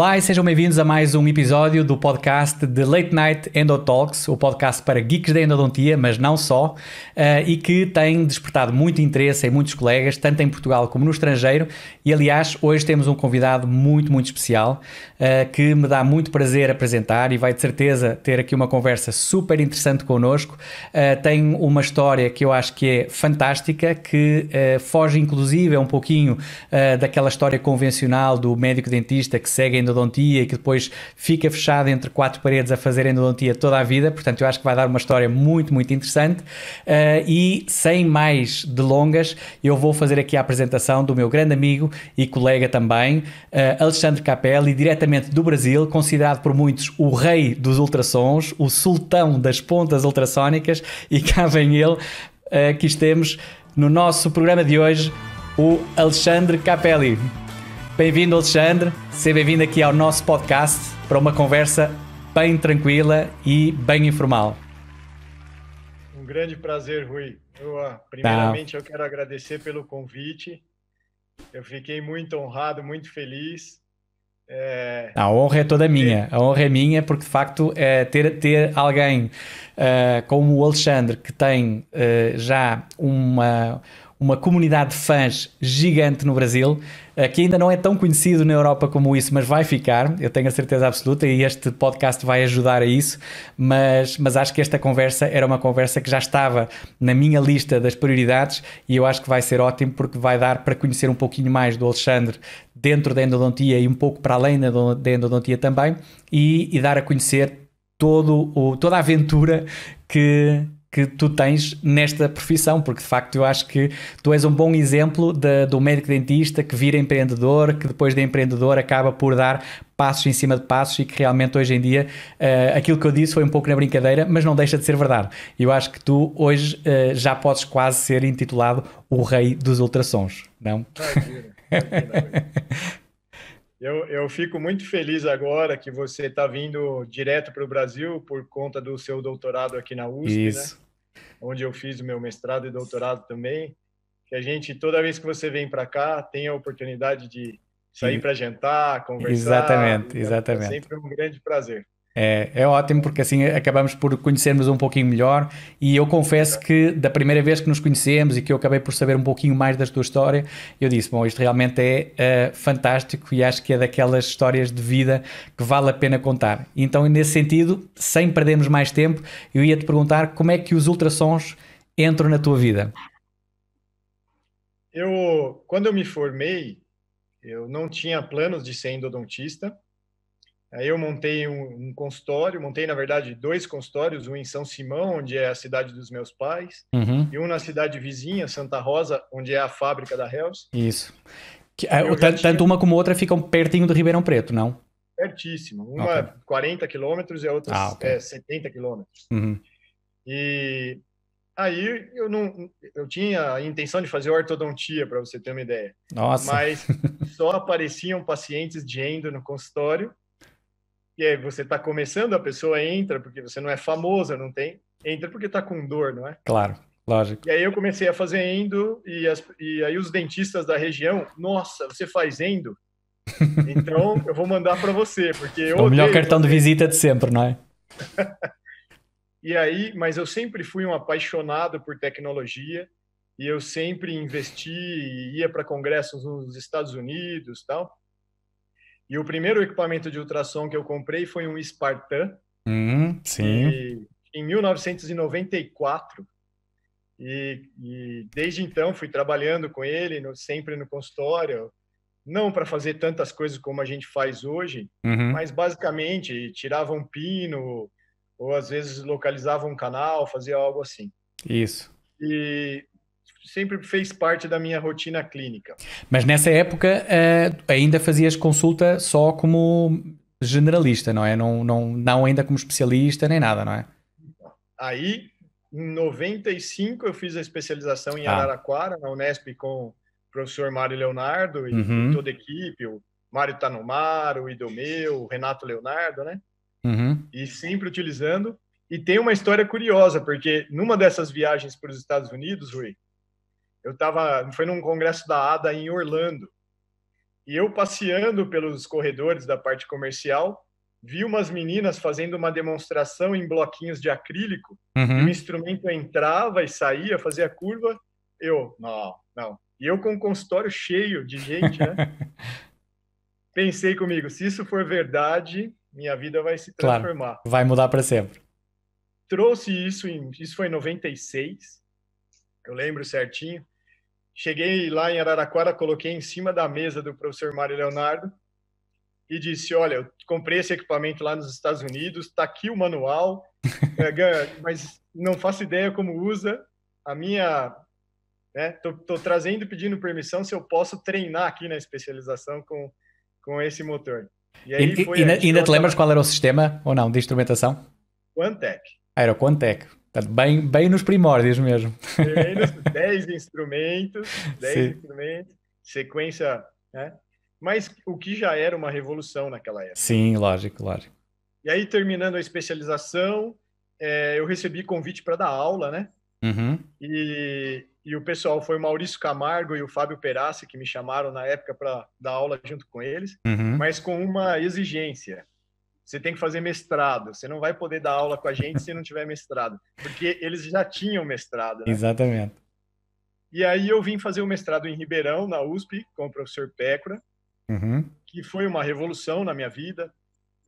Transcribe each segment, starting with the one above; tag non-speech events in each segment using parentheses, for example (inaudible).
Olá e sejam bem-vindos a mais um episódio do podcast de Late Night Endo Talks, o podcast para geeks da endodontia, mas não só, uh, e que tem despertado muito interesse em muitos colegas, tanto em Portugal como no estrangeiro. E aliás, hoje temos um convidado muito, muito especial uh, que me dá muito prazer apresentar e vai de certeza ter aqui uma conversa super interessante connosco. Uh, tem uma história que eu acho que é fantástica, que foge inclusive um pouquinho daquela história convencional do médico-dentista que segue endodontia e que depois fica fechado entre quatro paredes a fazer endodontia toda a vida. Portanto, eu acho que vai dar uma história muito, muito interessante. Uh, e sem mais delongas, eu vou fazer aqui a apresentação do meu grande amigo e colega também, uh, Alexandre Capelli, diretamente do Brasil, considerado por muitos o rei dos ultrassons, o sultão das pontas ultrassónicas, e cá vem ele. Uh, aqui estamos no nosso programa de hoje, o Alexandre Capelli. Bem-vindo, Alexandre. Seja bem-vindo aqui ao nosso podcast para uma conversa bem tranquila e bem informal. Um grande prazer, Rui. Eu, ah, primeiramente, eu quero agradecer pelo convite. Eu fiquei muito honrado, muito feliz. É... A honra é toda minha. A honra é minha porque, de facto, é ter, ter alguém uh, como o Alexandre, que tem uh, já uma uma comunidade de fãs gigante no Brasil, eh, que ainda não é tão conhecido na Europa como isso, mas vai ficar, eu tenho a certeza absoluta, e este podcast vai ajudar a isso. Mas, mas acho que esta conversa era uma conversa que já estava na minha lista das prioridades e eu acho que vai ser ótimo porque vai dar para conhecer um pouquinho mais do Alexandre dentro da endodontia e um pouco para além da endodontia também, e, e dar a conhecer todo o, toda a aventura que, que tu tens nesta profissão, porque de facto eu acho que tu és um bom exemplo de, do médico dentista que vira empreendedor, que depois de empreendedor acaba por dar passos em cima de passos e que realmente hoje em dia uh, aquilo que eu disse foi um pouco na brincadeira, mas não deixa de ser verdade. Eu acho que tu hoje uh, já podes quase ser intitulado o rei dos ultrassons, não? (laughs) Eu, eu fico muito feliz agora que você está vindo direto para o Brasil por conta do seu doutorado aqui na USP, né? Isso. Né? onde eu fiz o meu mestrado e doutorado também. Que a gente, toda vez que você vem para cá, tem a oportunidade de sair para jantar, conversar. Exatamente, exatamente. É sempre um grande prazer. É, é ótimo porque assim acabamos por conhecermos um pouquinho melhor e eu confesso que da primeira vez que nos conhecemos e que eu acabei por saber um pouquinho mais da tua história, eu disse, bom, isto realmente é uh, fantástico e acho que é daquelas histórias de vida que vale a pena contar. Então, nesse sentido, sem perdermos mais tempo, eu ia te perguntar como é que os ultrassons entram na tua vida. Eu, quando eu me formei, eu não tinha planos de ser endodontista, Aí eu montei um, um, consultório, montei, na verdade, dois consultórios, um em São Simão, onde é a cidade dos meus pais, uhum. e um na cidade vizinha, Santa Rosa, onde é a fábrica da Hells. Isso. Que, é, tanto, tinha... uma como outra ficam pertinho do Ribeirão Preto, não? Pertíssimo. Uma okay. 40 quilômetros e a outra ah, okay. é, 70 quilômetros. Uhum. E aí eu não eu tinha a intenção de fazer ortodontia, para você ter uma ideia. Nossa. Mas (laughs) só apareciam pacientes de endo no consultório que é, você está começando, a pessoa entra porque você não é famosa, não tem, entra porque está com dor, não é? Claro, lógico. E aí eu comecei a fazer endo e, as, e aí os dentistas da região, nossa, você faz endo? (laughs) Então eu vou mandar para você, porque eu é o melhor cartão de visita de sempre, não é? (laughs) e aí, mas eu sempre fui um apaixonado por tecnologia e eu sempre investi e ia para congressos nos Estados Unidos, tal. E o primeiro equipamento de ultrassom que eu comprei foi um Spartan. Hum, sim. em 1994. E, e, desde então fui trabalhando com ele, no, sempre no consultório. Não para fazer tantas coisas como a gente faz hoje, uhum. mas basicamente tirava um pino, ou às vezes localizava um canal, fazia algo assim. Isso. E sempre fez parte da minha rotina clínica. Mas nessa época uh, ainda fazias consulta só como generalista, não é? Não, não, não ainda como especialista nem nada, não é? Aí, em 95, eu fiz a especialização em ah. Araraquara, na Unesp, com o professor Mário Leonardo e uhum. toda a equipe, o Mário Tanomaro, o Idomeu, o Renato Leonardo, né? Uhum. E sempre utilizando. E tem uma história curiosa, porque numa dessas viagens para os Estados Unidos, Rui, eu estava, foi num congresso da ADA em Orlando. E eu passeando pelos corredores da parte comercial, vi umas meninas fazendo uma demonstração em bloquinhos de acrílico. Uhum. o instrumento entrava e saía, fazia curva. Eu, não, não. E eu com o consultório cheio de gente, né? (laughs) Pensei comigo, se isso for verdade, minha vida vai se transformar. Claro, vai mudar para sempre. Trouxe isso em, isso foi em 96. Eu lembro certinho. Cheguei lá em Araraquara, coloquei em cima da mesa do professor Mário Leonardo e disse: Olha, eu comprei esse equipamento lá nos Estados Unidos, está aqui o manual, (laughs) é, mas não faço ideia como usa. A minha. Estou né, trazendo e pedindo permissão se eu posso treinar aqui na especialização com, com esse motor. E aí e, foi, e, ainda te lembras qual era o sistema ou não de instrumentação? Quantec. Era o Quantec. Bem, bem nos primórdios mesmo. Nos 10 (laughs) instrumentos, 10 instrumentos, sequência, né? mas o que já era uma revolução naquela época. Sim, lógico, lógico. E aí, terminando a especialização, é, eu recebi convite para dar aula, né? Uhum. E, e o pessoal foi o Maurício Camargo e o Fábio Perassi que me chamaram na época para dar aula junto com eles, uhum. mas com uma exigência. Você tem que fazer mestrado. Você não vai poder dar aula com a gente se não tiver mestrado, porque eles já tinham mestrado. Né? Exatamente. E aí eu vim fazer o mestrado em Ribeirão, na USP, com o professor Pécora uhum. que foi uma revolução na minha vida.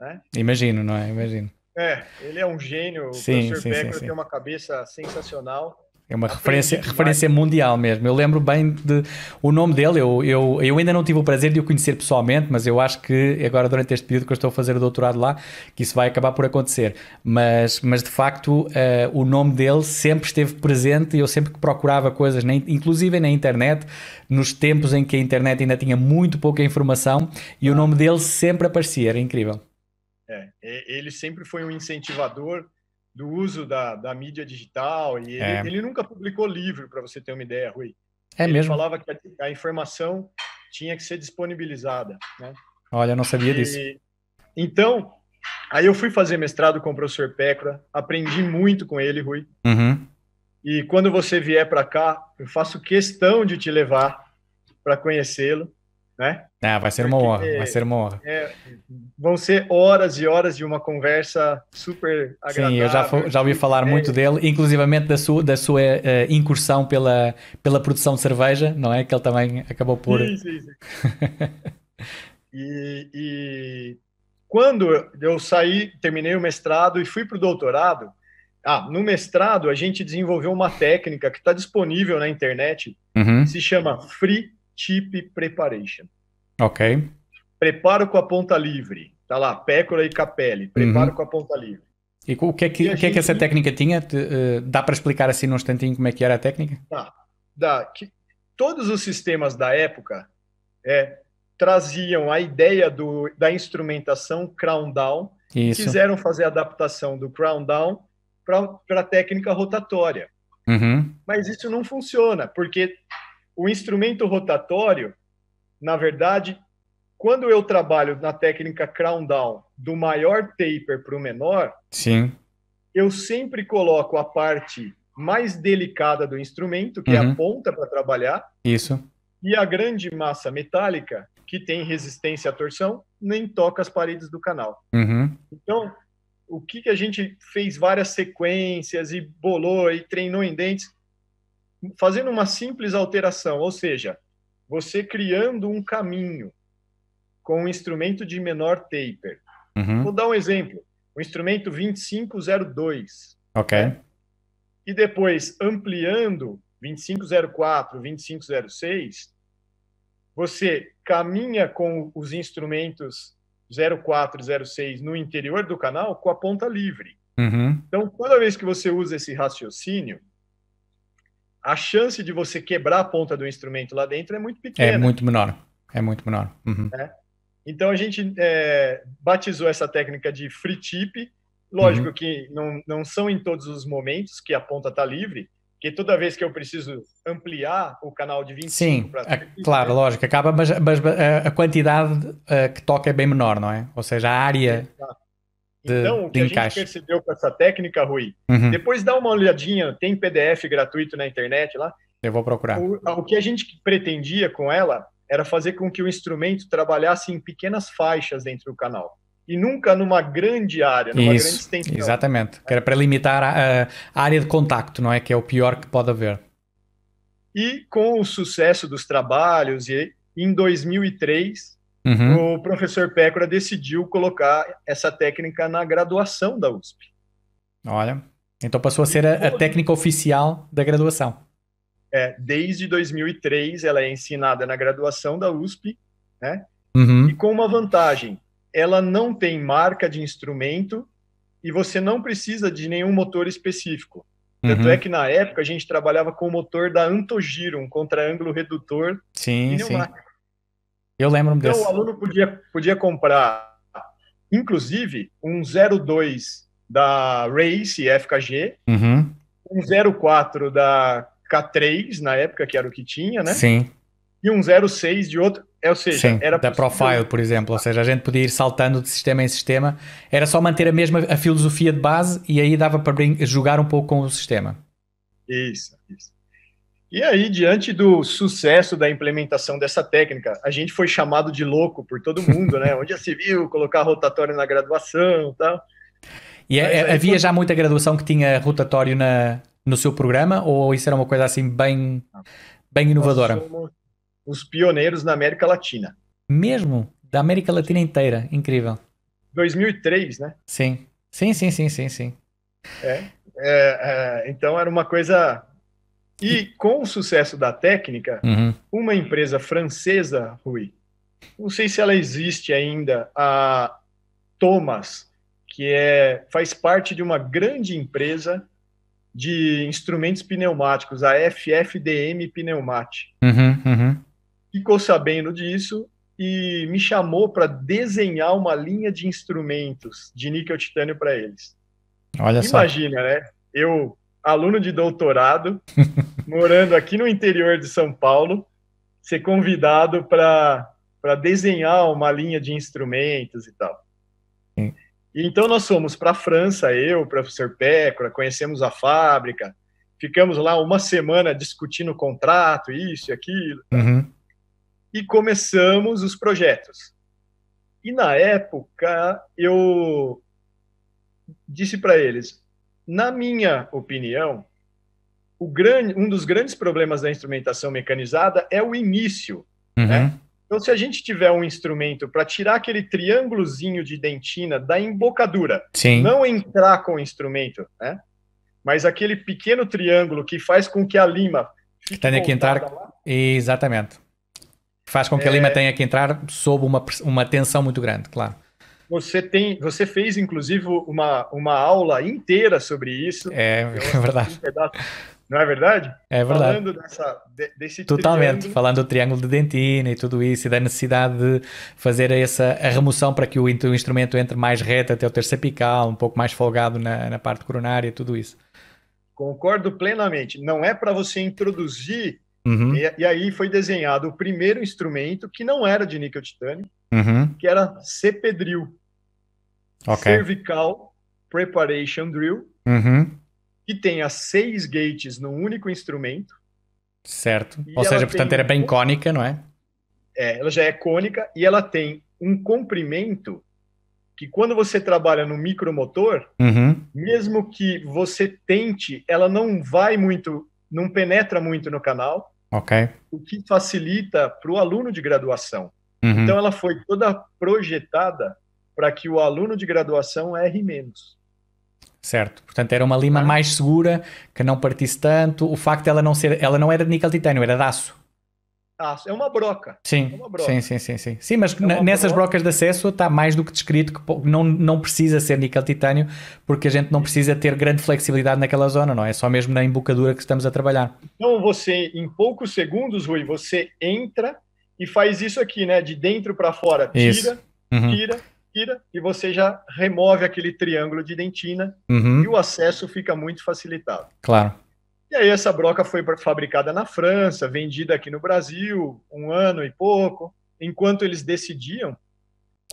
Né? Imagino, não é? Imagino. É, ele é um gênio, sim, o professor Becker tem uma cabeça sensacional. É uma referência, referência mundial mesmo. Eu lembro bem de o nome dele. Eu, eu, eu ainda não tive o prazer de o conhecer pessoalmente, mas eu acho que agora, durante este período que eu estou a fazer o doutorado lá, que isso vai acabar por acontecer. Mas, mas de facto, uh, o nome dele sempre esteve presente e eu sempre que procurava coisas, na, inclusive na internet, nos tempos em que a internet ainda tinha muito pouca informação, e o nome dele sempre aparecia. Era incrível. É, ele sempre foi um incentivador do uso da, da mídia digital e ele, é. ele nunca publicou livro, para você ter uma ideia, Rui. É ele mesmo? falava que a, a, informação tinha que ser disponibilizada, né? Olha, não sabia e, disso. Então, aí eu fui fazer mestrado com o professor Pecra, aprendi muito com ele, Rui. Uhum. E quando você vier para cá, eu faço questão de te levar para conhecê-lo né? Ah, vai ser uma honra, vai ser uma honra. É, vão ser horas e horas de uma conversa super agradável. Sim, eu já, já ouvi falar muito dele, inclusivamente da sua, da sua uh, incursão pela, pela produção de cerveja, não é? Que ele também acabou por... Sim, sim, sim. (laughs) e, e quando eu saí, terminei o mestrado e fui para o doutorado, ah, no mestrado a gente desenvolveu uma técnica que está disponível na internet, uhum. se chama Free Tip Preparation. Ok. Preparo com a ponta livre. Tá lá, pécora e capelli. Preparo uhum. com a ponta livre. E o que é que, que, é que essa técnica tinha? Uh, dá para explicar assim num instantinho como é que era a técnica? Dá. dá. Que, todos os sistemas da época é, traziam a ideia do, da instrumentação crown down Isso. quiseram fazer a adaptação do crown down para a técnica rotatória. Uhum. Mas isso não funciona, porque o instrumento rotatório, na verdade, quando eu trabalho na técnica crown down do maior taper para o menor, Sim. eu sempre coloco a parte mais delicada do instrumento, que uhum. é a uhum. ponta para trabalhar. Isso. E a grande massa metálica, que tem resistência à torção, nem toca as paredes do canal. Uhum. Então, o que, que a gente fez várias sequências e bolou e treinou em dentes, fazendo uma simples alteração, ou seja, você criando um caminho com um instrumento de menor taper. Uhum. Vou dar um exemplo. O instrumento 2502. Ok. Né? E depois ampliando 2504, 2506, você caminha com os instrumentos 04 06 no interior do canal com a ponta livre. Uhum. Então, toda vez que você usa esse raciocínio, a chance de você quebrar a ponta do instrumento lá dentro é muito pequena. É muito menor. É muito menor. Uhum. É. Então a gente é, batizou essa técnica de free tip. Lógico uhum. que não, não são em todos os momentos que a ponta está livre, porque toda vez que eu preciso ampliar o canal de 25 Sim, é, claro, lógico, acaba, mas, mas a quantidade uh, que toca é bem menor, não é? Ou seja, a área. Exato. Então, o que a gente percebeu com essa técnica, Rui, uhum. depois dá uma olhadinha, tem PDF gratuito na internet lá. Eu vou procurar. O, o que a gente pretendia com ela era fazer com que o instrumento trabalhasse em pequenas faixas dentro do canal e nunca numa grande área, numa Isso, grande extensão. Exatamente, que era para limitar a, a, área de contacto, não é? Que é o pior que pode haver. E com o sucesso dos trabalhos, e em 2003, uhum. o professor Pécora decidiu colocar essa técnica na graduação da USP. Olha, então passou a ser a, a técnica oficial da graduação. É, desde 2003 ela é ensinada na graduação da USP, né? Uhum. E com uma vantagem, ela não tem marca de instrumento e você não precisa de nenhum motor específico. Tanto uhum. é que na época a gente trabalhava com o motor da Antogiro, um contra-ângulo redutor. Sim, sim. Eu lembro então, desse. Então o aluno podia, podia comprar, inclusive, um 02 da Race FKG, uhum. um 04 da K3, na época que era o que tinha, né? Sim. E um 06 de outro. É, ou seja, Sim, era da Profile, por exemplo. Ou seja, a gente podia ir saltando de sistema em sistema. Era só manter a mesma a filosofia de base e aí dava para jogar um pouco com o sistema. Isso, isso. E aí, diante do sucesso da implementação dessa técnica, a gente foi chamado de louco por todo mundo, né? Onde já se viu colocar rotatório na graduação e tal. E é, é, havia já muita graduação que tinha rotatório na, no seu programa ou isso era uma coisa assim bem, bem inovadora? Nós somos, os pioneiros na América Latina. Mesmo? Da América Latina inteira, incrível. 2003, né? Sim, sim, sim, sim, sim, sim. É, é, é, então era uma coisa. E com o sucesso da técnica, uhum. uma empresa francesa, Rui, não sei se ela existe ainda, a Thomas, que é, faz parte de uma grande empresa de instrumentos pneumáticos, a FFDM Pneumatic. Uhum, uhum ficou sabendo disso e me chamou para desenhar uma linha de instrumentos de níquel titânio para eles. Olha Imagina, só. né? Eu, aluno de doutorado, (laughs) morando aqui no interior de São Paulo, ser convidado para desenhar uma linha de instrumentos e tal. Sim. E então nós fomos para a França, eu, o professor Pécora, conhecemos a fábrica, ficamos lá uma semana discutindo o contrato, isso e aquilo. Uhum e começamos os projetos. E na época eu disse para eles, na minha opinião, grande, um dos grandes problemas da instrumentação mecanizada é o início. Uhum. Né? Então, se a gente tiver um instrumento para tirar aquele triângulozinho de dentina da embocadura, Sim. não entrar com o instrumento, né? mas aquele pequeno triângulo que faz com que a lima tenha que entrar. Lá, Exatamente. Faz com que a Lima é. tenha que entrar sob uma, uma tensão muito grande, claro. Você tem, você fez inclusive uma, uma aula inteira sobre isso. É, (laughs) é verdade. Não é verdade? É verdade. Falando dessa, desse Totalmente, triângulo. falando do triângulo de dentina e tudo isso, e da necessidade de fazer essa a remoção para que o, o instrumento entre mais reto até o terço apical, um pouco mais folgado na, na parte coronária, tudo isso. Concordo plenamente. Não é para você introduzir Uhum. E, e, aí foi desenhado o primeiro instrumento que não era de níquel titânio, uhum. que era CP Drill. Okay. Cervical Preparation Drill, uhum. Que as seis gates num único instrumento. Certo. Ou seja, portanto, era bem um... cônica, não é? É, ela já é cônica e ela tem um comprimento que quando você trabalha no micromotor, uhum. mesmo que você tente, ela não vai muito não penetra muito no canal, ok? O que facilita para o aluno de graduação. Uhum. Então, ela foi toda projetada para que o aluno de graduação erre menos. Certo. Portanto, era uma lima ah. mais segura, que não partisse tanto. O facto de ela não ser, ela não era de níquel titânio, era de aço aço. É uma broca. Sim, é uma broca. sim, sim, sim, sim. Sim, mas é nessas broca. brocas de acesso está mais do que descrito que não, não precisa ser níquel titânio, porque a gente não precisa ter grande flexibilidade naquela zona, não é? É só mesmo na embocadura que estamos a trabalhar. Então você, em poucos segundos, Rui, você entra e faz isso aqui, né? De dentro para fora. Tira, uhum. tira, tira, e você já remove aquele triângulo de dentina uhum. e o acesso fica muito facilitado. Claro. E aí essa broca foi fabricada na França, vendida aqui no Brasil, um ano e pouco, enquanto eles decidiam.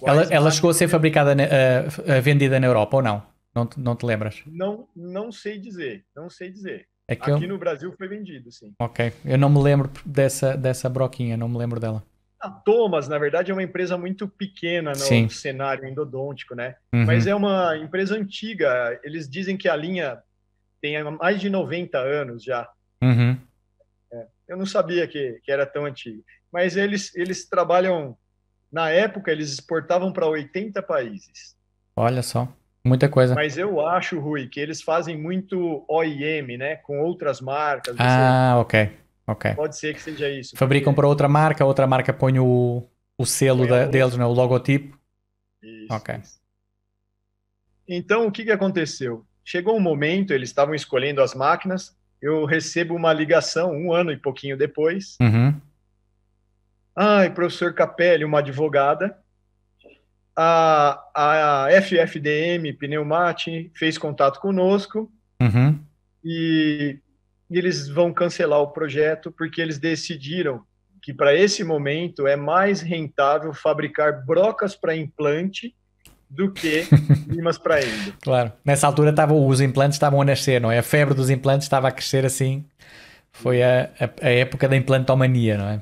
Ela, ela chegou a ser fabricada, uh, vendida na Europa ou não? Não te, não te lembras? Não, não sei dizer, não sei dizer. É aqui eu... no Brasil foi vendido, sim. Ok, eu não me lembro dessa, dessa broquinha, não me lembro dela. A Thomas, na verdade, é uma empresa muito pequena no Sim. cenário endodôntico, né? Uhum. Mas é uma empresa antiga. Eles dizem que a linha tem mais de 90 anos já. Uhum. É, eu não sabia que, que era tão antigo. Mas eles, eles trabalham. Na época, eles exportavam para 80 países. Olha só. Muita coisa. Mas eu acho, Rui, que eles fazem muito OIM, né? Com outras marcas. Ah, ok. Ok. Pode ser que seja isso. Fabricam porque... para outra marca, outra marca põe o, o selo da, deles, né? o logotipo. Isso, ok. Isso. Então, o que, que aconteceu? Chegou um momento, eles estavam escolhendo as máquinas, eu recebo uma ligação um ano e pouquinho depois. Uhum. Ai, professor Capelli, uma advogada, a, a FFDM Pneumati fez contato conosco uhum. e, e eles vão cancelar o projeto porque eles decidiram que para esse momento é mais rentável fabricar brocas para implante do que (laughs) limas para endo. Claro. Nessa altura tava, os implantes estavam a nascer, não é? A febre dos implantes estava a crescer assim. Foi a, a, a época da implantomania, não é?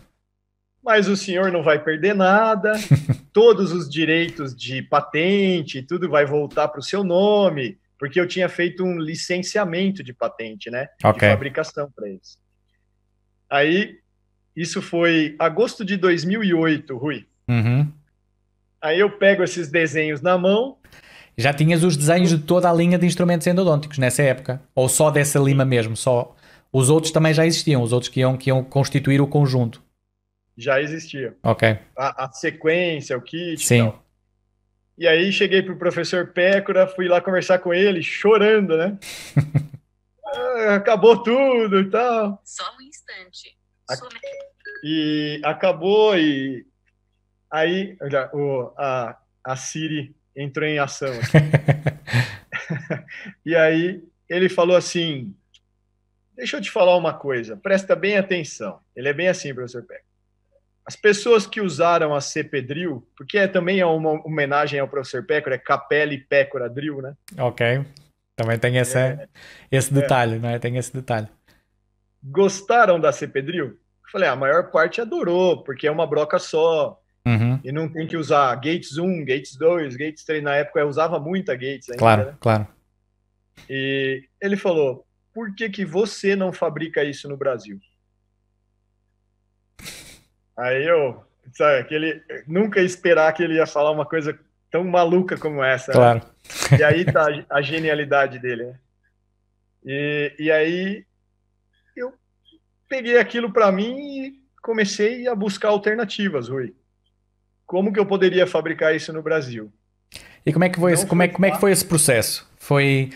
mas o senhor não vai perder nada, (laughs) todos os direitos de patente, tudo vai voltar para o seu nome, porque eu tinha feito um licenciamento de patente, né? Okay. De fabricação para eles. Aí, isso foi agosto de 2008, Rui. Uhum. Aí eu pego esses desenhos na mão. Já tinhas os desenhos de toda a linha de instrumentos endodônticos nessa época? Ou só dessa lima mesmo? Só os outros também já existiam, os outros que iam, que iam constituir o conjunto já existia. Ok. A, a sequência, o kit Sim. e tal. E aí cheguei pro professor Pécora, fui lá conversar com ele, chorando, né? ah, (laughs) acabou tudo e tal. Só um instante. E acabou e aí o, a, a Siri entrou em ação. (laughs) e aí ele falou assim, deixa eu te falar uma coisa, presta bem atenção. Ele é bem assim, professor Peck. As pessoas que usaram a Cepedril, porque é, também é uma homenagem ao professor Pécora, é Capelli Pécora Drill, né? Ok. Também tem esse, é, esse detalhe, né? Tem esse detalhe. Gostaram da Cepedril? Falei, a maior parte adorou, porque é uma broca só. Uhum. E não tem que usar Gates 1, Gates 2, Gates 3. Na época eu usava muita Gates ainda. Claro, né? claro. E ele falou, por que, que você não fabrica isso no Brasil? Aí eu, sabe, aquele, nunca esperar que ele ia falar uma coisa tão maluca como essa. Né? Claro. Né? E aí tá a genialidade dele. Né? E, e aí eu peguei aquilo para mim e comecei a buscar alternativas, Rui. Como que eu poderia fabricar isso no Brasil? E como é que foi, esse, como é, como é que foi esse processo? Foi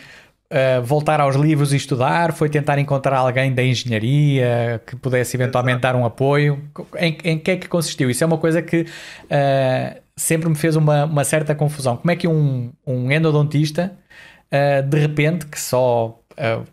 uh, voltar aos livros e estudar? Foi tentar encontrar alguém da engenharia que pudesse eventualmente Exato. dar um apoio? Em, em que é que consistiu? Isso é uma coisa que uh, sempre me fez uma, uma, certa confusão. Como é que um, um endodontista, uh, de repente, que só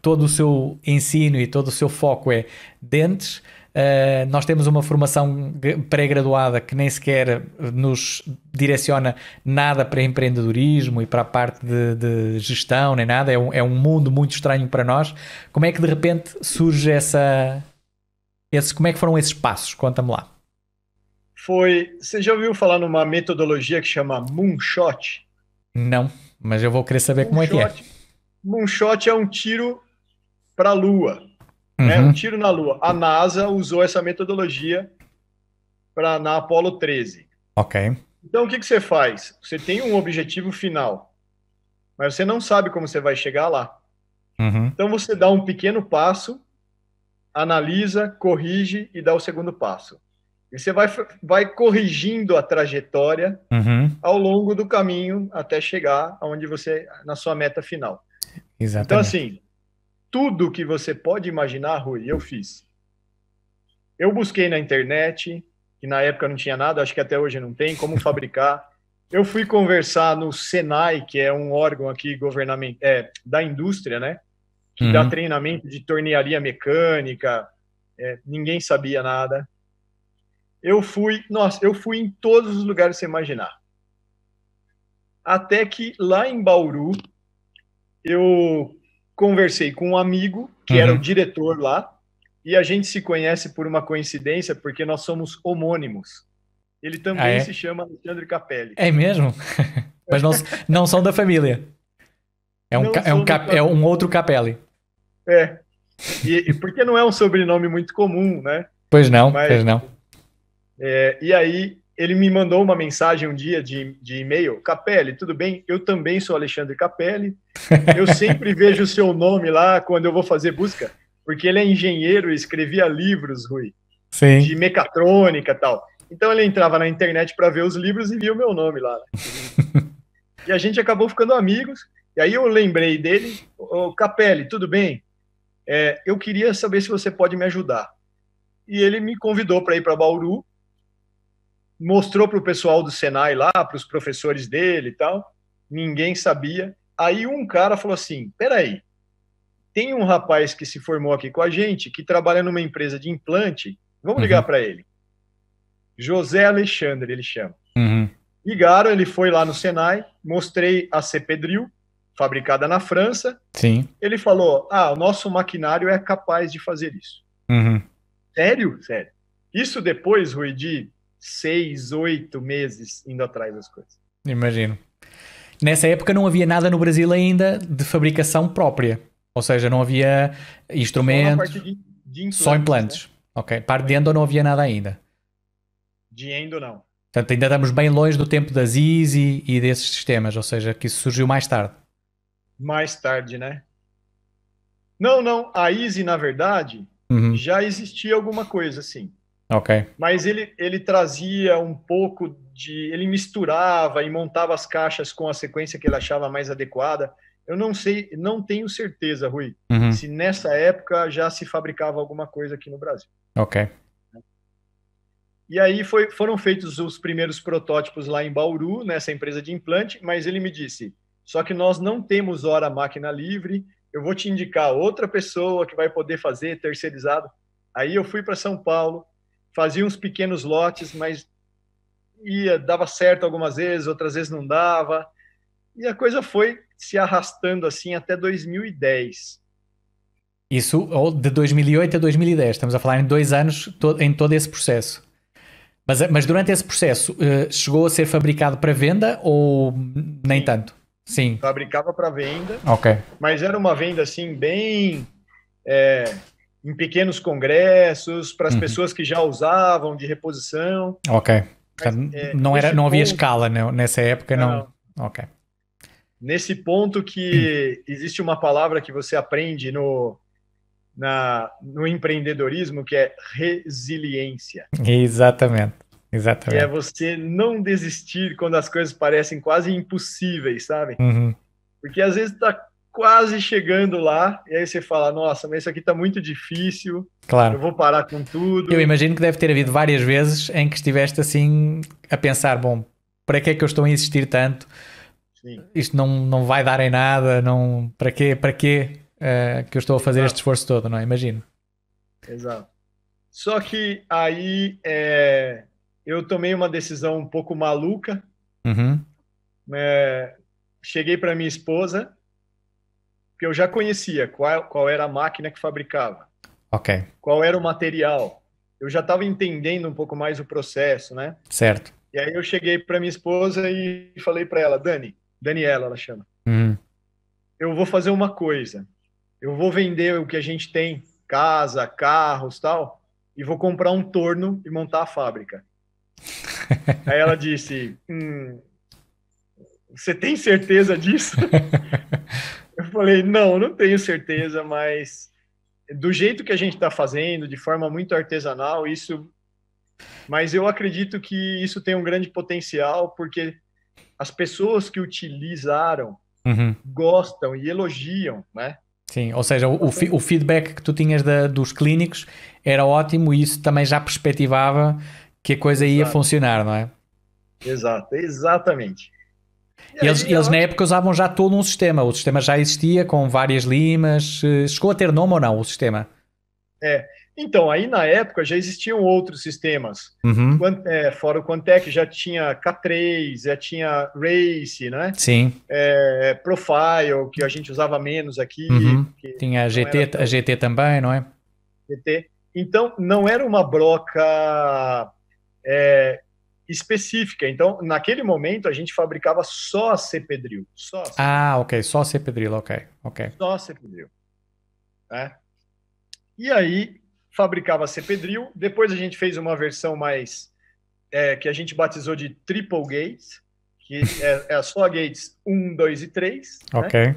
todo o seu ensino e todo o seu foco é dentes, Uh, nós temos uma formação pré-graduada que nem sequer nos direciona nada para empreendedorismo e para a parte de, de gestão, nem nada. É um, é um, mundo muito estranho para nós. Como é que de repente surge essa. Esse, como é que foram esses passos? Conta-me lá. Foi. Você já ouviu falar numa metodologia que chama Moonshot? Não, mas eu vou querer saber Moonshot. como é que é. Moonshot é um tiro para a lua. Né? Uhum. Um tiro na Lua. A NASA usou essa metodologia para na Apollo 13. Ok. Então, o que, que você faz? Você tem um objetivo final, mas você não sabe como você vai chegar lá. Uhum. Então, você dá um pequeno passo, analisa, corrige e dá o segundo passo. E você vai, vai corrigindo a trajetória uhum. ao longo do caminho até chegar aonde você na sua meta final. Exatamente. Então, assim, tudo que você pode imaginar, Rui, eu fiz. Eu busquei na internet, que na época não tinha nada, acho que até hoje não tem, como fabricar. Eu fui conversar no Senai, que é um órgão aqui governamental, é, da indústria, né? Que uhum. dá treinamento de tornearia mecânica. É, ninguém sabia nada. Eu fui, nossa, eu fui em todos os lugares que você imaginar. Até que lá em Bauru, eu conversei com um amigo que uhum. era o uhum. diretor lá e a gente se conhece por uma coincidência porque nós somos homônimos. Ele também ah, é? se chama Alexandre Capelli. É mesmo? (laughs) Mas não, não são da família. É um, é um, cap, é um outro Capelli. É. E, e, porque não é um sobrenome muito comum, né? Pois não, Mas, pois não. É, e aí ele me mandou uma mensagem um dia de, de e-mail, Capelli, tudo bem? Eu também sou Alexandre Capelli. Eu (laughs) sempre vejo o seu nome lá quando eu vou fazer busca, porque ele é engenheiro e escrevia livros, Rui, Sim. de mecatrônica tal. Então ele entrava na internet para ver os livros e via o meu nome lá. Né? (laughs) e a gente acabou ficando amigos. E aí eu lembrei dele, o Capelli, tudo bem? É, eu queria saber se você pode me ajudar. E ele me convidou para ir para Bauru, mostrou para o pessoal do Senai lá, para os professores dele e tal. Ninguém sabia. Aí um cara falou assim: peraí, tem um rapaz que se formou aqui com a gente, que trabalha numa empresa de implante, vamos ligar uhum. para ele. José Alexandre, ele chama. Uhum. Ligaram, ele foi lá no Senai, mostrei a Cepedril, fabricada na França. Sim. Ele falou: Ah, o nosso maquinário é capaz de fazer isso. Uhum. Sério? Sério. Isso depois, Rui, de seis, oito meses indo atrás das coisas. Imagino. Nessa época não havia nada no Brasil ainda de fabricação própria. Ou seja, não havia instrumentos. Só, de, de implantes, só implantes. Né? Ok. Parte de endo não havia nada ainda. De endo não. Portanto, ainda estamos bem longe do tempo das Easy e desses sistemas, ou seja, que isso surgiu mais tarde. Mais tarde, né? Não, não. A Easy, na verdade, uhum. já existia alguma coisa assim. Ok. Mas ele, ele trazia um pouco de. Ele misturava e montava as caixas com a sequência que ele achava mais adequada. Eu não sei, não tenho certeza, Rui, uhum. se nessa época já se fabricava alguma coisa aqui no Brasil. Ok. E aí foi, foram feitos os primeiros protótipos lá em Bauru, nessa empresa de implante, mas ele me disse: só que nós não temos hora máquina livre, eu vou te indicar outra pessoa que vai poder fazer terceirizado. Aí eu fui para São Paulo, fazia uns pequenos lotes, mas ia, dava certo algumas vezes, outras vezes não dava. E a coisa foi se arrastando assim até 2010. Isso de 2008 a 2010, estamos a falar em dois anos em todo esse processo. Mas, mas durante esse processo, uh, chegou a ser fabricado para venda ou nem Sim. tanto? Sim. Fabricava para venda. Ok. Mas era uma venda assim, bem. É, em pequenos congressos, para as uhum. pessoas que já usavam de reposição. Ok. Mas, é, não, era, não havia escala né? nessa época, não. não. Ok. Nesse ponto que existe uma palavra que você aprende no, na, no empreendedorismo que é resiliência. Exatamente. Exatamente. Que é você não desistir quando as coisas parecem quase impossíveis, sabe? Uhum. Porque às vezes está quase chegando lá e aí você fala, nossa, mas isso aqui está muito difícil. Claro. Eu vou parar com tudo. Eu imagino que deve ter havido várias vezes em que estiveste assim a pensar, bom, para que é que eu estou a insistir tanto? Sim. Isto não, não vai dar em nada, não, para quê? Para quê? uh, que eu estou a fazer Exato. este esforço todo, não é? Imagino. Exato. Só que aí é, eu tomei uma decisão um pouco maluca. Uhum. É, cheguei para minha esposa, que eu já conhecia qual, qual era a máquina que fabricava. Ok. Qual era o material. Eu já estava entendendo um pouco mais o processo, né? Certo. E aí eu cheguei para minha esposa e falei para ela, Dani, Daniela, ela chama. Uhum. Eu vou fazer uma coisa eu vou vender o que a gente tem, casa, carros, tal, e vou comprar um torno e montar a fábrica. (laughs) Aí ela disse: hum, Você tem certeza disso? (laughs) eu falei: Não, não tenho certeza, mas do jeito que a gente está fazendo, de forma muito artesanal, isso. Mas eu acredito que isso tem um grande potencial, porque as pessoas que utilizaram uhum. gostam e elogiam, né? Sim, ou seja, o, o feedback que tu tinhas da, dos clínicos era ótimo e isso também já perspectivava que a coisa ia Exato. funcionar, não é? Exato, exatamente. E eles, eles na época usavam já todo um sistema, o sistema já existia com várias limas, eh, chegou a ter nome ou não o sistema? É, então, aí na época já existiam outros sistemas. Uhum. É, fora o Quantec já tinha K3, já tinha Race, né? Sim. É, Profile, que a gente usava menos aqui. Uhum. Tinha a GT, tão... a GT também, não é? GT. Então, não era uma broca é, específica. Então, naquele momento, a gente fabricava só a Cepedril. Só a Ah, ok. Só a Cepedril, ok. okay. Só a Cepedril. Né? E aí, fabricava a Cepedril. Depois a gente fez uma versão mais... É, que a gente batizou de Triple Gates, que é, é só Gates 1, 2 e 3. Né? Ok. Né?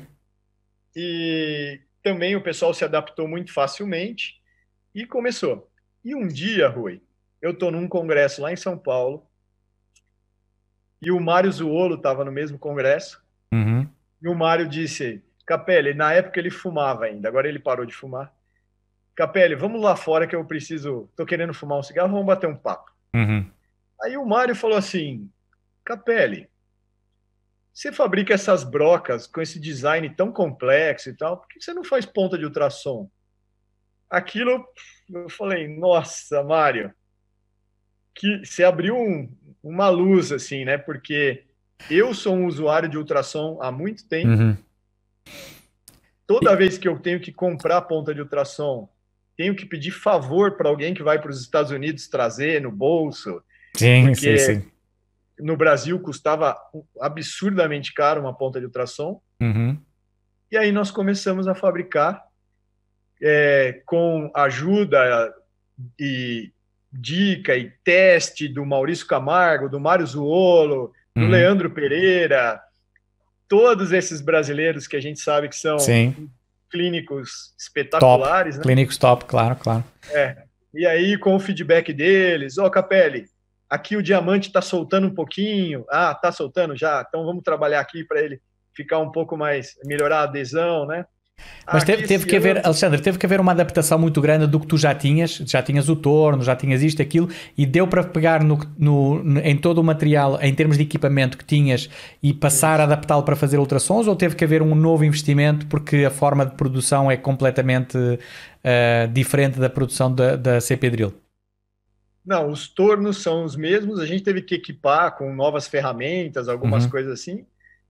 E também o pessoal se adaptou muito facilmente e começou. E um dia, Rui, eu estou num congresso lá em São Paulo e o Mário Zuolo estava no mesmo congresso. Uhum. E o Mário disse: Capelli, na época ele fumava ainda, agora ele parou de fumar. Capelli, vamos lá fora que eu preciso, tô querendo fumar um cigarro, vamos bater um papo. Uhum. Aí o Mário falou assim: Capelli, você fabrica essas brocas com esse design tão complexo e tal, por que você não faz ponta de ultrassom? Aquilo, eu falei, nossa, Mário, que você abriu um, uma luz, assim, né? Porque eu sou um usuário de ultrassom há muito tempo. Uhum. Toda vez que eu tenho que comprar ponta de ultrassom, tenho que pedir favor para alguém que vai para os Estados Unidos trazer no bolso. Sim, sim, sim. No Brasil custava absurdamente caro uma ponta de ultrassom. Uhum. E aí nós começamos a fabricar é, com ajuda e dica e teste do Maurício Camargo, do Mário Zuolo, do uhum. Leandro Pereira, todos esses brasileiros que a gente sabe que são Sim. clínicos espetaculares. Top. Né? Clínicos top, claro, claro. É. E aí, com o feedback deles, ó, oh, Capelli, aqui o diamante está soltando um pouquinho. Ah, tá soltando já. Então vamos trabalhar aqui para ele ficar um pouco mais, melhorar a adesão, né? Mas teve, teve que haver, Alexandre, teve que haver uma adaptação muito grande do que tu já tinhas, já tinhas o torno, já tinhas isto, aquilo, e deu para pegar no, no, em todo o material, em termos de equipamento que tinhas, e passar a adaptá-lo para fazer ultrassons, ou teve que haver um novo investimento porque a forma de produção é completamente uh, diferente da produção da, da CP Drill? Não, os tornos são os mesmos, a gente teve que equipar com novas ferramentas, algumas uhum. coisas assim,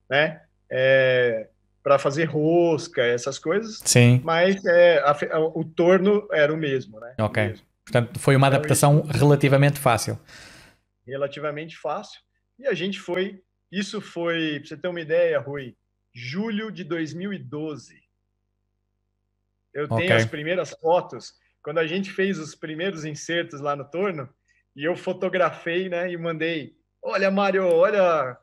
né? É, para fazer rosca, essas coisas. Sim. Mas é, a, o torno era o mesmo, né? Ok. Mesmo. Portanto, foi uma então, adaptação isso, relativamente fácil. Relativamente fácil. E a gente foi. Isso foi, para você ter uma ideia, Rui, julho de 2012. Eu tenho okay. as primeiras fotos, quando a gente fez os primeiros insertos lá no torno, e eu fotografei, né, e mandei. Olha, Mário, olha.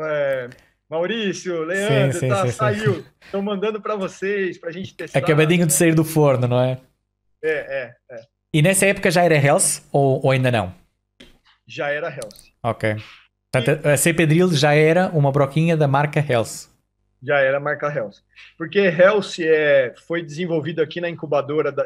É, Maurício, Leandro, sim, sim, tá, sim, saiu. Estão mandando para vocês, para a gente testar. Acabadinho de sair do forno, não é? É, é, é. E nessa época já era Health ou, ou ainda não? Já era Health. Ok. Portanto, a C Pedril já era uma broquinha da marca Health. Já era a marca Health. Porque Health é, foi desenvolvido aqui na incubadora da,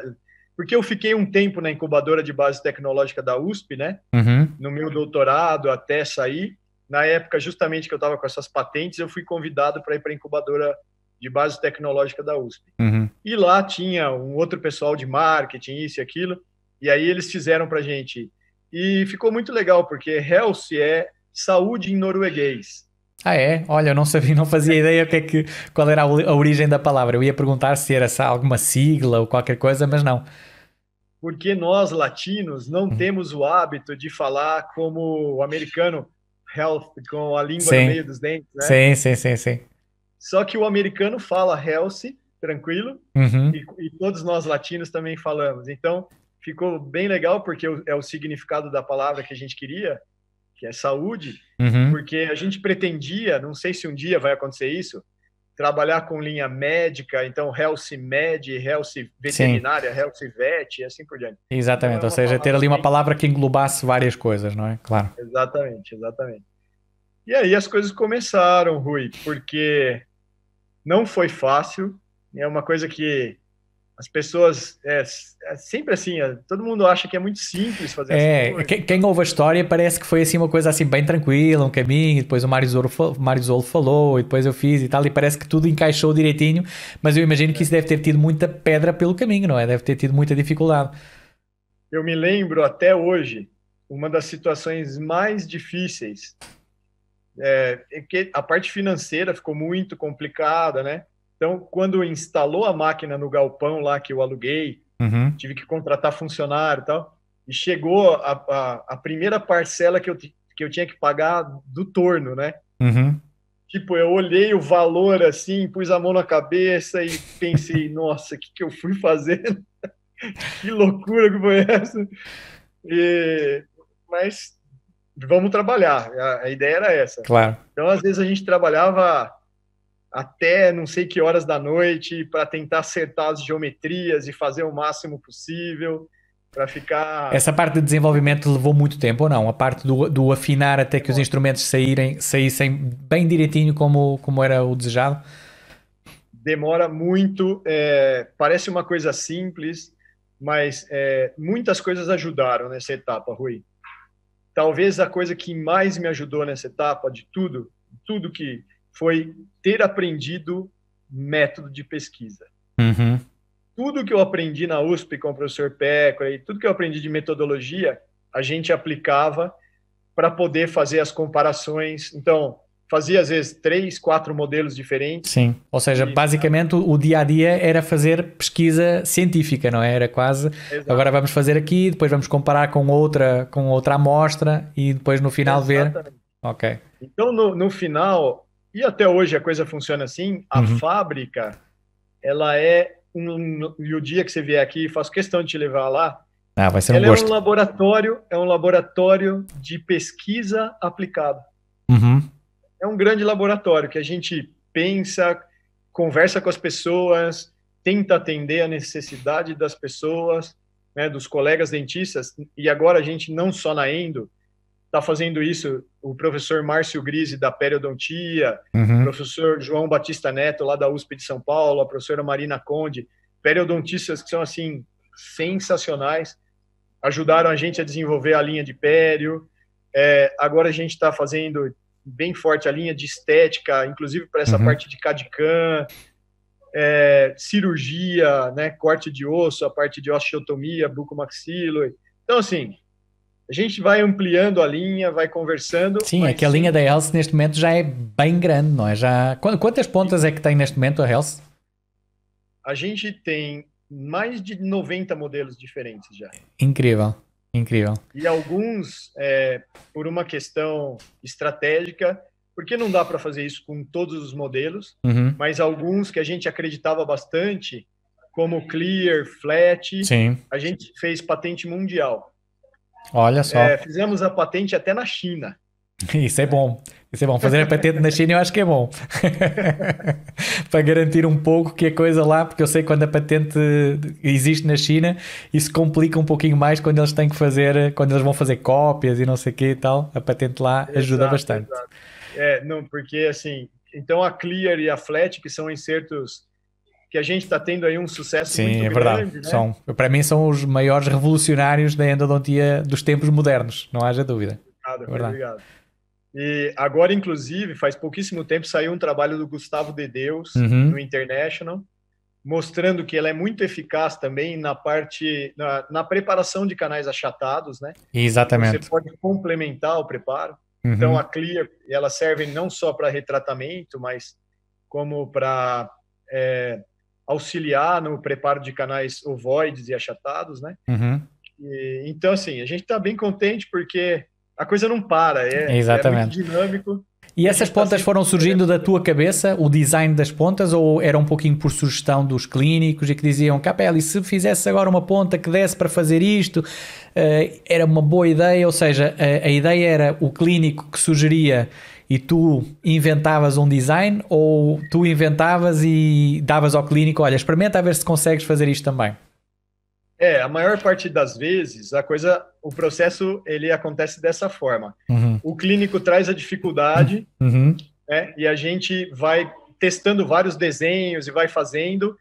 porque eu fiquei um tempo na incubadora de base tecnológica da USP, né? Uhum. No meu doutorado até sair na época, justamente que eu estava com essas patentes, eu fui convidado para ir para a incubadora de base tecnológica da USP. Uhum. E lá tinha um outro pessoal de marketing, isso e aquilo, e aí eles fizeram para gente. E ficou muito legal, porque health é saúde em norueguês. Ah, é? Olha, eu não sabia, não fazia ideia que é que, qual era a origem da palavra. Eu ia perguntar se era alguma sigla ou qualquer coisa, mas não. Porque nós, latinos, não uhum. temos o hábito de falar como o americano health com a língua sim. no meio dos dentes, né? Sim, sim, sim, sim. Só que o americano fala health, tranquilo, uhum. e, e, todos nós latinos também falamos. Então, ficou bem legal, porque é o significado da palavra que a gente queria, que é saúde, uhum. porque a gente pretendia, não sei se um dia vai acontecer isso, trabalhar com linha médica, então Health Med, Health Veterinária, Sim. Health Vet e assim por diante. Exatamente, então, é ou seja, ter ali uma palavra que englobasse várias coisas, não é? Claro. Exatamente, exatamente. E aí as coisas começaram, Rui, porque não foi fácil, é uma coisa que as pessoas é, é, sempre assim, é, todo mundo acha que é muito simples fazer é, quem, quem, ouve a história parece que foi assim uma coisa assim bem tranquila, um caminho, depois o Mário Zolo, Mário Zolo falou, e depois eu fiz e tal, e parece que tudo encaixou direitinho, mas eu imagino que isso deve ter tido muita pedra pelo caminho, não é? Deve ter tido muita dificuldade. Eu me lembro até hoje, uma das situações mais difíceis, é, é que a parte financeira ficou muito complicada, né? Então, quando instalou a máquina no galpão lá que eu aluguei, uhum. tive que contratar funcionário e tal. e chegou a, a, a, primeira parcela que eu, que eu tinha que pagar do torno, né? Uhum. Tipo, eu olhei o valor assim, pus a mão na cabeça e pensei, (laughs) nossa, o que, que eu fui fazendo? (laughs) que loucura que foi essa? E, mas vamos trabalhar, a, a, ideia era essa. Claro. Então, às vezes, a gente trabalhava até não sei que horas da noite para tentar acertar as geometrias e fazer o máximo possível para ficar. Essa parte de desenvolvimento levou muito tempo ou não? A parte do, do afinar até que os instrumentos saírem, saíssem bem direitinho como, como era o desejado? Demora muito, é, parece uma coisa simples, mas é, muitas coisas ajudaram nessa etapa, Rui. Talvez a coisa que mais me ajudou nessa etapa de tudo, tudo que foi ter aprendido método de pesquisa. Uhum tudo que eu aprendi na USP com o professor Peco e tudo que eu aprendi de metodologia, a gente aplicava para poder fazer as comparações. Então, fazia às vezes três, quatro modelos diferentes. Sim, ou seja, e, basicamente o dia a dia era fazer pesquisa científica, não é? Era quase. Exato. Agora vamos fazer aqui, depois vamos comparar com outra, com outra amostra e depois no final Exatamente. ver. Ok. Então no, no final e até hoje a coisa funciona assim. A uhum. fábrica ela é um, e o dia que você vier aqui, faço questão de te levar lá. Ah, vai ser um Ela gosto. é um laboratório, é um laboratório de pesquisa aplicada. Uhum. É um grande laboratório que a gente pensa, conversa com as pessoas, tenta atender a necessidade das pessoas, né, dos colegas dentistas. E agora a gente não só na Endo, está fazendo isso o professor Márcio Grise, da periodontia, uhum. o professor João Batista Neto, lá da USP de São Paulo, a professora Marina Conde, periodontistas que são, assim, sensacionais, ajudaram a gente a desenvolver a linha de pério. É, agora a gente está fazendo bem forte a linha de estética, inclusive para essa uhum. parte de CAD-CAM, é, cirurgia, né, corte de osso, a parte de osteotomia, bucomaxilo. Então, assim, a gente vai ampliando a linha, vai conversando. Sim, é que a linha da Health neste momento já é bem grande, não é? Já... Quantas pontas é que tem neste momento a Health? A gente tem mais de 90 modelos diferentes já. Incrível, incrível. E alguns, é, por uma questão estratégica, porque não dá para fazer isso com todos os modelos, uhum. mas alguns que a gente acreditava bastante, como Clear, Flat, Sim. a gente fez patente mundial. Olha só. É, fizemos a patente até na China. (laughs) Isso é bom. Isso é bom. Fazer a patente na China eu acho que é bom. (laughs) Para garantir um pouco que a coisa lá, porque eu sei que quando a patente existe na China, isso complica um pouquinho mais quando eles têm que fazer, quando eles vão fazer cópias e não sei o que e tal. A patente lá ajuda exato, bastante. Exato. É, não, porque assim, então a Clear e a Flat, que são insertos que a gente está tendo aí um sucesso Sim, muito é verdade. Grande, né? São, para mim são os maiores revolucionários da endodontia dos tempos modernos, não haja dúvida. Obrigado, é obrigado. E agora, inclusive, faz pouquíssimo tempo saiu um trabalho do Gustavo de Deus uhum. no International, mostrando que ela é muito eficaz também na parte na, na preparação de canais achatados, né? Exatamente. Você pode complementar o preparo. Uhum. Então a Clear, ela serve não só para retratamento, mas como para é, auxiliar no preparo de canais ovoides e achatados, né? Uhum. E, então, assim, a gente está bem contente porque a coisa não para, é, Exatamente. é muito dinâmico. E essas tá pontas foram surgindo da tua cabeça, o design das pontas, ou era um pouquinho por sugestão dos clínicos e que diziam, Capelli, se fizesse agora uma ponta que desse para fazer isto, uh, era uma boa ideia, ou seja, a, a ideia era o clínico que sugeria e tu inventavas um design ou tu inventavas e davas ao clínico, olha, experimenta a ver se consegues fazer isto também? É, a maior parte das vezes a coisa, o processo ele acontece dessa forma. Uhum. O clínico traz a dificuldade, uhum. né, e a gente vai testando vários desenhos e vai fazendo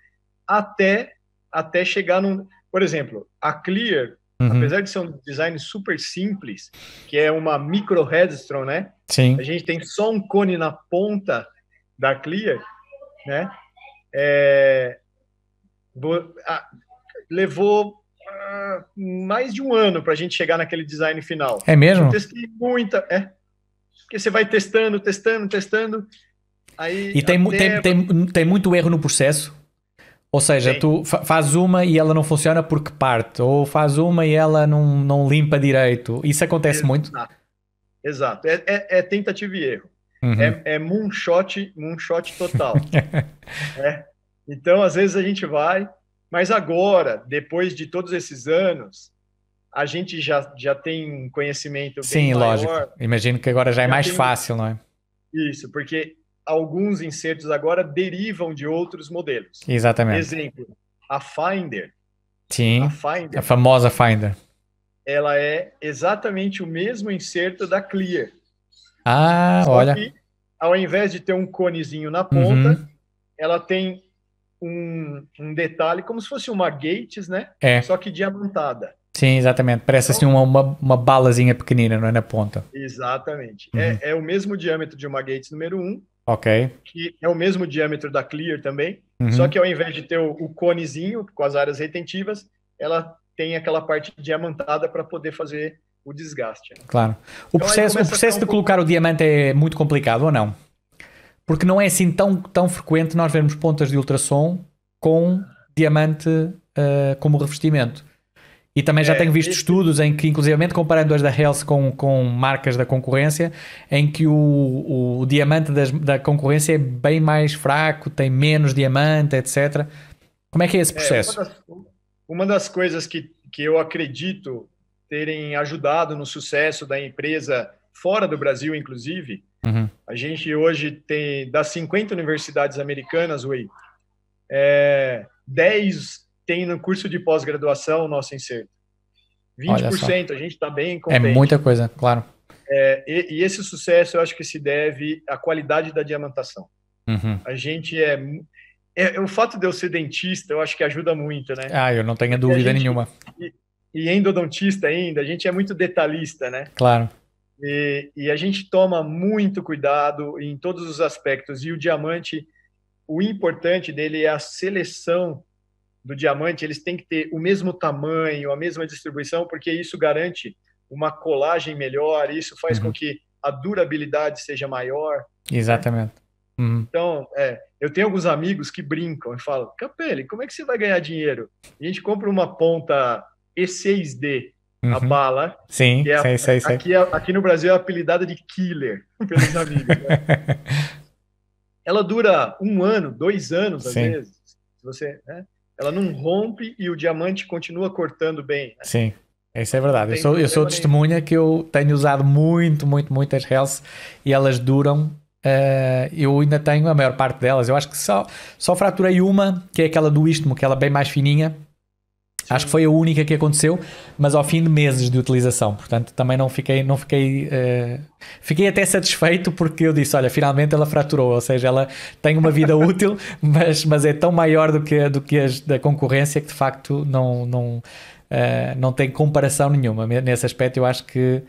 até até chegar num, por exemplo, a Clear Uhum. Apesar de ser um design super simples, que é uma micro headstone, né? Sim. A gente tem só um cone na ponta da Clear, né? É, levou uh, mais de um ano para a gente chegar naquele design final. É mesmo? Eu testei muita, é. Porque você vai testando, testando, testando. Aí e tem, até... tem, tem, tem muito erro no processo? Ou seja, Sim. tu fazes uma e ela não funciona porque parte, ou faz uma e ela não, não limpa direito. Isso acontece Exato. muito? Exato. É, é, é, tentativa e erro. Uhum. É, é moonshot, moonshot total. (laughs) é. Então, às vezes a gente vai, mas agora, depois de todos esses anos, a gente já, já tem conhecimento Sim, lógico. Imagino que agora já é mais tem... fácil, não é? Isso, porque alguns insertos agora derivam de outros modelos. Exatamente. Exemplo, a Finder. Sim, a, Finder, a famosa Finder. Ela é exatamente o mesmo inserto da Clear. Ah, Só olha. Que, ao invés de ter um conezinho na ponta, uhum. ela tem um, um, detalhe como se fosse uma Gates, né? É. Só que diamantada. Sim, exatamente. Parece então, assim uma, uma, uma, balazinha pequenina, não é na ponta. Exatamente. Uhum. É, é, o mesmo diâmetro de uma Gates número 1, Ok. Que é o mesmo diâmetro da Clear também, uhum. só que ao invés de ter o, o, conezinho com as áreas retentivas, ela tem aquela parte diamantada para poder fazer o desgaste. Claro. O então, processo, o processo de um colocar pouco... o diamante é muito complicado ou não? Porque não é assim tão, tão frequente nós vermos pontas de ultrassom com diamante uh, como revestimento. E também já é, tenho visto estudos em que, inclusivamente comparando as da Health com, com marcas da concorrência, em que o, o, o diamante das, da concorrência é bem mais fraco, tem menos diamante, etc. Como é que é esse processo? É, uma, das, uma, das, coisas que, que eu acredito terem ajudado no sucesso da empresa fora do Brasil, inclusive, uhum. a gente hoje tem, das 50 universidades americanas, Wei, é, 10 tem no curso de pós-graduação o nosso inserto. 20%, a gente está bem é contente. É muita coisa, claro. É, e, e, esse sucesso eu acho que se deve à qualidade da diamantação. Uhum. A gente é, é, O fato de eu ser dentista, eu acho que ajuda muito, né? Ah, eu não tenho dúvida gente, nenhuma. E, e endodontista ainda, a gente é muito detalhista, né? Claro. E, e, a gente toma muito cuidado em todos os aspectos. E o diamante, o importante dele é a seleção do diamante, eles têm que ter o mesmo tamanho, a mesma distribuição, porque isso garante uma colagem melhor, isso faz uhum. com que a durabilidade seja maior. Exatamente. Né? Uhum. Então, é, eu tenho alguns amigos que brincam e falam: Capelli, como é que você vai ganhar dinheiro? A gente compra uma ponta E6D, uhum. a bala. Sim, é, sei, sei, sei. Aqui, é, aqui no Brasil é apelidada de killer (laughs) pelos amigos. Né? (laughs) Ela dura um ano, dois anos, às Sim. vezes. Você, né? ela não rompe e o diamante continua cortando bem. Né? Sim. Isso é verdade. Eu sou, eu sou testemunha que eu tenho usado muito, muito, muitas Hells e elas duram. Uh, eu ainda tenho a maior parte delas. Eu acho que só, só fraturei uma, que é aquela do istmo, aquela bem mais fininha, Acho que foi a única que aconteceu, mas ao fim de meses de utilização. Portanto, também não fiquei, não fiquei, uh, fiquei até satisfeito porque eu disse, olha, finalmente ela fraturou, ou seja, ela tem uma vida (laughs) útil, mas, mas é tão maior do que, do que as da concorrência que de facto não, não, uh, não tem comparação nenhuma. Nesse aspecto, eu acho que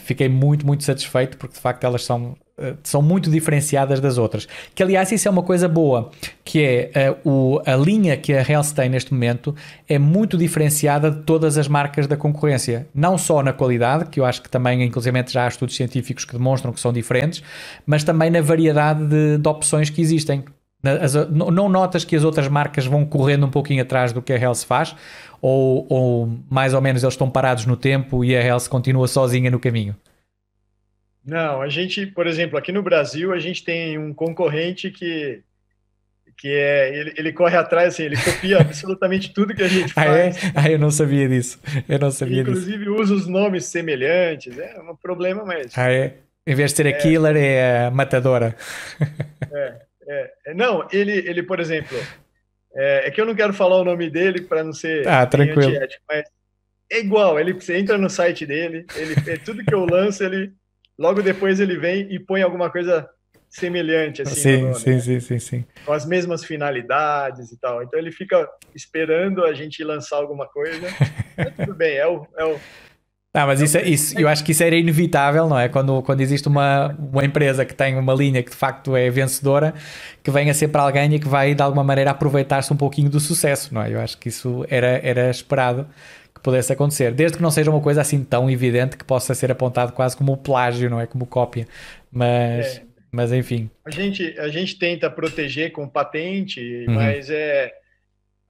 fiquei muito, muito satisfeito porque de facto elas são são muito diferenciadas das outras. Que aliás isso é uma coisa boa, que é uh, o, a linha que a Hells tem neste momento é muito diferenciada de todas as marcas da concorrência. Não só na qualidade, que eu acho que também inclusive já há estudos científicos que demonstram que são diferentes, mas também na variedade de, de opções que existem. As, não notas que as outras marcas vão correndo um pouquinho atrás do que a Hells faz, ou, ou mais ou menos eles estão parados no tempo e a Hells continua sozinha no caminho? Não, a gente, por exemplo, aqui no Brasil, a gente tem um concorrente que que é ele, ele corre atrás, assim, ele copia (laughs) absolutamente tudo que a gente faz. Ah, é? ah, eu não sabia disso. Eu não sabia Inclusive disso. usa os nomes semelhantes, é um problema, mas. Ah, é? Em vez de ser a é, killer, é a matadora. É, (laughs) é, é. Não, ele, ele por exemplo, é, é, que eu não quero falar o nome dele para não ser ah, tranquilo. mas é igual. Ele, você entra no site dele, ele, tudo que eu lanço, ele logo depois ele vem e põe alguma coisa semelhante assim sim, nome, sim, né? sim, sim, sim, com as mesmas finalidades e tal. Então ele fica esperando a gente lançar alguma coisa. (laughs) tudo bem, é o, é o ah, mas isso, é, isso, eu acho que isso era inevitável, não é? Quando, quando existe uma, uma empresa que tem uma linha que de facto é vencedora, que venha sempre alguém e que vai de alguma maneira aproveitar-se um pouquinho do sucesso, não é? Eu acho que isso era, era esperado que pudesse acontecer, desde que não seja uma coisa assim tão evidente que possa ser apontado quase como plágio, não é? Como cópia. Mas, é. Mas enfim. A gente, a gente tenta proteger com patente, uhum. mas é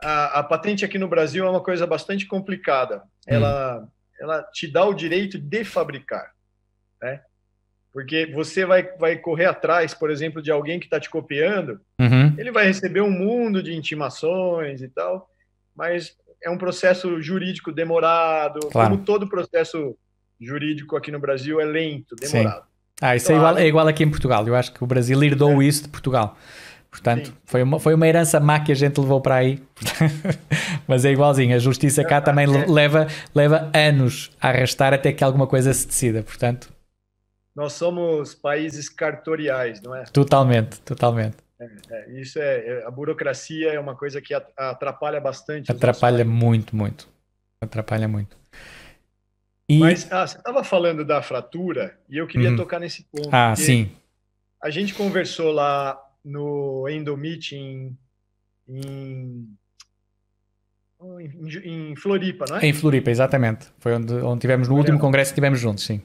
a, a, patente aqui no Brasil é uma coisa bastante complicada. Ela, uhum. ela te dá o direito de fabricar, né? Porque você vai, vai correr atrás, por exemplo, de alguém que está te copiando, uhum. ele vai receber um mundo de intimações e tal, mas é um processo jurídico demorado, claro. como todo processo jurídico aqui no Brasil é lento, demorado. Sim. Ah, isso claro. é, igual, é igual aqui em Portugal. Eu acho que o Brasil herdou é. isso de Portugal. Portanto, foi uma, foi uma herança má que a gente levou para aí. (laughs) Mas é igualzinho. A justiça cá também é. leva, leva anos a arrastar até que alguma coisa se decida. Portanto, nós somos países cartoriais, não é? Totalmente, totalmente. É, é, isso é, é a burocracia é uma coisa que atrapalha bastante. Atrapalha muito, muito. Atrapalha muito. E... Mas ah, você estava falando da fratura e eu queria uhum. tocar nesse ponto. Ah, sim. A gente conversou lá no Endomit em, em, em, Floripa, não é? Em Floripa, exatamente. Foi onde, onde tivemos no último congresso que tivemos juntos, sim.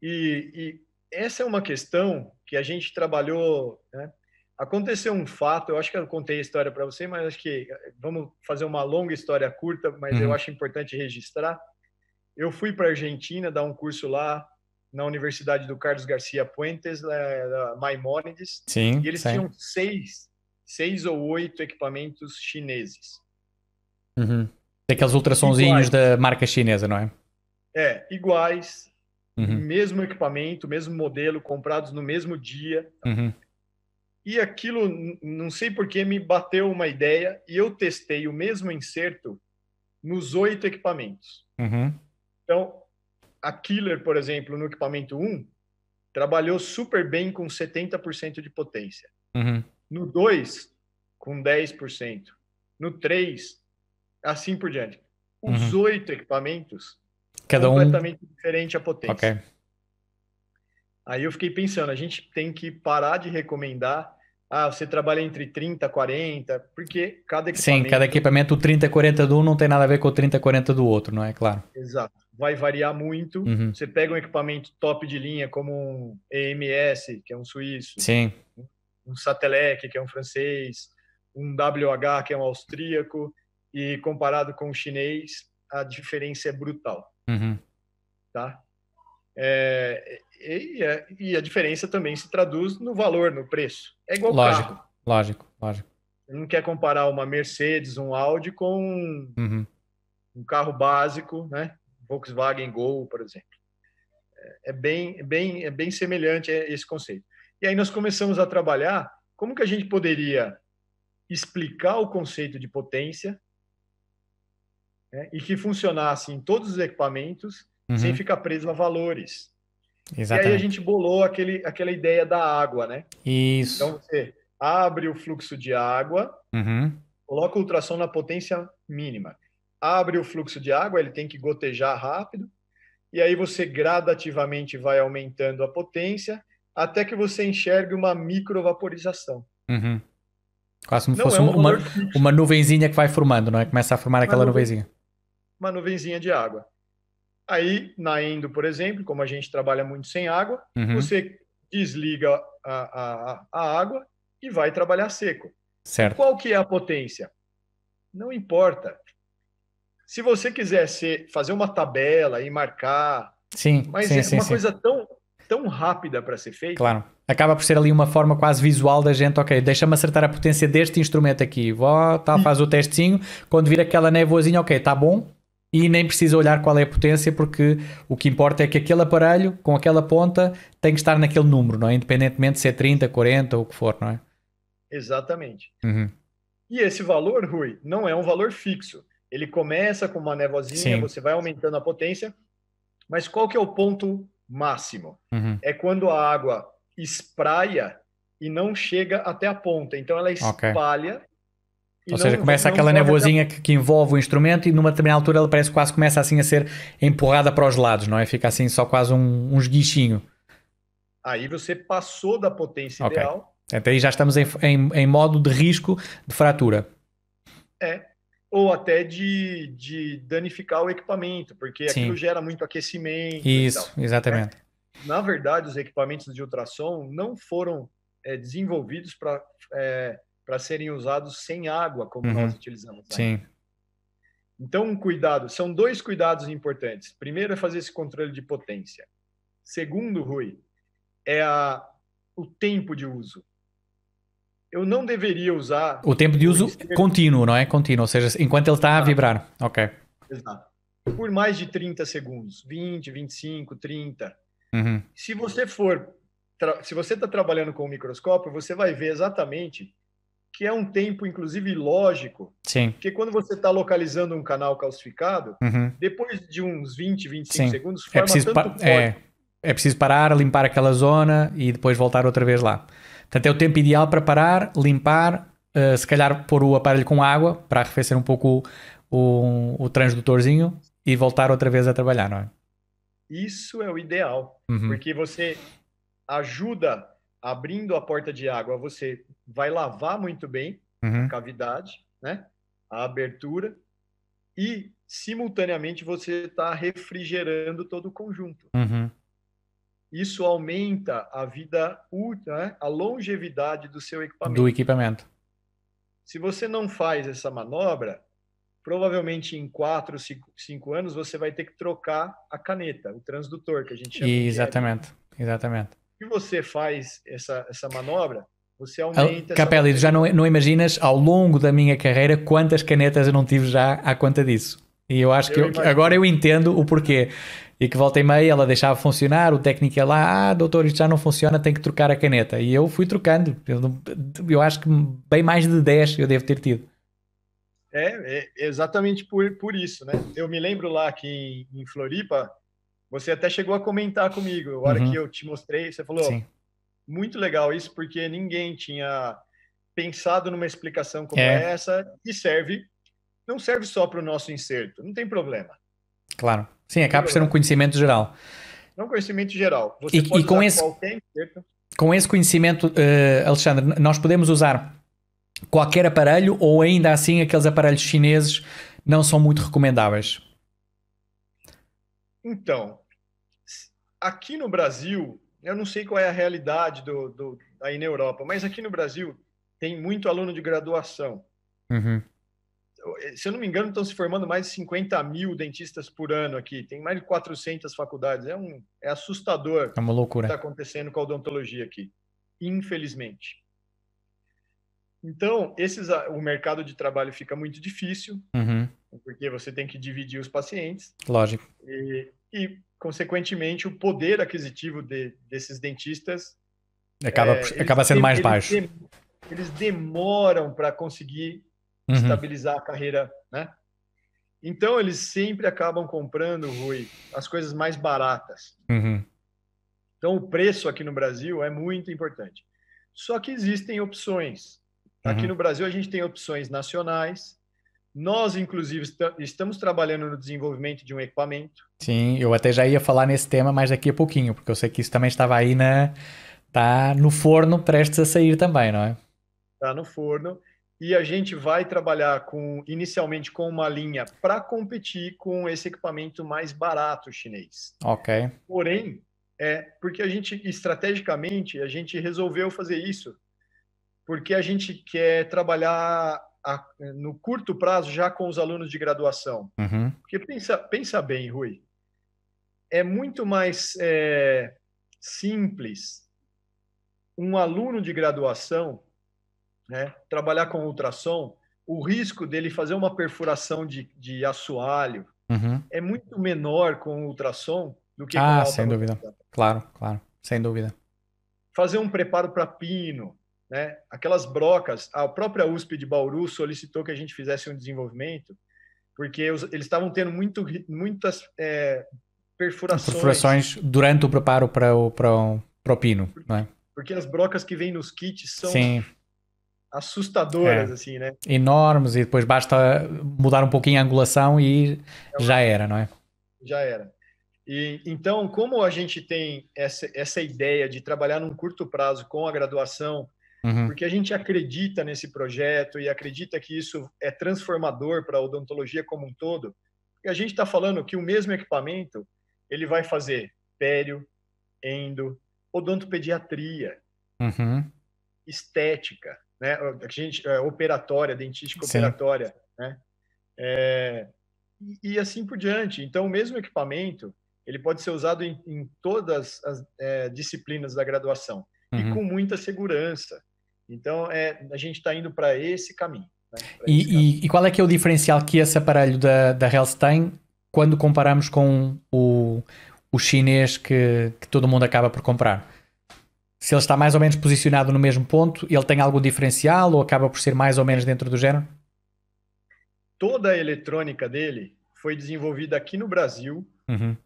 E, e, essa é uma questão que a gente trabalhou. Né? Aconteceu um fato, eu acho que eu contei a história para você, mas acho que vamos fazer uma longa história curta, mas uhum. eu acho importante registrar. Eu fui para a Argentina dar um curso lá na Universidade do Carlos Garcia Puentes, da Maimonides, Sim, e eles sim. tinham seis, seis ou oito equipamentos chineses. Uhum. Aqueles ultrassonzinhos da marca chinesa, não é? É, iguais, uhum. mesmo equipamento, mesmo modelo, comprados no mesmo dia. Uhum. E aquilo, não sei por que, me bateu uma ideia e eu testei o mesmo inserto nos oito equipamentos. Uhum. Então, a Killer, por exemplo, no equipamento 1, trabalhou super bem com 70% de potência. Uhum. No 2, com 10%. No 3, assim por diante. Os uhum. oito equipamentos Cada completamente um... diferente a potência. Okay. Aí eu fiquei pensando, a gente tem que parar de recomendar ah, você trabalha entre 30 e 40, porque cada equipamento... Sim, cada equipamento, o 30 40 do um não tem nada a ver com o 30 40 do outro, não é? Claro. Exato. Vai variar muito. Uhum. Você pega um equipamento top de linha, como um EMS, que é um suíço. Sim. Um Satelec, que é um francês. Um WH, que é um austríaco. E comparado com o chinês, a diferença é brutal. Uhum. Tá? É, e, a, e, a, diferença também se traduz no valor, no preço. É igual lógico, carro. Lógico, lógico. Você não quer comparar uma Mercedes, um Audi com uhum. um carro básico, né? Volkswagen Gol, por exemplo. É, é bem, bem, é bem semelhante esse conceito. E aí nós começamos a trabalhar como que a gente poderia explicar o conceito de potência né, e que funcionasse em todos os equipamentos uhum. sem ficar preso a valores. Exatamente. E aí a gente bolou aquele, aquela ideia da água, né? Isso. Então você abre o fluxo de água, uhum. coloca o ultrassom na potência mínima. Abre o fluxo de água, ele tem que gotejar rápido, e aí você gradativamente vai aumentando a potência até que você enxergue uma microvaporização. Uhum. Quase como se fosse é um uma, uma nuvenzinha que vai formando, não é? Começa a formar aquela nuvenzinha uma nuvenzinha de água. Aí, na Endo, por exemplo, como a gente trabalha muito sem água, uhum. você desliga a, a, a, água e vai trabalhar seco. Certo. Qual que é a potência? Não importa. Se você quiser ser, fazer uma tabela e marcar, sim, mas sim, é sim, uma sim. coisa tão, tão rápida para ser feita. Claro. Acaba por ser ali uma forma quase visual da gente, ok, deixa-me acertar a potência deste instrumento aqui. Vou, tá, faz o testinho, quando vir aquela nevoazinha, ok, está bom, e nem precisa olhar qual é a potência, porque o que importa é que aquele aparelho, com aquela ponta, tem que estar naquele número, não é? Independentemente de ser 30, 40 ou o que for, não é? Exatamente. Uhum. E esse valor, Rui, não é um valor fixo. Ele começa com uma nevozinha, Sim. você vai aumentando a potência, mas qual que é o ponto máximo? Uhum. É quando a água espraia e não chega até a ponta. Então ela espalha okay. Ou seja, começa aquela nevoazinha que, que, envolve o instrumento e numa determinada altura ela parece quase começa assim a ser empurrada para os lados, não é? Fica assim só quase um, um esguichinho. Aí você passou da potência okay. ideal. Até aí já estamos em, em, em, modo de risco de fratura. É. Ou até de, de danificar o equipamento, porque Sim. aquilo gera muito aquecimento. Isso, exatamente. na verdade, os equipamentos de ultrassom não foram é, desenvolvidos para é, para serem usados sem água, como uhum. nós utilizamos. Sim. Então, um cuidado, são dois cuidados importantes. Primeiro é fazer esse controle de potência. Segundo, Rui, é a, o tempo de uso. Eu não deveria usar. O tempo de uso contínuo, não é? Contínuo, ou seja, enquanto ele está a vibrar. Ok. Exato. Por mais de 30 segundos, 20, 25, 30. Uhum. Se você for. Se você está trabalhando com o microscópio, você vai ver exatamente que é um tempo, inclusive, lógico. Sim. Porque quando você está localizando um canal calcificado, uhum. depois de uns 20, 25 Sim. segundos, é forma é preciso tanto é, é preciso parar, limpar aquela zona e depois voltar outra vez lá. Portanto, é o tempo ideal para parar, limpar, uh, se calhar pôr o aparelho com água para arrefecer um pouco o, o, o transdutorzinho e voltar outra vez a trabalhar, não é? Isso é o ideal, uhum. porque você ajuda abrindo a porta de água, você vai lavar muito bem uhum. a cavidade, né? A abertura e simultaneamente você está refrigerando todo o conjunto. Uhum. Isso aumenta a vida útil, né? a longevidade do seu equipamento. Do equipamento. Se você não faz essa manobra, provavelmente em 4, 5 anos você vai ter que trocar a caneta, o transdutor que a gente chama. Exatamente, exatamente. Se você faz essa, essa manobra, você aumenta. Capelli, já não, não imaginas ao longo da minha carreira quantas canetas eu não tive já à conta disso. E eu acho eu que eu, agora eu entendo o porquê. E que volta e meia ela deixava funcionar, o técnico ia lá, ah, doutor, isto já não funciona, tem que trocar a caneta. E eu fui trocando. Eu, eu acho que bem mais de 10 eu devo ter tido. É, é exatamente por, por isso, né? Eu me lembro lá que em, em Floripa, você até chegou a comentar comigo, a hora uhum. que eu te mostrei, você falou, Sim. Muito legal isso, porque ninguém tinha pensado numa explicação como é. essa e serve, não serve só para o nosso inserto, não tem problema. Claro. Sim, acaba por ser um conhecimento geral. É um conhecimento geral. Você e, pode e com esse, inserto. Com esse conhecimento, uh, Alexandre, nós podemos usar qualquer aparelho ou ainda assim aqueles aparelhos chineses não são muito recomendáveis? Então, aqui no Brasil, eu não sei qual é a realidade do, do aí na Europa, mas aqui no Brasil tem muito aluno de graduação. Uhum. Se eu não me engano, estão se formando mais de 50 mil dentistas por ano aqui. Tem mais de 400 faculdades. É, um, é assustador. É uma loucura. O que está acontecendo com a odontologia aqui, infelizmente. Então, esses, o mercado de trabalho fica muito difícil, uhum. porque você tem que dividir os pacientes. Lógico. E, e consequentemente, o poder aquisitivo de, desses dentistas acaba, é, acaba sendo mais baixo. eles demoram para conseguir uhum. estabilizar a carreira, né? Então, eles sempre acabam comprando, Rui, as coisas mais baratas. Uhum. Então, o preço aqui no Brasil é muito importante. Só que existem opções. Aqui uhum. no Brasil, a gente tem opções nacionais, nós, inclusive, estamos trabalhando no desenvolvimento de um equipamento. Sim, eu até já ia falar nesse tema, mas daqui a pouquinho, porque eu sei que isso também estava aí na. Está no forno, prestes a sair também, não é? Está no forno. E a gente vai trabalhar com inicialmente com uma linha para competir com esse equipamento mais barato chinês. Ok. Porém, é porque a gente estrategicamente a gente resolveu fazer isso porque a gente quer trabalhar a, no curto prazo já com os alunos de graduação. Uhum. Porque pensa, pensa bem, Rui, é muito mais é, simples um aluno de graduação né, trabalhar com ultrassom, o risco dele fazer uma perfuração de, de assoalho uhum. é muito menor com o ultrassom do que ah, com sem dúvida. Claro, claro, sem dúvida. Fazer um preparo para pino, né? Aquelas brocas, a própria USP de Bauru solicitou que a gente fizesse um desenvolvimento, porque eles estavam tendo muito, muitas é, perfurações. Perfurações durante o preparo para o, para o, para o pino, porque, não é? Porque as brocas que vêm nos kits são Sim. assustadoras, é. assim, né? Enormes, e depois basta mudar um pouquinho a angulação e é já era, não é? Já era. E, então, como a gente tem essa, essa ideia de trabalhar num curto prazo com a graduação Uhum. Porque a gente acredita nesse projeto e acredita que isso é transformador para a odontologia como um todo. Porque a gente está falando que o mesmo equipamento ele vai fazer pério, endo, odontopediatria, uhum. estética, né? A gente, é, operatória, dentística Sim. operatória, né? É, e, e, assim por diante. Então, o mesmo equipamento ele pode ser usado em, em todas as é, disciplinas da graduação uhum. e com muita segurança. Então, é, a gente está indo para esse caminho. Né? E, esse caminho. E, qual é que é o diferencial que esse aparelho da, da Health tem quando comparamos com o, o chinês que, que todo mundo acaba por comprar? Se ele está mais ou menos posicionado no mesmo ponto, ele tem algum diferencial ou acaba por ser mais ou menos dentro do género? Toda a eletrônica dele foi desenvolvida aqui no Brasil. Uhum.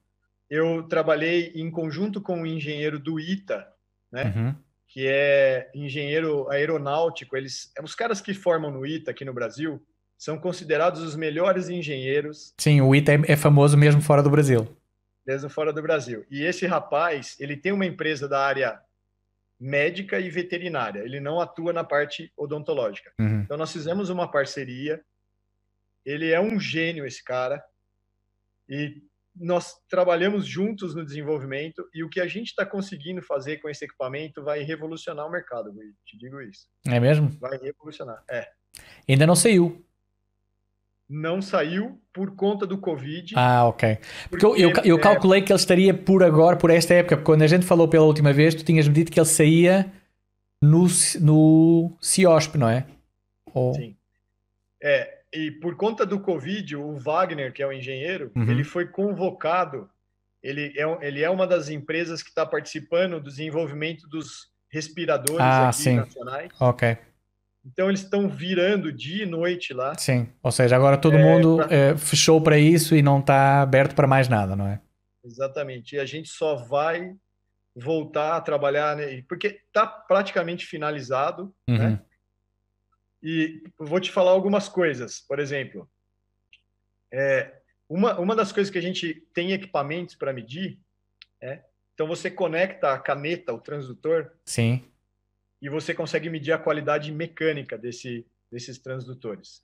Eu trabalhei em conjunto com o um engenheiro do ITA, né? Uhum. Que é engenheiro aeronáutico. Eles, os caras que formam no ITA aqui no Brasil são considerados os melhores engenheiros. Sim, o ITA é, é famoso mesmo fora do Brasil. Mesmo fora do Brasil. E esse rapaz, ele tem uma empresa da área médica e veterinária. Ele não atua na parte odontológica. Uhum. Então nós fizemos uma parceria. Ele é um gênio esse cara e nós trabalhamos juntos no desenvolvimento e o que a gente está conseguindo fazer com esse equipamento vai revolucionar o mercado. Te digo isso. É mesmo? Vai revolucionar. É. Ainda não saiu não saiu por conta do Covid. Ah, ok. Porque, porque eu, eu, eu, calculei que ele estaria por agora, por esta época, porque quando a gente falou pela última vez, tu tinhas-me dito que ele saía no, no CIOSP, não é? Ou... Sim. É, e por conta do Covid, o Wagner, que é o engenheiro, uhum. ele foi convocado, ele é, ele é uma das empresas que está participando do desenvolvimento dos respiradores ah, aqui sim. nacionais. Ok. Então eles estão virando dia e noite lá. Sim, ou seja, agora todo é, mundo pra... é, fechou para isso e não está aberto para mais nada, não é? Exatamente. E a gente só vai voltar a trabalhar, né? porque está praticamente finalizado, uhum. né? E vou te falar algumas coisas. Por exemplo, é, uma, uma das coisas que a gente tem equipamentos para medir é então você conecta a caneta, o transdutor. Sim e você consegue medir a qualidade mecânica desse, desses transdutores.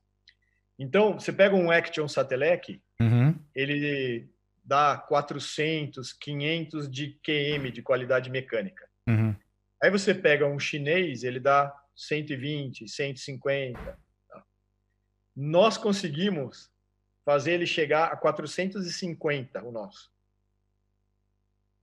Então, você pega um Action Satellite, uhum. ele dá 400, 500 de QM de qualidade mecânica. Uhum. Aí você pega um chinês, ele dá 120, 150. Tá? Nós conseguimos fazer ele chegar a 450, o nosso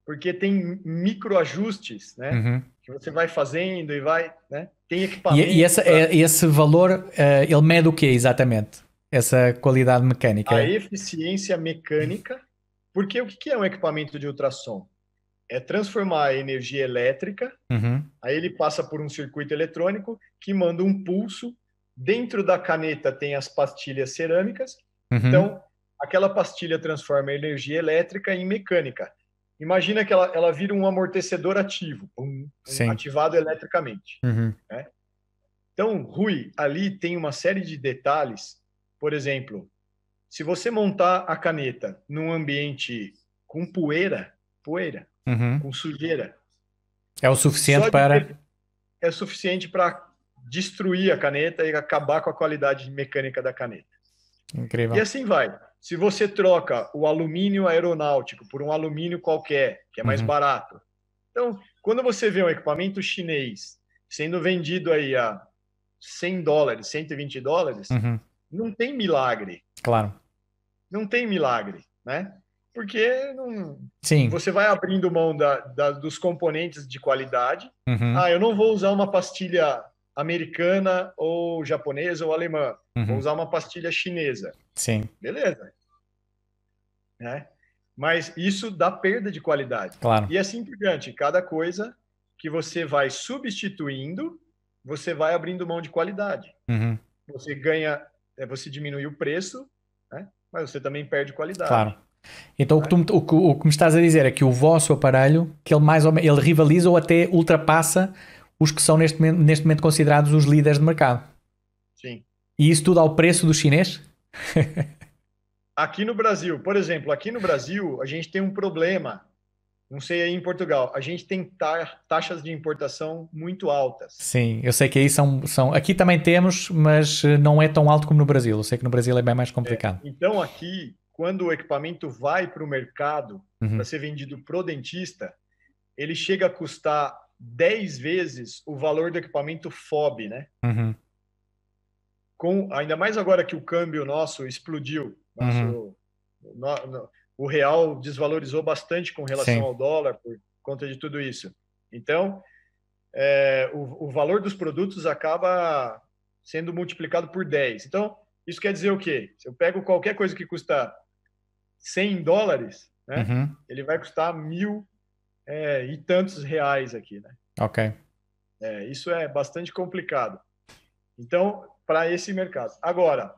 porque tem microajustes, né? Uhum. Que você vai fazendo e vai, né? Tem equipamento. E, e essa, pra... é, esse valor, uh, ele mede o que exatamente? Essa qualidade mecânica? A eficiência mecânica, porque o que é um equipamento de ultrassom? É transformar a energia elétrica, uhum. aí ele passa por um circuito eletrônico que manda um pulso. Dentro da caneta tem as pastilhas cerâmicas, uhum. então aquela pastilha transforma a energia elétrica em mecânica. Imagina que ela, ela vira um amortecedor ativo, um, um ativado eletricamente. Uhum. Né? Então, Rui, ali tem uma série de detalhes. Por exemplo, se você montar a caneta num ambiente com poeira, poeira, uhum. com sujeira, é o suficiente para é suficiente para destruir a caneta e acabar com a qualidade mecânica da caneta. Incrível. E assim vai. Se você troca o alumínio aeronáutico por um alumínio qualquer, que é mais uhum. barato. Então, quando você vê um equipamento chinês sendo vendido aí a 100 dólares, 120 dólares, uhum. não tem milagre. Claro. Não tem milagre, né? Porque não... Sim. você vai abrindo mão da, da, dos componentes de qualidade. Uhum. Ah, eu não vou usar uma pastilha americana ou japonesa ou alemã. Uhum. Vou usar uma pastilha chinesa. Sim. Beleza. Né? Mas isso dá perda de qualidade. Claro. E assim por diante. Cada coisa que você vai substituindo, você vai abrindo mão de qualidade. Uhum. Você ganha, é, você diminui o preço, né? mas você também perde qualidade. Claro. Então o, que tu, o, que, o que me estás a dizer é que o vosso aparelho, que ele mais ou menos, ele rivaliza ou até ultrapassa os que são neste momento, neste momento considerados os líderes de mercado. Sim. E isso tudo ao preço do chinês? (laughs) aqui no Brasil, por exemplo, aqui no Brasil, a gente tem um problema. Não sei aí em Portugal, a gente tem taxas de importação muito altas. Sim, eu sei que aí são, são. Aqui também temos, mas eh, não é tão alto como no Brasil. Eu sei que no Brasil é bem mais complicado. É, então, aqui, quando o equipamento vai para o mercado uhum. para ser vendido pro dentista, ele chega a custar 10 vezes o valor do equipamento FOB, né? Uhum. Com, ainda mais agora que o câmbio nosso explodiu. Nosso, uhum. no, no, o real desvalorizou bastante com relação Sim. ao dólar por conta de tudo isso. Então, é, o, o, valor dos produtos acaba sendo multiplicado por 10. Então, isso quer dizer o quê? Se eu pego qualquer coisa que custa 100 dólares, né, uhum. ele vai custar mil é, e tantos reais aqui, né? Ok. É, isso é bastante complicado. Então, para esse mercado. Agora,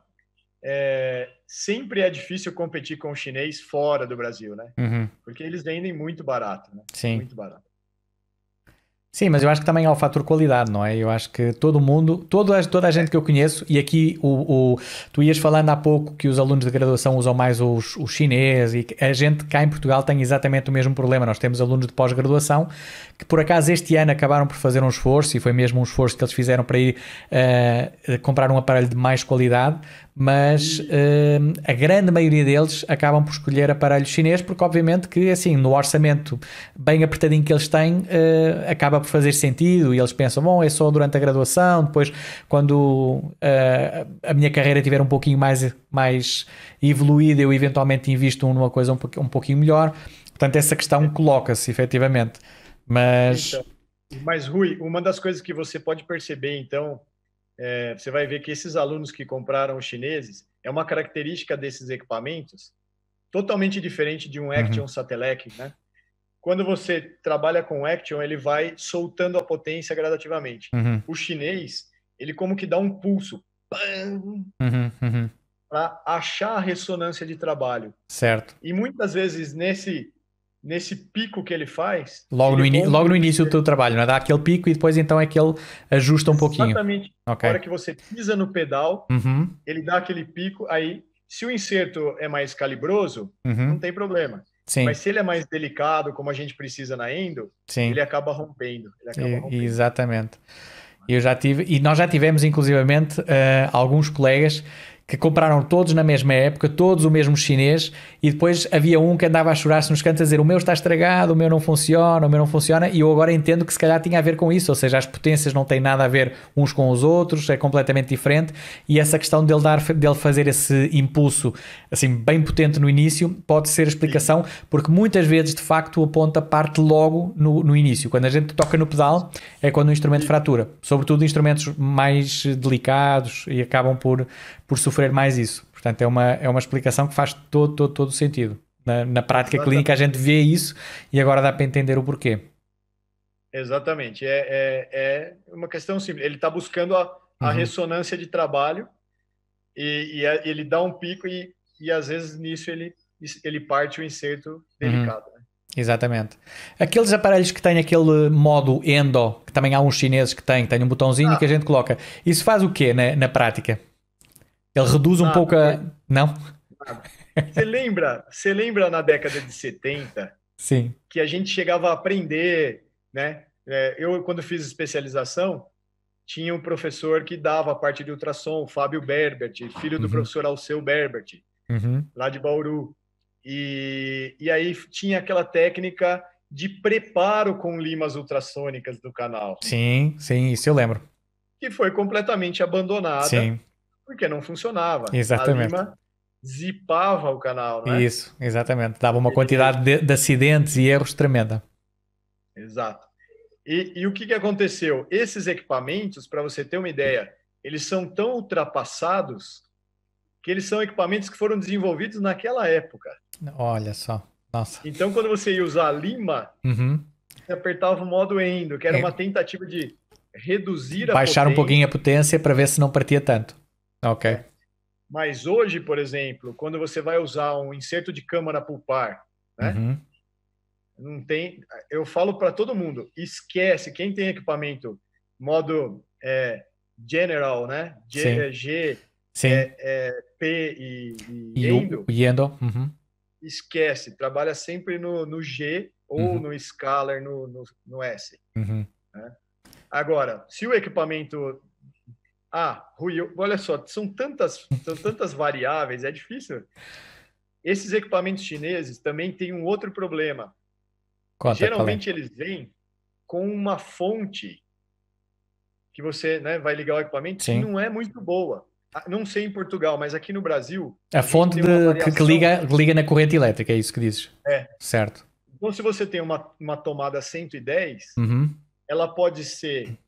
é, sempre é difícil competir com o chinês fora do Brasil, né? Uhum. Porque eles vendem muito barato, né? Sim. Muito barato. Sim, mas eu acho que também há o fator qualidade, não é? Eu acho que todo mundo, toda, toda a gente que eu conheço, e aqui o, o, tu ias falando há pouco que os alunos de graduação usam mais os, os chineses, e a gente cá em Portugal tem exatamente o mesmo problema. Nós temos alunos de pós-graduação que por acaso este ano acabaram por fazer um esforço, e foi mesmo um esforço que eles fizeram para ir uh, comprar um aparelho de mais qualidade, mas uh, a grande maioria deles acabam por escolher aparelhos chineses porque obviamente que assim no orçamento bem apertadinho que eles têm uh, acaba por fazer sentido. E eles pensam bom é só durante a graduação depois quando uh, a minha carreira tiver um pouquinho mais mais evoluída eu eventualmente invisto numa coisa um, um pouquinho melhor. Portanto essa questão coloca-se efetivamente. Mas então, mas Rui uma das coisas que você pode perceber então é, você vai ver que esses alunos que compraram os chineses é uma característica desses equipamentos totalmente diferente de um Action uhum. Satellite, né? Quando você trabalha com Action, ele vai soltando a potência gradativamente. Uhum. O chinês, ele como que dá um pulso uhum, uhum. para achar a ressonância de trabalho. Certo. E muitas vezes nesse nesse pico que ele faz. Logo, ele no, logo no início do teu trabalho, não é? Dá aquele pico e depois então é que ele ajusta um pouquinho. Exatamente. Okay. Na hora que você pisa no pedal, uhum. ele dá aquele pico, aí se o inserto é mais calibroso, uhum. não tem problema. Sim. Mas se ele é mais delicado, como a gente precisa na Endo, Sim. ele acaba rompendo. Ele acaba e, rompendo. Exatamente. Eu já tive, e nós já tivemos inclusivamente uh, alguns colegas que compraram todos na mesma época, todos o mesmo chinês, e depois havia um que andava a chorar-se nos cantos a dizer o meu está estragado, o meu não funciona, o meu não funciona, e eu agora entendo que se calhar tinha a ver com isso, ou seja, as potências não têm nada a ver uns com os outros, é completamente diferente, e essa questão dele, dar, dele fazer esse impulso assim bem potente no início pode ser explicação, porque muitas vezes de facto a ponta parte logo no, no início, quando a gente toca no pedal é quando o instrumento fratura, sobretudo instrumentos mais delicados e acabam por, por sofrer mais isso. Portanto, é uma, é uma explicação que faz todo, todo, todo sentido. Na, na prática Exatamente. clínica a gente vê isso e agora dá para entender o porquê. Exatamente. É, é, é uma questão simples. Ele está buscando a, a uhum. ressonância de trabalho e, e a, ele dá um pico e, e às vezes nisso ele, ele parte o inserto delicado. Uhum. Né? Exatamente. Aqueles aparelhos que têm aquele modo endo, que também há uns chineses que têm, tem um botãozinho ah. que a gente coloca. Isso faz o quê na, na prática? Ele reduz um pouco a. Não? Você lembra, você lembra na década de 70? Sim. Que a gente chegava a aprender, né? É, eu, quando fiz especialização, tinha um professor que dava a parte de ultrassom, o Fábio Berbert, filho do uhum. professor Alceu Berbert, uhum. lá de Bauru. E, e aí tinha aquela técnica de preparo com limas ultrassônicas do canal. Sim, sim, isso eu lembro. Que foi completamente abandonada. Sim porque não funcionava. Exatamente. A Lima zipava o canal, não é? Isso, exatamente. Dava uma quantidade de, de acidentes e erros tremenda. Exato. E, e o que, que aconteceu? Esses equipamentos, para você ter uma ideia, eles são tão ultrapassados que eles são equipamentos que foram desenvolvidos naquela época. Olha só. Nossa. Então, quando você ia usar a Lima, uhum. você apertava o modo Endo, que era é. uma tentativa de reduzir a Baixar um pouquinho a potência para ver se não partia tanto. Ok. É. Mas hoje, por exemplo, quando você vai usar um inserto de câmara pulpar, né? Uhum. Não tem. Eu falo para todo mundo, esquece quem tem equipamento modo é, general, né? G, Sim. G Sim. É, é, P e, e, e Endo. O, Endo. Uhum. Esquece, trabalha sempre no, no G ou uhum. no Scalar no, no, no S. Uhum. Né? Agora, se o equipamento ah, Rui, olha só, são tantas, são tantas variáveis, é difícil. Esses equipamentos chineses também têm um outro problema. Conta, é? Geralmente é? eles vêm com uma fonte que você né, vai ligar o equipamento Sim. que não é muito boa. Ah, não sei em Portugal, mas aqui no Brasil. A, a fonte de, que, que, liga, liga na corrente elétrica, é isso que dizes? É. Certo. Então, se você tem uma, uma tomada 110, uhum. ela pode ser.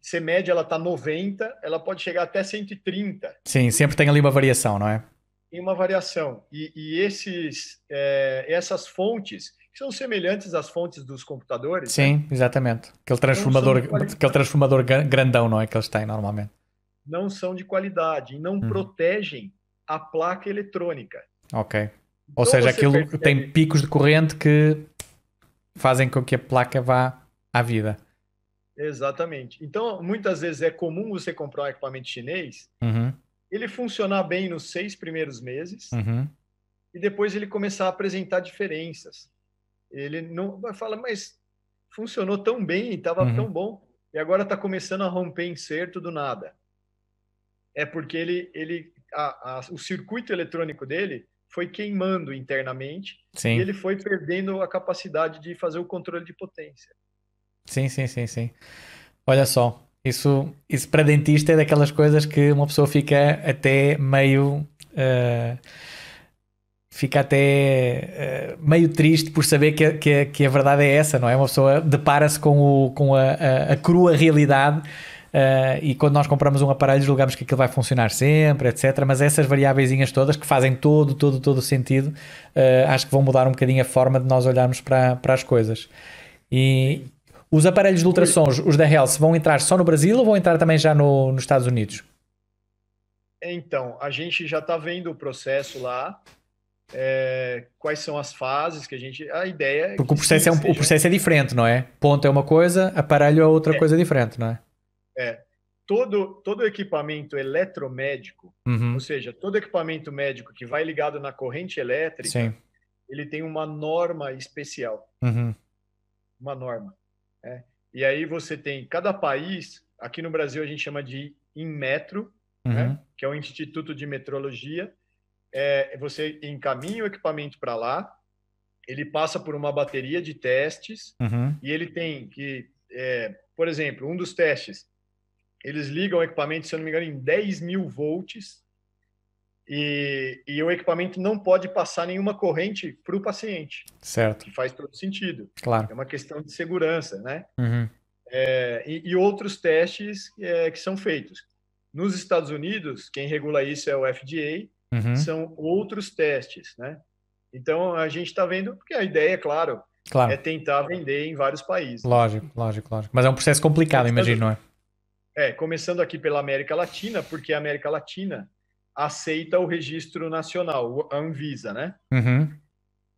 Se média ela está 90, ela pode chegar até 130. Sim, sempre tem ali uma variação, não é? Tem uma variação. E, e esses, é, essas fontes, que são semelhantes às fontes dos computadores. Sim, né? exatamente. Aquele transformador, aquele transformador grandão, não é? Que eles têm normalmente não são de qualidade e não hum. protegem a placa eletrônica. Ok. Ou então, seja, aquilo percebe... tem picos de corrente que fazem com que a placa vá à vida. Exatamente. Então, muitas vezes é comum você comprar um equipamento chinês, uhum. ele funcionar bem nos seis primeiros meses uhum. e depois ele começar a apresentar diferenças. Ele não vai falar, mas funcionou tão bem, estava uhum. tão bom, e agora está começando a romper inserto do nada é porque ele, ele a, a, o circuito eletrônico dele foi queimando internamente sim. e ele foi perdendo a capacidade de fazer o controle de potência. Sim, sim, sim, sim. Olha só, isso, isso para dentista é daquelas coisas que uma pessoa fica até meio. Uh, fica até uh, meio triste por saber que, que, que, a verdade é essa, não é? Uma pessoa depara-se com, o, com a, a, a crua realidade Uh, e quando nós compramos um aparelho julgamos que aquilo vai funcionar sempre, etc. Mas essas variáveis todas que fazem todo, todo, todo sentido, uh, acho que vão mudar um bocadinho a forma de nós olharmos para, para as coisas. E os aparelhos de ultrassons, os da Health, vão entrar só no Brasil ou vão entrar também já no, nos Estados Unidos? Então, a gente já está vendo o processo lá. É, quais são as fases que a gente. A ideia é. Porque o processo, é um, o processo é diferente, não é? Ponto é uma coisa, aparelho é outra é. coisa diferente, não é? É, todo, todo equipamento eletromédico, uhum. ou seja, todo equipamento médico que vai ligado na corrente elétrica, Sim. ele tem uma norma especial. Uhum. Uma norma. É. E aí você tem, cada país, aqui no Brasil a gente chama de Inmetro, uhum. né, que é o Instituto de Metrologia. É, você encaminha o equipamento para lá, ele passa por uma bateria de testes uhum. e ele tem que, é, por exemplo, um dos testes eles ligam o equipamento, se eu não me engano, em 10 mil volts e, e o equipamento não pode passar nenhuma corrente para o paciente. Certo. Que faz todo sentido. Claro. É uma questão de segurança, né? Uhum. É, e, e, outros testes é, que são feitos. Nos Estados Unidos, quem regula isso é o FDA, uhum. são outros testes, né? Então, a gente está vendo, porque a ideia, claro, claro, é tentar vender em vários países. Lógico, lógico, lógico. Mas é um processo complicado, imagino, não é? É, começando aqui pela América Latina, porque a América Latina aceita o registro nacional, a Anvisa, né? Uhum.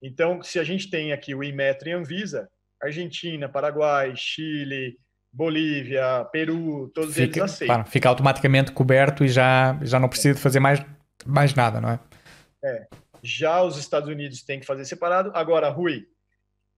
Então, se a gente tem aqui o Imetro e Anvisa, Argentina, Paraguai, Chile, Bolívia, Peru, todos fica, eles aceitam. Claro, fica automaticamente coberto e já, já não precisa fazer mais, mais nada, não é? É. Já os Estados Unidos têm que fazer separado. Agora, Rui,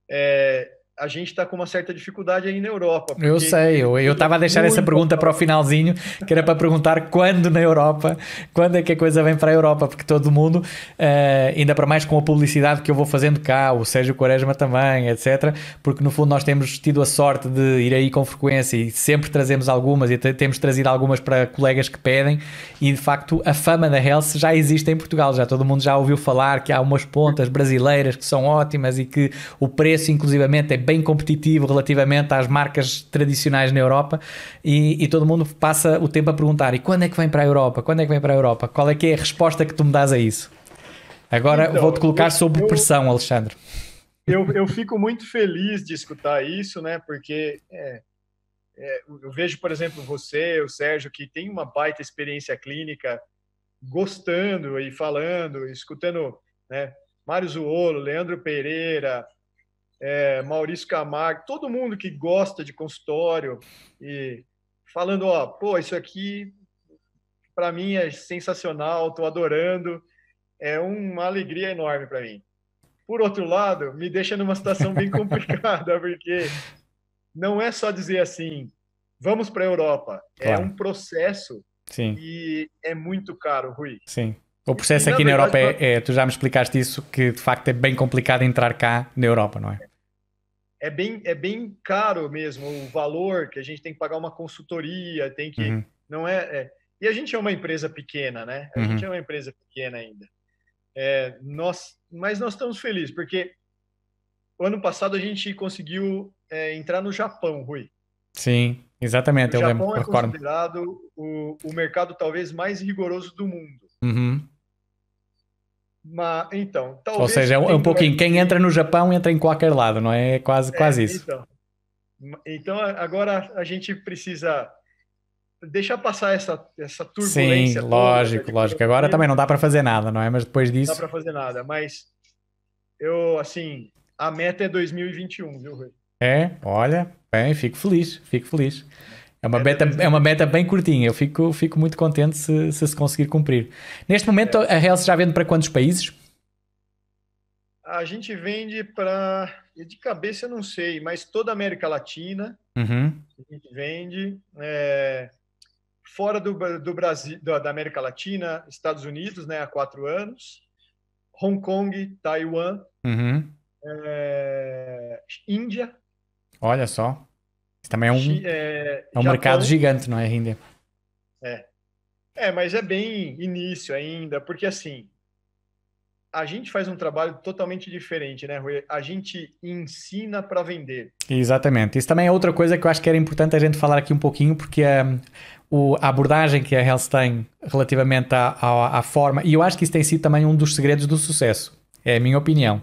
é, a gente está com uma certa dificuldade aí na Europa. Eu sei, eu estava a deixar essa pergunta para o finalzinho, que era para perguntar quando na Europa, quando é que a coisa vem para a Europa, porque todo mundo, uh, ainda para mais com a publicidade que eu vou fazendo cá, o Sérgio Quaresma também, etc., porque no fundo nós temos tido a sorte de ir aí com frequência e sempre trazemos algumas e temos trazido algumas para colegas que pedem e de facto a fama da Health já existe em Portugal, já todo mundo já ouviu falar que há umas pontas brasileiras que são ótimas e que o preço inclusivamente é bem competitivo relativamente às marcas tradicionais na Europa e, e, todo mundo passa o tempo a perguntar e quando é que vem para a Europa? Quando é que vem para a Europa? Qual é que é a resposta que tu me dás a isso? Agora então, vou-te colocar sob eu, pressão, Alexandre. Eu, eu fico muito feliz de escutar isso, né? Porque é, é, eu vejo, por exemplo, você, o Sérgio, que tem uma baita experiência clínica, gostando e falando, escutando, né? Mário Zuolo, Leandro Pereira, é, Maurício Camargo, todo mundo que gosta de consultório e falando, ó, pô, isso aqui para mim é sensacional, estou adorando, é uma alegria enorme para mim. Por outro lado, me deixa numa situação bem (laughs) complicada, porque não é só dizer assim, vamos para a Europa, é claro. é um processo Sim. e é muito caro, Rui. Sim. O processo e, aqui na, verdade, Europa é, é, tu já me explicaste isso, que de facto é bem complicado entrar cá na Europa, não é? é bem, é bem caro mesmo o valor que a gente tem que pagar uma consultoria, tem que. Uhum. Não é, é, E a gente é uma empresa pequena, né? A uhum. gente é uma empresa pequena ainda. É, nós, mas nós estamos felizes, porque o ano passado a gente conseguiu é, entrar no Japão, Rui. Sim, exatamente. O eu Japão lembro, é considerado o, o mercado talvez mais rigoroso do mundo. Uhum. Mas, então, talvez Ou seja, é um, é um pouquinho. Quem entra no Japão entra em qualquer lado, não é? É quase, é, quase isso. Então, então, agora a gente precisa deixar passar essa, essa turbulência. Sim, lógico, lógico. Agora também não dá para fazer nada, não é? Mas depois disso. Não dá para fazer nada, mas eu, assim, a meta é 2021, viu, Rui? É, olha, bem, fico feliz, fico feliz. É uma, meta, é uma meta bem curtinha, eu fico, fico muito contente se, se, se conseguir cumprir. Neste momento, a Hells já vende para quantos países? A gente vende para. De cabeça eu não sei, mas toda a América Latina uhum. a gente vende. É, fora do, do Brasil, da América Latina, Estados Unidos, né, há quatro anos, Hong Kong, Taiwan, uhum. é, Índia. Olha só. Isso também é um, é, é um mercado gigante, não é, Índia? É. É, mas é bem início ainda, porque assim, a gente faz um trabalho totalmente diferente, né, Rui? A gente ensina para vender. Exatamente. Isso também é outra coisa que eu acho que era importante a gente falar aqui um pouquinho, porque um, o, a abordagem que a Health tem relativamente à, à, à, forma, e eu acho que isso tem sido também um dos segredos do sucesso, é a minha opinião.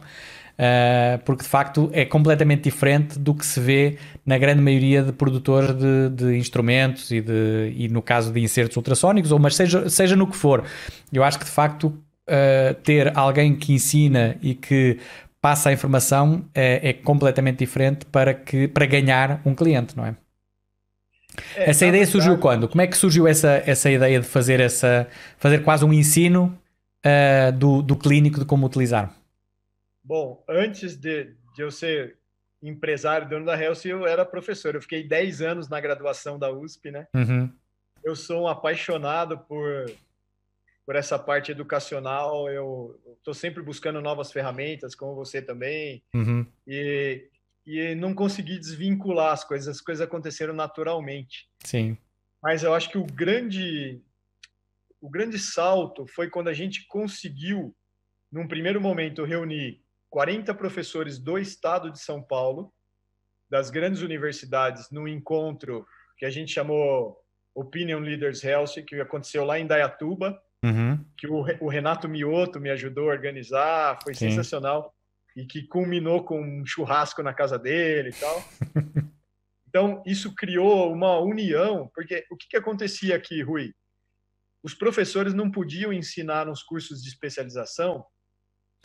Uh, porque de facto é completamente diferente do que se vê na grande maioria de produtores de, de instrumentos e, de, e no caso de insertos ultrassónicos, ou mas seja, seja no que for. Eu acho que de facto uh, ter alguém que ensina e que passa a informação é, é, completamente diferente para, que, para ganhar um cliente, não é? é essa ideia surgiu quando? Como é que surgiu essa, essa ideia de fazer, essa, fazer quase um ensino uh, do, do clínico de como utilizar? Bom, antes de, de eu ser empresário, dono da Helsi, eu era professor. Eu fiquei 10 anos na graduação da USP, né? Uhum. Eu sou um apaixonado por por essa parte educacional. Eu estou sempre buscando novas ferramentas, como você também, uhum. e, e não consegui desvincular as coisas. As coisas aconteceram naturalmente. Sim. Mas eu acho que o grande o grande salto foi quando a gente conseguiu, num primeiro momento, reunir 40 professores do estado de São Paulo, das grandes universidades, num encontro que a gente chamou Opinion Leaders Health, que aconteceu lá em Dayatuba, uhum. que o, o, Renato Mioto me ajudou a organizar, foi Sim. sensacional, e que culminou com um churrasco na casa dele e tal. (laughs) então, isso criou uma união, porque o que, que acontecia aqui, Rui? Os professores não podiam ensinar nos cursos de especialização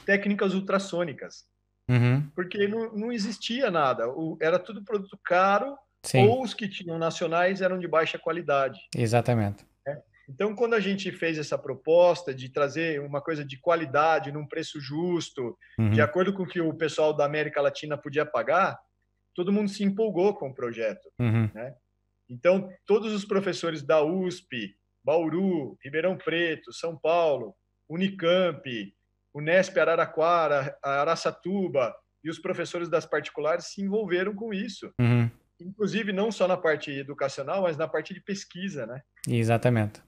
técnicas ultrassônicas, uhum. porque não, não existia nada, o, era tudo produto caro, Sim. ou os que tinham nacionais eram de baixa qualidade. Exatamente. Então, quando a gente fez essa proposta de trazer uma coisa de qualidade, num preço justo, uhum. de acordo com o que o pessoal da América Latina podia pagar, todo mundo se empolgou com o projeto. Uhum. Né? Então, todos os professores da USP, Bauru, Ribeirão Preto, São Paulo, Unicamp, Unesp Araraquara, Araçatuba e os professores das particulares se envolveram com isso. Uhum. Inclusive, não só na parte educacional, mas na parte de pesquisa, né? Exatamente.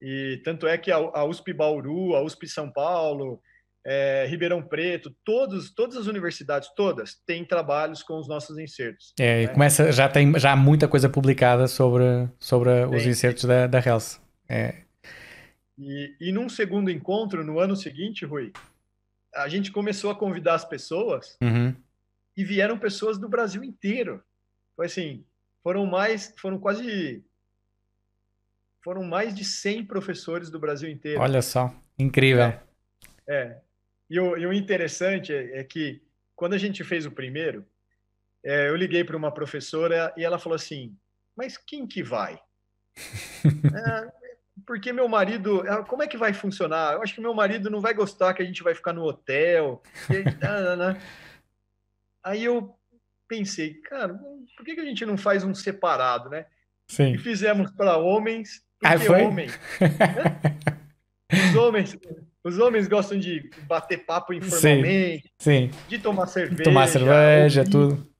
E tanto é que a, USP Bauru, a USP São Paulo, é, Ribeirão Preto, todos, todas as universidades, todas, têm trabalhos com os nossos insertos. É, né? começa, já tem já há muita coisa publicada sobre, sobre os insertos da, da Health. É. E, e num segundo encontro, no ano seguinte, Rui, a gente começou a convidar as pessoas uhum. e vieram pessoas do Brasil inteiro. Foi assim, foram mais, foram quase foram mais de 100 professores do Brasil inteiro. Olha só, incrível. É. é. E, o, e, o, interessante é, é, que quando a gente fez o primeiro, é, eu liguei para uma professora e ela falou assim: Mas quem que vai? (laughs) é, porque meu marido, como é que vai funcionar? Eu acho que meu marido não vai gostar que a gente vai ficar no hotel. Aí, (laughs) aí eu pensei, cara, por que, que a gente não faz um separado, né? Sim. E fizemos para homens ah, foi? homem. (laughs) Né? Os homens, Os homens gostam de bater papo informalmente, sim, sim. de tomar cerveja, tomar cerveja, de, tudo,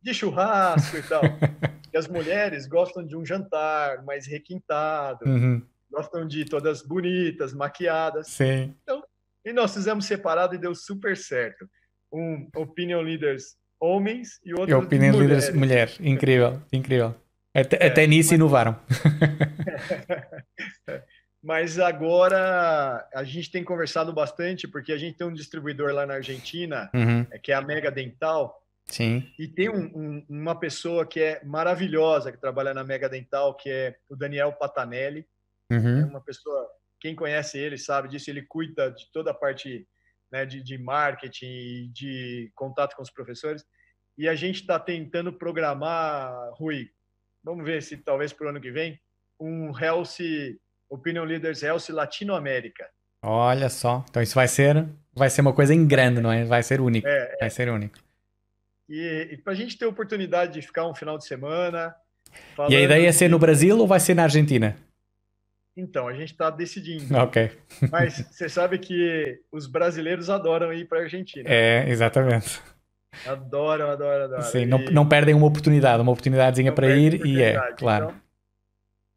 de churrasco e tal. (laughs) e as mulheres gostam de um jantar mais requintado, uhum. Gostam de todas bonitas, maquiadas. Sim. Então, e nós fizemos separado e deu super certo. Um opinion leaders homens e outro opinion mulheres. leaders mulher. Incrível, incrível. Até, é, até nisso mas... inovaram. (laughs) mas agora a gente tem conversado bastante, porque a gente tem um distribuidor lá na Argentina, uhum. que é a Mega Dental. Sim. E tem um, um, uma pessoa que é maravilhosa, que trabalha na Mega Dental, que é o Daniel Patanelli. Uhum. É uma pessoa, quem conhece ele sabe disso, ele cuida de toda a parte né, de, de marketing e de contato com os professores. E a gente está tentando programar, Rui, vamos ver se talvez para o ano que vem, um Health, Opinion Leaders Health Latinoamérica. Olha só, então isso vai ser, vai ser uma coisa em grande, não é? Vai ser único. É, é. vai ser único. E, e para a gente ter a oportunidade de ficar um final de semana. E a ideia é ser no Brasil ou vai ser na Argentina? Então, a gente está decidindo. (laughs) Ok. Mas você sabe que os brasileiros adoram ir para a Argentina. É, exatamente. Adoram, adoram, adoram. Sim, e... não, não perdem uma oportunidade, uma oportunidadezinha para ir e é, claro. Então,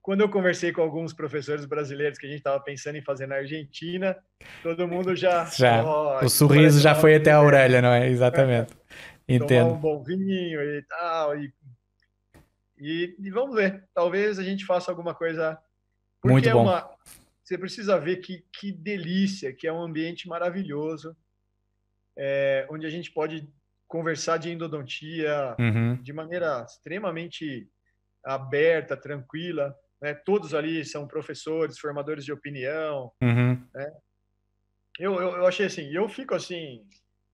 quando eu conversei com alguns professores brasileiros que a gente estava pensando em fazer na Argentina, todo mundo já. Já. Oh, o sorriso já foi até a orelha, não é? Exatamente. (laughs) Entendo. Tomar um bom vinho e tal. E, e, e, vamos ver. Talvez a gente faça alguma coisa. Porque Muito é bom. Uma, você precisa ver que, que delícia, que é um ambiente maravilhoso, é, onde a gente pode conversar de endodontia uhum. de maneira extremamente aberta, tranquila. Né? Todos ali são professores, formadores de opinião. Uhum. Né? Eu, eu, eu achei assim, eu fico assim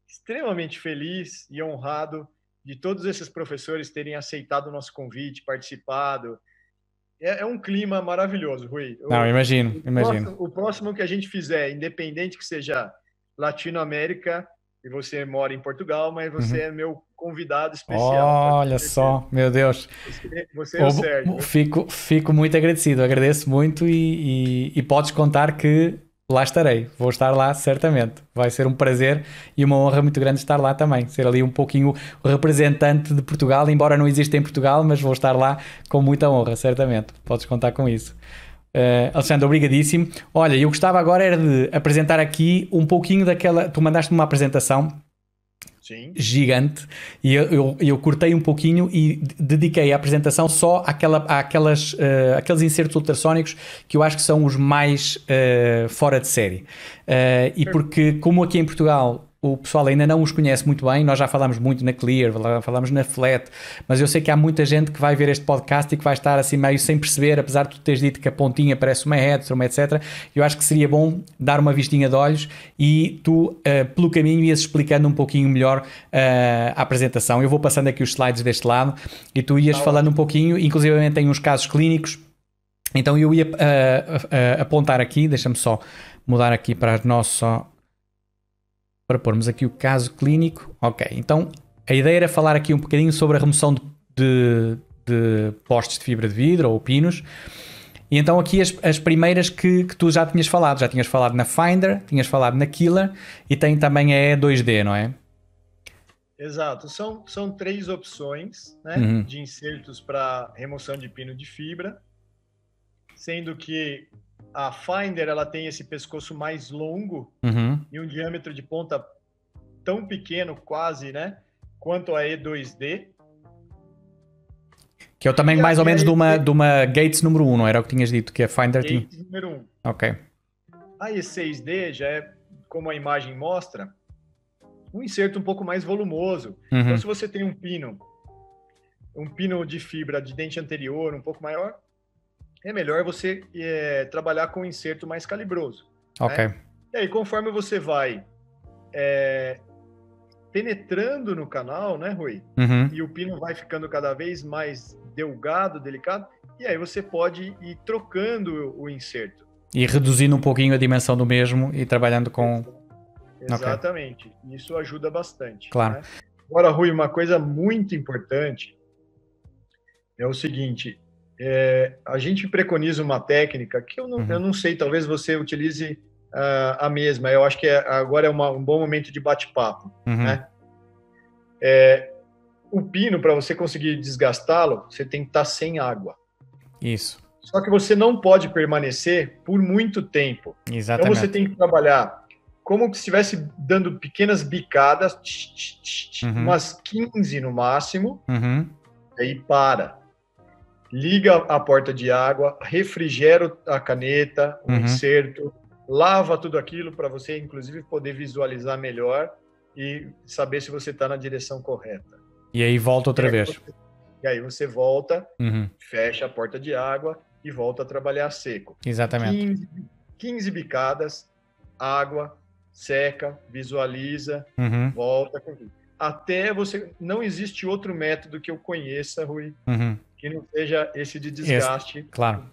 extremamente feliz e honrado de todos esses professores terem aceitado o nosso convite, participado. É, é um clima maravilhoso, Rui. Não, imagino, o imagino. Próximo, o próximo que a gente fizer, independente que seja Latinoamérica, e você mora em Portugal, mas você uhum. é meu convidado especial. Olha só, meu Deus. Você, você é o Sérgio. Fico, fico muito agradecido, agradeço muito e, e, e, podes contar que lá estarei. Vou estar lá certamente. Vai ser um prazer e uma honra muito grande estar lá também. Ser ali um pouquinho o representante de Portugal, embora não exista em Portugal, mas vou estar lá com muita honra, certamente. Podes contar com isso. Uh, Alexandre, obrigadíssimo. Olha, eu gostava agora era de apresentar aqui um pouquinho daquela. Tu mandaste-me uma apresentação Sim. gigante e eu, eu, eu, cortei um pouquinho e dediquei a apresentação só àquela, àquelas, uh, àqueles insertos ultrassónicos que eu acho que são os mais uh, fora de série. e porque, como aqui em Portugal o pessoal ainda não os conhece muito bem. Nós já falámos muito na Clear, falámos na Flat, mas eu sei que há muita gente que vai ver este podcast e que vai estar assim meio sem perceber, apesar de tu teres dito que a pontinha parece uma Headstrom, etc. Eu acho que seria bom dar uma vistinha de olhos e tu, uh, pelo caminho, ias explicando um pouquinho melhor uh, a apresentação. Eu vou passando aqui os slides deste lado e tu ias tá falando um pouquinho, inclusive tem uns casos clínicos. Então eu ia uh, apontar aqui, deixa-me só mudar aqui para a nossa para pormos aqui o caso clínico. Ok, então a ideia era falar aqui um bocadinho sobre a remoção de, de, de postes de fibra de vidro ou pinos. E então aqui as, as primeiras que, que, tu já tinhas falado, já tinhas falado na Finder, tinhas falado na Killer e tem também a E2D, não é? Exato, são, são três opções né, uhum. de insertos para remoção de pino de fibra, sendo que a Finder ela tem esse pescoço mais longo uhum. e um diâmetro de ponta tão pequeno, quase, né? Quanto a E2D. Que é o tamanho mais ou menos de uma, de uma Gates número 1, não era o que tinhas dito, que a Finder Gates tinha? número 1. Ok. A E6D já é, como a imagem mostra, um inserto um pouco mais volumoso. Uhum. Então, se você tem um pino, um pino de fibra de dente anterior um pouco maior, é melhor você é, trabalhar com um inserto mais calibroso. Ok. Né? E aí, conforme você vai é, penetrando no canal, né, Rui? Uhum. E o pino vai ficando cada vez mais delgado, delicado, e aí você pode ir trocando o inserto. E reduzindo um pouquinho a dimensão do mesmo e trabalhando com. Exatamente. Okay. Isso ajuda bastante. Claro. Né? Agora, Rui, uma coisa muito importante é o seguinte: é, a gente preconiza uma técnica que eu não, uhum. eu não sei, talvez você utilize uh, a mesma. Eu acho que é, agora é uma, um bom momento de bate-papo. Uhum. Né? É, o pino, para você conseguir desgastá-lo, você tem que estar tá sem água. Isso. Só que você não pode permanecer por muito tempo. Exatamente. Então você tem que trabalhar como se estivesse dando pequenas bicadas, tch, tch, tch, uhum. umas 15 no máximo, uhum. aí para. Liga a porta de água, refrigera a caneta, o uhum. inserto, lava tudo aquilo para você, inclusive, poder visualizar melhor e saber se você está na direção correta. E aí volta outra e vez. Você, e aí você volta, uhum. fecha a porta de água e volta a trabalhar seco. Exatamente. 15, 15 bicadas, água, seca, visualiza, uhum. volta. Até você. Não existe outro método que eu conheça, Rui, uhum. Que não seja esse de desgaste. Esse, claro.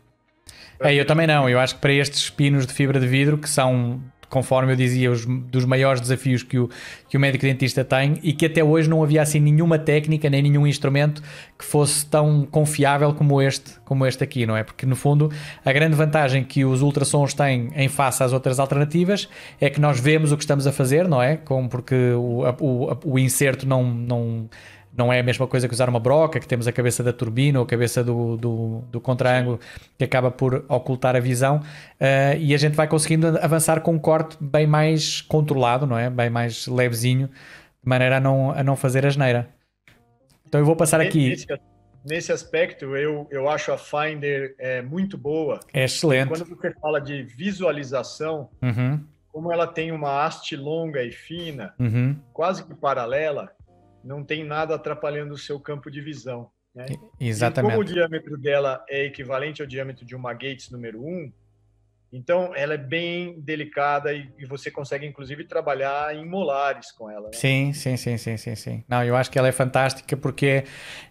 É, eu também não. Eu acho que para estes pinos de fibra de vidro, que são conforme eu dizia, os dos maiores desafios que o, que o médico dentista tem e que até hoje não havia assim nenhuma técnica nem nenhum instrumento que fosse tão confiável como este, como este aqui, não é? Porque no fundo a grande vantagem que os ultrassons têm em face às outras alternativas é que nós vemos o que estamos a fazer, não é? Como porque o, o, o inserto não, não não é a mesma coisa que usar uma broca, que temos a cabeça da turbina ou a cabeça do, do, do contra-ângulo que acaba por ocultar a visão uh, e a gente vai conseguindo avançar com um corte bem mais controlado, não é? Bem mais levezinho, de maneira a não, a não fazer asneira. Então eu vou passar aqui. Nesse, nesse aspecto, eu, eu acho a Finder é, muito boa. É excelente. Quando você fala de visualização, uhum. como ela tem uma haste longa e fina, uhum. quase que paralela, não tem nada atrapalhando o seu campo de visão. Né? Exatamente. E como o diâmetro dela é equivalente ao diâmetro de uma Gates número 1, então ela é bem delicada e, e você consegue inclusive trabalhar em molares com ela. Né? Sim, sim, sim, sim, sim, sim. Não, eu acho que ela é fantástica porque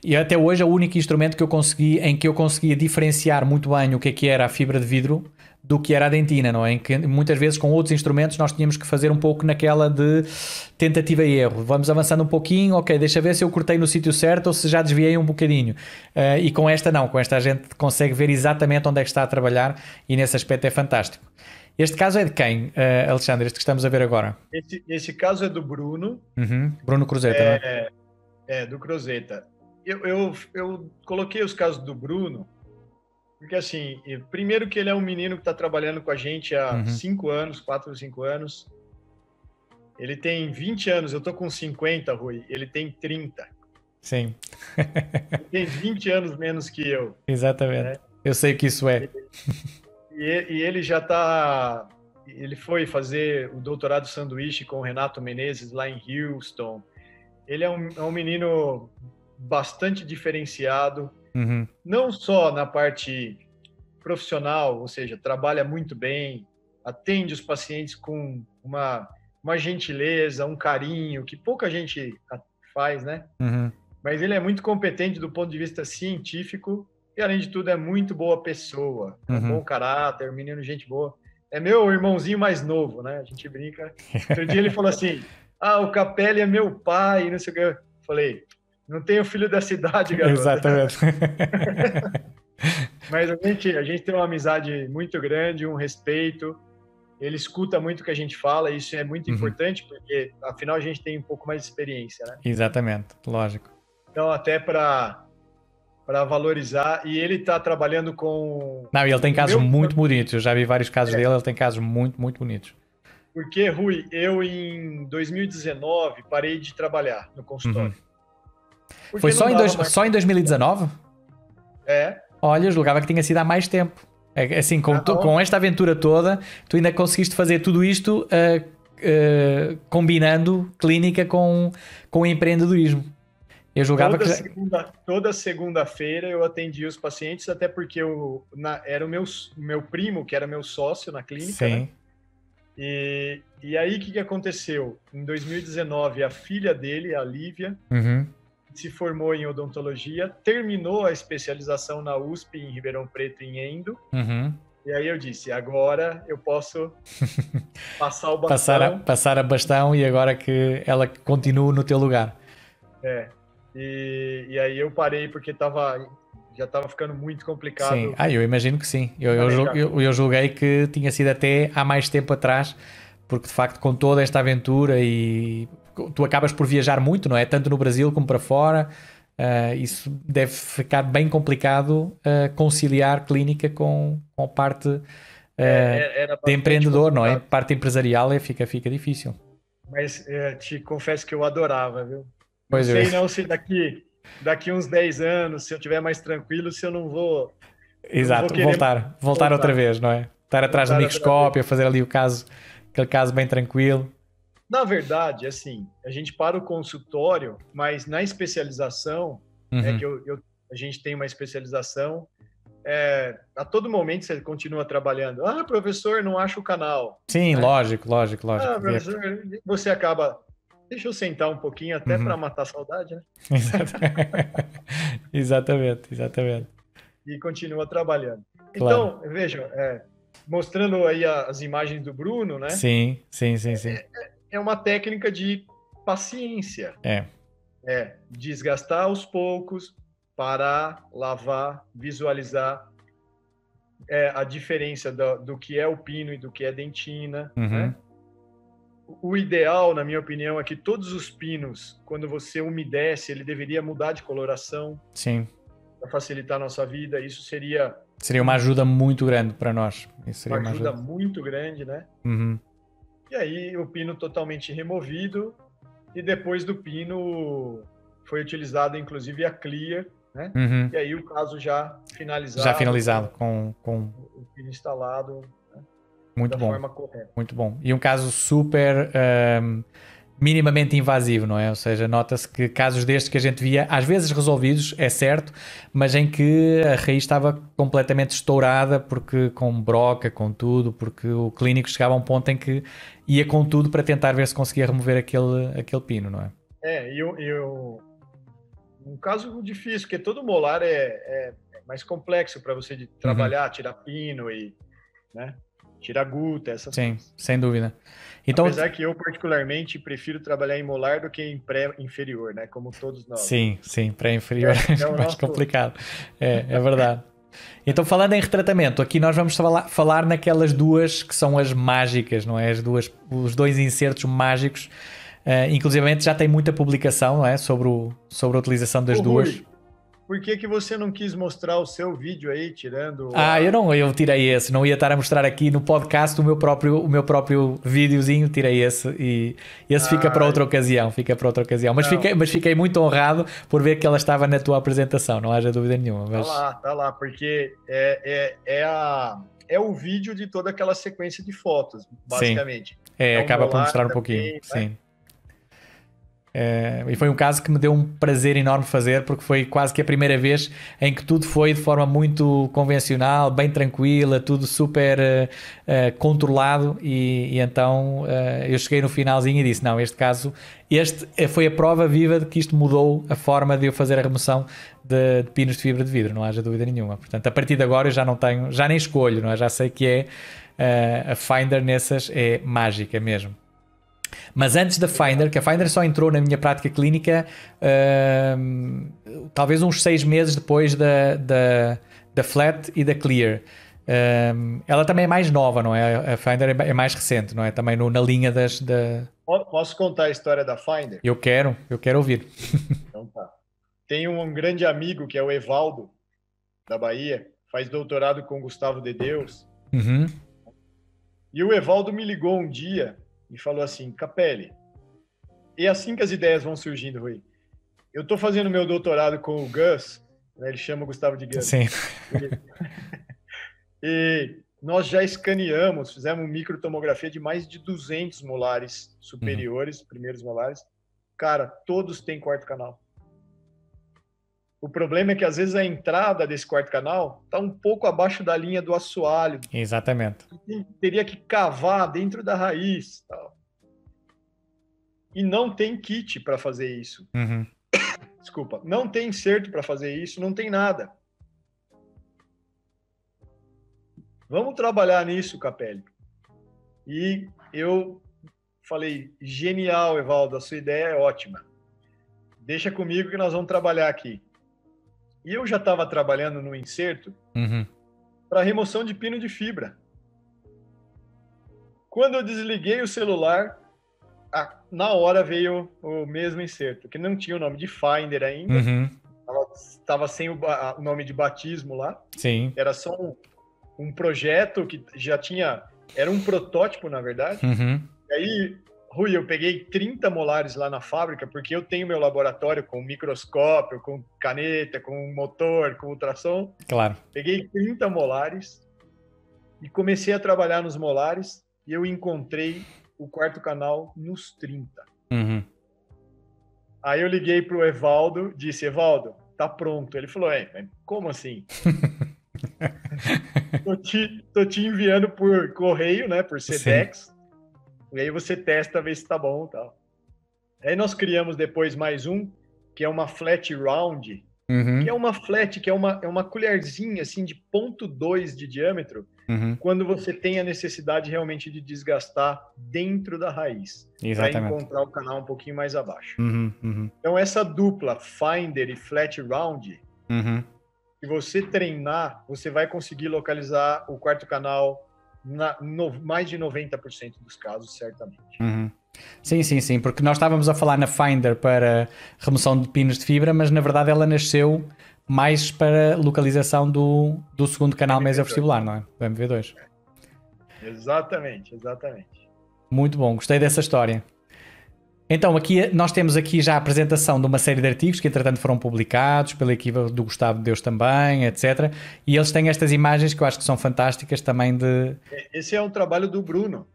e até hoje é o único instrumento que eu consegui em que eu conseguia diferenciar muito bem o que é que era a fibra de vidro do que era a dentina, não é? Em que muitas vezes com outros instrumentos nós tínhamos que fazer um pouco naquela de tentativa e erro. Vamos avançando um pouquinho, ok, deixa ver se eu cortei no sítio certo ou se já desviei um bocadinho. Uh, e com esta não, com esta a gente consegue ver exatamente onde é que está a trabalhar e nesse aspecto é fantástico. Este caso é de quem, uh, Alexandre, este que estamos a ver agora? Esse, esse caso é do Bruno. Uhum. Bruno Cruzeta, é, não é? É, do Cruzeta. Eu, eu, eu coloquei os casos do Bruno porque, assim, primeiro que ele é um menino que está trabalhando com a gente há uhum. cinco anos, quatro ou cinco anos. Ele tem 20 anos, eu tô com 50, Rui. Ele tem 30. Sim. ele tem 20 anos menos que eu. Exatamente. Né? Eu sei o que isso é. E, e ele já está. Ele foi fazer o doutorado sanduíche com o Renato Menezes lá em Houston. Ele é um, é um menino bastante diferenciado Uhum. Não só na parte profissional, ou seja, trabalha muito bem, atende os pacientes com uma, uma gentileza, um carinho, que pouca gente faz, né? Uhum. Mas ele é muito competente do ponto de vista científico e, além de tudo, é muito boa pessoa, é uhum. bom caráter, menino, gente boa. É meu irmãozinho mais novo, né? A gente brinca. Outro dia ele falou assim: Ah, o Capelli é meu pai, não sei o que. Eu falei, não tenho filho da cidade, garoto. Exatamente. (laughs) Mas a gente, a gente tem uma amizade muito grande, um respeito. Ele escuta muito o que a gente fala, e isso é muito uhum. importante, porque afinal a gente tem um pouco mais de experiência, né? Exatamente, lógico. Então, até para para valorizar e ele está trabalhando com Não, e ele tem casos meu... muito bonitos. Eu já vi vários casos é. dele, ele tem casos muito, muito bonitos. Porque, Rui, eu em 2019 parei de trabalhar no consultório. Uhum. Foi só em, dois, só em 2019? É. Olha, eu julgava que tinha sido há mais tempo. É, assim, com, ah, com esta aventura toda, tu ainda conseguiste fazer tudo isto uh, uh, combinando clínica com, com empreendedorismo. Eu julgava toda que. Segunda, toda segunda-feira eu atendia os pacientes, até porque eu, na, era o meu, meu primo, que era meu sócio na clínica. Sim. Né? E, e aí, o que, que aconteceu? Em 2019, a filha dele, a Lívia, uhum se formou em odontologia, terminou a especialização na USP em Ribeirão Preto em Endo. Uhum. E aí eu disse, agora eu posso (laughs) passar o bastão. passar, a, passar a bastão e agora que ela continua no teu lugar. É. E, e aí eu parei porque estava já estava ficando muito complicado. Sim, ah, eu imagino que sim. Eu, eu, eu, eu julguei que tinha sido até há mais tempo atrás, porque de facto, com toda esta aventura e tu acabas por viajar muito, não é? Tanto no Brasil como para fora. Uh, isso deve ficar bem complicado uh, conciliar clínica com, com parte uh, de empreendedor, não é? Parte empresarial é, fica, fica difícil. Mas te confesso que eu adorava, viu? Pois não sei é. não se daqui, daqui uns 10 anos, se eu tiver mais tranquilo, se eu não vou. Exato, vou voltar, voltar, voltar, outra vez, não é? Estar atrás do microscópio, fazer ali o caso, aquele caso bem tranquilo. Na verdade, assim, a gente para o consultório, mas na especialização, é uhum. é que eu, eu, a gente tem uma especialização, é, a todo momento você continua trabalhando. Ah, professor, não acha o canal. Sim, né? lógico, lógico, lógico. Ah, professor, você acaba. Deixa eu sentar um pouquinho até uhum. para matar a saudade, né? (laughs) exatamente, exatamente. E continua trabalhando. Claro. Então, vejam, é, mostrando aí as imagens do Bruno, né? Sim, sim, sim, sim. É, é uma técnica de paciência. É. É, desgastar aos poucos, parar, lavar, visualizar é, a diferença do, do, que é o pino e do que é dentina. Uhum. Né? O ideal, na minha opinião, é que todos os pinos, quando você umedece, ele deveria mudar de coloração. Sim. Para facilitar a nossa vida. Isso seria. Seria uma ajuda muito grande para nós. Isso seria uma, ajuda, uma ajuda muito grande, né? Uhum. E aí o pino totalmente removido e depois do pino foi utilizado inclusive a clear, né? Uhum. E aí o caso já finalizado. Já finalizado com, com... o pino instalado né? muito da bom. forma correta. Muito bom. E um caso super um, minimamente invasivo, não é? Ou seja, nota-se que casos destes que a gente via, às vezes resolvidos, é certo, mas em que a raiz estava completamente estourada, porque com broca, com tudo, porque o clínico chegava a um ponto em que ia com tudo para tentar ver se conseguia remover aquele, aquele pino, não é? É, e, eu, um caso difícil, porque todo molar é, é mais complexo para você de trabalhar, uhum. tirar pino e, né? Tirar guta, essas Sim, coisas. sem dúvida. Então, Apesar que eu, particularmente, prefiro trabalhar em molar do que em pré-inferior, né? Como todos nós. Sim, sim, pré-inferior é, (laughs) é, mais nosso... complicado. É, é verdade. Então, falando em retratamento, aqui nós vamos falar, falar naquelas duas que são as mágicas, não é? As duas, os dois insertos mágicos. Uh, inclusive já tem muita publicação não é? sobre, o, sobre a utilização das duas. Rui, por que, que você não quis mostrar o seu vídeo aí, tirando. Ah, eu não, eu tirei esse, não ia estar a mostrar aqui no podcast o meu próprio, o meu próprio videozinho, tirei esse e esse ah, fica para outra ocasião, fica para outra ocasião. Mas fiquei, mas fiquei muito honrado por ver que ela estava na tua apresentação, não haja dúvida nenhuma. Mas... Tá lá, tá lá, porque é, é, é, a, é o vídeo de toda aquela sequência de fotos, basicamente. Sim. É, então, acaba por mostrar um pouquinho, também, sim. Né? É, e foi um caso que me deu um prazer enorme fazer, porque foi quase que a primeira vez em que tudo foi de forma muito convencional, bem tranquila, tudo super uh, uh, controlado. E, e então uh, eu cheguei no finalzinho e disse: Não, este caso, este foi a prova viva de que isto mudou a forma de eu fazer a remoção de, de pinos de fibra de vidro, não haja dúvida nenhuma. Portanto, a partir de agora eu já não tenho, já nem escolho, não é? já sei que é a Finder nessas é mágica mesmo. Mas antes da Finder, que a Finder só entrou na minha prática clínica uh, talvez uns seis meses depois da, da, da Flat e da Clear. Uh, ela também é mais nova, não é? A Finder é, é mais recente, não é? Também no, na linha das. Da... Posso contar a história da Finder? Eu quero, eu quero ouvir. (laughs) Então tá. Tem um grande amigo que é o Evaldo, da Bahia, faz doutorado com Gustavo de Deus. Uhum. E o Evaldo me ligou um dia e falou assim: Capelli, e assim que as ideias vão surgindo, Rui. Eu estou fazendo meu doutorado com o Gus, né, ele chama o Gustavo de Gus. Sim. (laughs) E, nós já escaneamos, fizemos microtomografia de mais de 200 molares superiores, uhum. primeiros molares. Cara, todos têm quarto canal. O problema é que às vezes a entrada desse quarto canal está um pouco abaixo da linha do assoalho. Exatamente. Teria que cavar dentro da raiz. Tal. E não tem kit para fazer isso. Uhum. Desculpa, não tem inserto para fazer isso, não tem nada. Vamos trabalhar nisso, Capelli. E eu falei, genial, Evaldo, a sua ideia é ótima. Deixa comigo que nós vamos trabalhar aqui. E eu já estava trabalhando no inserto uhum. para remoção de pino de fibra. Quando eu desliguei o celular, na hora veio o mesmo inserto, que não tinha o nome de Finder ainda. Uhum. Estava sem o, o, nome de batismo lá. Sim. Era só um, um projeto que já tinha. Era um protótipo, na verdade. Uhum. E aí, Rui, eu peguei 30 molares lá na fábrica, porque eu tenho meu laboratório com microscópio, com caneta, com motor, com ultrassom. Claro. Peguei 30 molares e comecei a trabalhar nos molares e eu encontrei o quarto canal nos 30. Uhum. Aí eu liguei pro Evaldo, disse, Evaldo, tá pronto. Ele falou, é, como assim? (laughs) tô, te, tô te enviando por correio, né, por Sedex. Sim. E aí você testa, vê se tá bom tal. Aí nós criamos depois mais um, que é uma flat round, uhum. que é uma flat, que é uma, é uma colherzinha assim de ponto .2 de diâmetro, uhum. quando você tem a necessidade realmente de desgastar dentro da raiz, para encontrar o canal um pouquinho mais abaixo. Uhum, uhum. Então essa dupla Finder e Flat Round, uhum. se você treinar, você vai conseguir localizar o quarto canal na no, mais de 90% dos casos, certamente. Uhum. Sim, sim, sim, porque nós estávamos a falar na Finder para remoção de pinos de fibra, mas na verdade ela nasceu mais para localização do, do segundo canal mesa vestibular, não é? Do MV2. Exatamente, exatamente. Muito bom, gostei dessa história. Então, aqui nós temos aqui já a apresentação de uma série de artigos que entretanto foram publicados pela equipa do Gustavo Deus também, etc. E eles têm estas imagens que eu acho que são fantásticas também de. Esse é um trabalho do Bruno.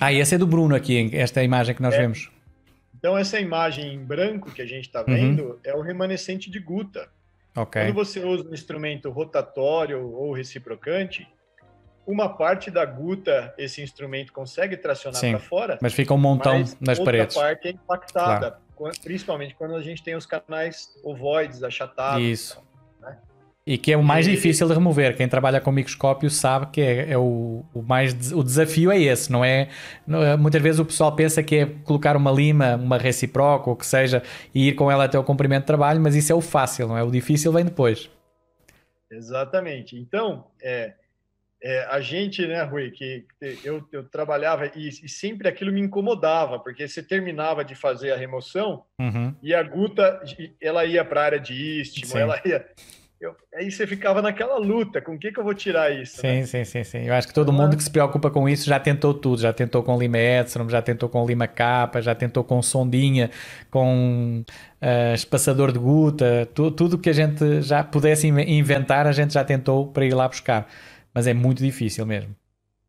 Ah, esse é do Bruno aqui, esta imagem que nós é. vemos. Então, essa imagem em branco que a gente está vendo uhum. é o remanescente de guta. Okay. Quando você usa um instrumento rotatório ou reciprocante, uma parte da guta esse instrumento consegue tracionar para fora, mas fica um montão nas paredes. Outra parte é impactada, claro. principalmente quando a gente tem os canais ovoides achatados. Isso. Né? E que é o mais e... difícil de remover. Quem trabalha com microscópio sabe que é, é o, o, mais o desafio é esse, não é, não é? Muitas vezes o pessoal pensa que é colocar uma lima, uma reciproca ou que seja, e ir com ela até o comprimento de trabalho, mas isso é o fácil, não é? O difícil vem depois. Exatamente. Então, é, é, a gente, né, Rui, que eu, eu trabalhava e, e, sempre aquilo me incomodava, porque você terminava de fazer a remoção uhum. e a guta, ela ia para a área de istmo, ela ia... Eu, aí você ficava naquela luta, com o que, que eu vou tirar isso? Sim, né? sim, sim, sim. Eu acho que todo mundo que se preocupa com isso já tentou tudo, já tentou com lima Epsilon, já tentou com lima capa, já tentou com sondinha, com uh, espaçador de guta, tu, tudo que a gente já pudesse inventar, a gente já tentou para ir lá buscar mas é muito difícil mesmo.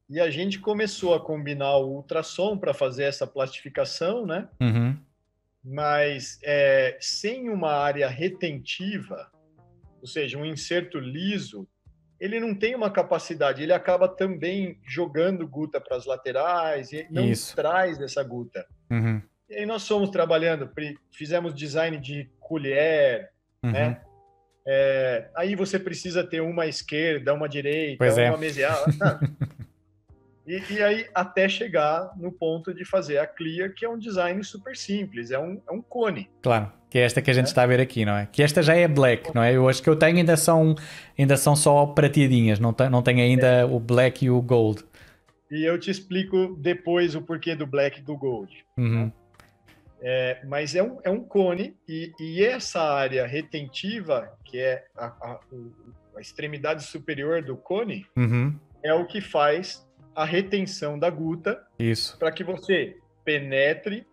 E a gente começou a combinar o ultrassom para fazer essa plastificação, né? Uhum. Mas é, sem uma área retentiva, ou seja, um inserto liso, ele não tem uma capacidade, ele acaba também jogando guta para as laterais e não Isso. traz essa guta. Uhum. E aí nós fomos trabalhando, fizemos design de colher, uhum. né? É, aí você precisa ter uma esquerda, uma direita, pois é. uma mesial. (laughs) e, e, aí, até chegar no ponto de fazer a Clear, que é um design super simples, é um, é um cone. Claro, que é esta que a gente é. está a ver aqui, não é? Que esta já é black, não é? Eu acho que eu tenho ainda são, ainda são só prateadinhas, não, tem, não tenho ainda é. o black e o gold. E eu te explico depois o porquê do black e do gold. Uhum. É, mas é um, é um cone e, e, essa área retentiva, que é a, a, a extremidade superior do cone, uhum. é o que faz a retenção da guta para que você penetre,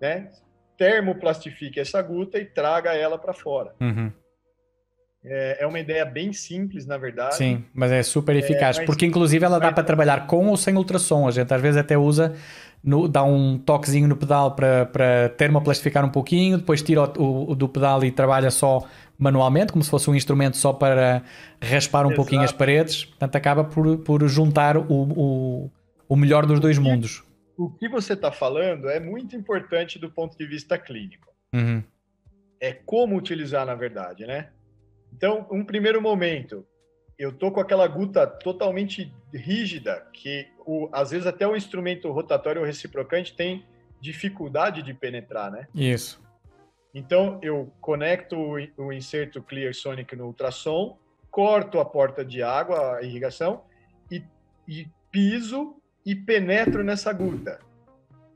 né, termoplastifique essa guta e traga ela para fora. Uhum. É, é, uma ideia bem simples, na verdade. Sim, mas é super eficaz, é, mas, porque inclusive ela dá para trabalhar com ou sem ultrassom. A gente às vezes até usa no, dá um toquezinho no pedal para, para termoplastificar um pouquinho, depois tira o, o, do pedal e trabalha só manualmente, como se fosse um instrumento só para raspar um Exato. pouquinho as paredes. Portanto, acaba por, por juntar o, o, o melhor dos dois mundos. O que você está falando é muito importante do ponto de vista clínico. Uhum. É como utilizar, na verdade, né? Então, um primeiro momento, eu tô com aquela guta totalmente rígida, que o, às vezes até o instrumento rotatório ou reciprocante tem dificuldade de penetrar, né? Isso. Então, eu conecto o inserto Clear Sonic no ultrassom, corto a porta de água, a irrigação, e, e piso e penetro nessa guta.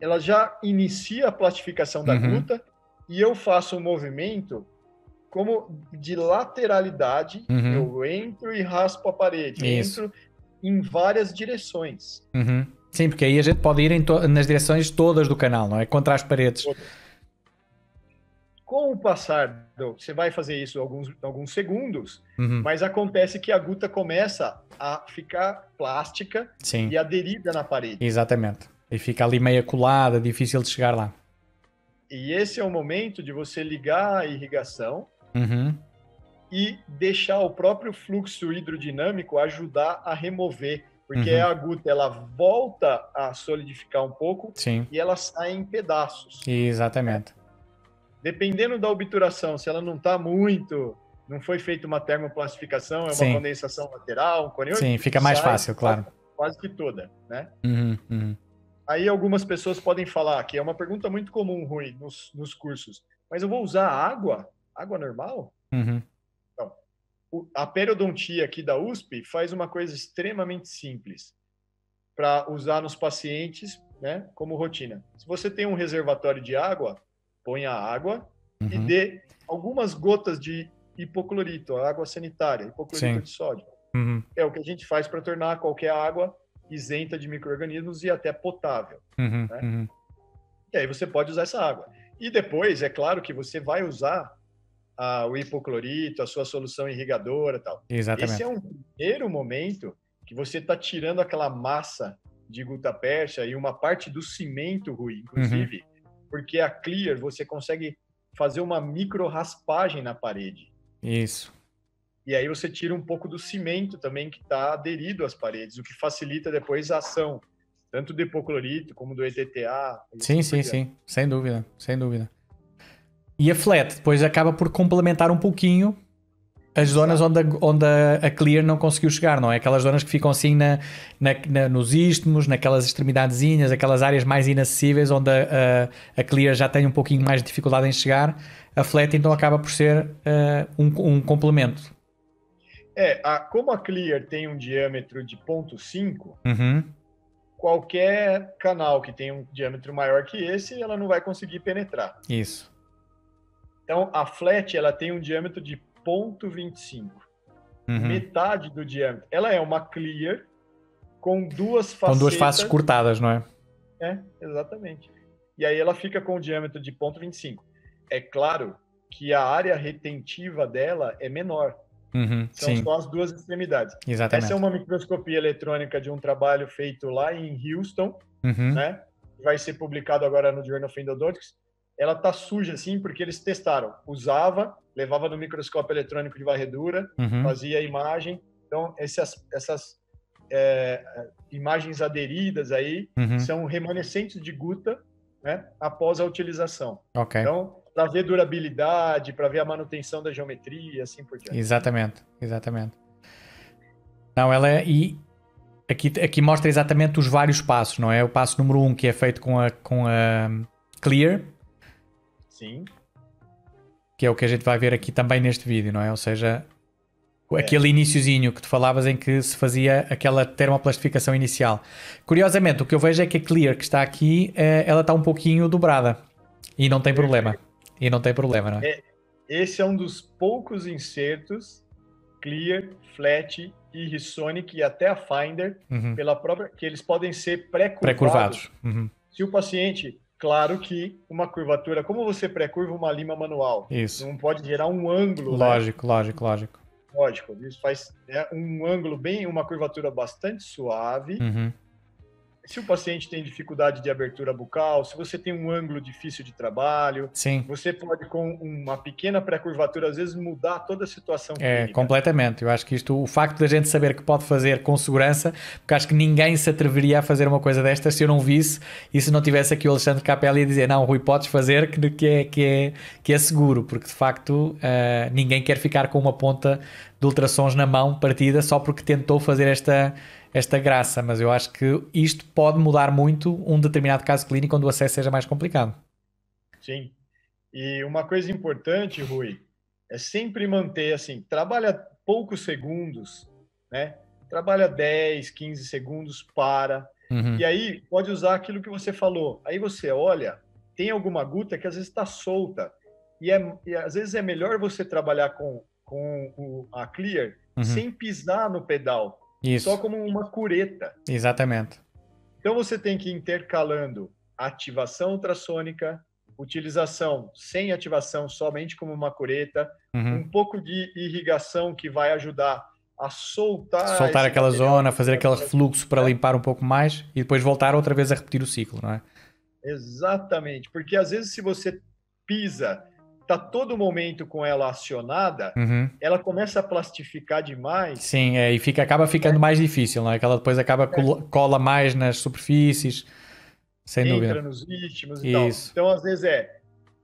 Ela já inicia a plastificação da uhum. guta e eu faço um movimento como de lateralidade. Uhum. Eu entro e raspo a parede. Isso. Entro em várias direções. Uhum. Sim, porque aí a gente pode ir nas direções todas do canal, não é? Contra as paredes. Com o passar, do, você vai fazer isso alguns, alguns segundos, uhum. mas acontece que a guta começa a ficar plástica Sim. e aderida na parede. Exatamente. E fica ali meio colada, difícil de chegar lá. E esse é o momento de você ligar a irrigação uhum. E deixar o próprio fluxo hidrodinâmico ajudar a remover, porque uhum. a guta ela volta a solidificar um pouco Sim. e ela sai em pedaços. Exatamente dependendo da obturação, se ela não está muito, não foi feita uma termoplastificação, é Sim. uma condensação lateral, um coreano, Sim, fica mais fácil, claro. Quase que toda, né? Uhum, uhum. Aí algumas pessoas podem falar, que é uma pergunta muito comum, Rui, nos, nos cursos, mas eu vou usar água? Água normal? Uhum. A periodontia aqui da USP faz uma coisa extremamente simples para usar nos pacientes, né, como rotina. Se você tem um reservatório de água, põe a água uhum. e dê algumas gotas de hipoclorito, água sanitária, hipoclorito Sim. de sódio. Uhum. É o que a gente faz para tornar qualquer água isenta de micro-organismos e até potável. Uhum. Né? Uhum. E aí você pode usar essa água. E depois, é claro que você vai usar a, o hipoclorito, a sua solução irrigadora tal. Exatamente. Esse é um primeiro momento que você está tirando aquela massa de gutapercha e uma parte do cimento, Rui, inclusive, uhum porque a Clear você consegue fazer uma micro raspagem na parede. Isso. E aí você tira um pouco do cimento também que está aderido às paredes, o que facilita depois a ação, tanto do hipoclorito como do ETTA. Sim, sim, sim, sem dúvida, sem dúvida. E a flat depois acaba por complementar um pouquinho as zonas onde, a, onde a Clear não conseguiu chegar, não é? Aquelas zonas que ficam assim na, na, na nos istmos, naquelas extremidadezinhas, aquelas áreas mais inacessíveis onde a, a, a, Clear já tem um pouquinho mais de dificuldade em chegar, a Flat então acaba por ser uh, um, um, complemento. É, a, como a Clear tem um diâmetro de 0.5, uhum. qualquer canal que tem um diâmetro maior que esse, ela não vai conseguir penetrar. Isso. Então, a Flat ela tem um diâmetro de 0,25. Uhum. Metade do diâmetro. Ela é uma clear com duas facetas. Com duas faces cortadas, não é? É, exatamente. E aí ela fica com o diâmetro de 0,25. É claro que a área retentiva dela é menor. Uhum, São sim. só as duas extremidades. Exatamente. Essa é uma microscopia eletrônica de um trabalho feito lá em Houston, uhum. né? Vai ser publicado agora no Journal of Endodontics ela tá suja assim porque eles testaram. Usava, levava no microscópio eletrônico de varredura, uhum. fazia a imagem. Então, essas, essas é, imagens aderidas aí uhum. são remanescentes de guta né, após a utilização. Okay. Então, para ver durabilidade, para ver a manutenção da geometria, assim por diante. Exatamente, exatamente. Não, ela é. E aqui, aqui mostra exatamente os vários passos, não é? O passo número um que é feito com a, com a Clear, Sim. Que é o que a gente vai ver aqui também neste vídeo, não é? Ou seja, é. aquele iníciozinho que tu falavas em que se fazia aquela termoplastificação inicial. Curiosamente, o que eu vejo é que a Clear que está aqui, eh, ela está um pouquinho dobrada. E não tem problema. E não tem problema, não é? é esse é um dos poucos insertos Clear, Flat, Irrisonic e até a Finder, uhum. pela própria, que eles podem ser pré-curvados. Pré-curvados. Uhum. Se o paciente Claro que uma curvatura, como você pré-curva uma lima manual, isso. não pode gerar um ângulo. Lógico, né? lógico, lógico. Lógico, isso faz é, um ângulo bem, uma curvatura bastante suave. Uhum se o paciente tem dificuldade de abertura bucal, se você tem um ângulo difícil de trabalho, Sim. você pode, com uma pequena pré-curvatura, às vezes mudar toda a situação É, clínica. completamente. Eu acho que isto, o facto da gente saber que pode fazer com segurança, porque acho que ninguém se atreveria a fazer uma coisa destas se eu não visse e se não tivesse aqui o Alexandre Capelli a dizer, não, Rui, podes fazer que, que, é, que, é, que é seguro, porque de facto uh, ninguém quer ficar com uma ponta de ultrassons na mão partida só porque tentou fazer esta esta graça, mas eu acho que isto pode mudar muito um determinado caso clínico onde o acesso seja mais complicado. Sim. E uma coisa importante, Rui, é sempre manter assim, trabalha poucos segundos, né? Trabalha 10, 15 segundos, para. Uhum. E aí pode usar aquilo que você falou. Aí você olha, tem alguma guta que às vezes está solta. E, é, e às vezes é melhor você trabalhar com, com o, a clear uhum. sem pisar no pedal. Isso. Só como uma cureta. Exatamente. Então você tem que ir intercalando ativação ultrassônica, utilização sem ativação, somente como uma cureta, uhum. um pouco de irrigação que vai ajudar a soltar. Soltar aquela zona, fazer aquele fluxo para limpar um pouco mais e depois voltar outra vez a repetir o ciclo, não é? Exatamente, porque às vezes se você pisa, tá todo momento com ela acionada, uhum. ela começa a plastificar demais. Sim, é, e fica, acaba ficando mais difícil, não é? Que ela depois acaba é. cola mais nas superfícies. Sem entra dúvida. nos ritmos e Isso. tal. Então, às vezes é.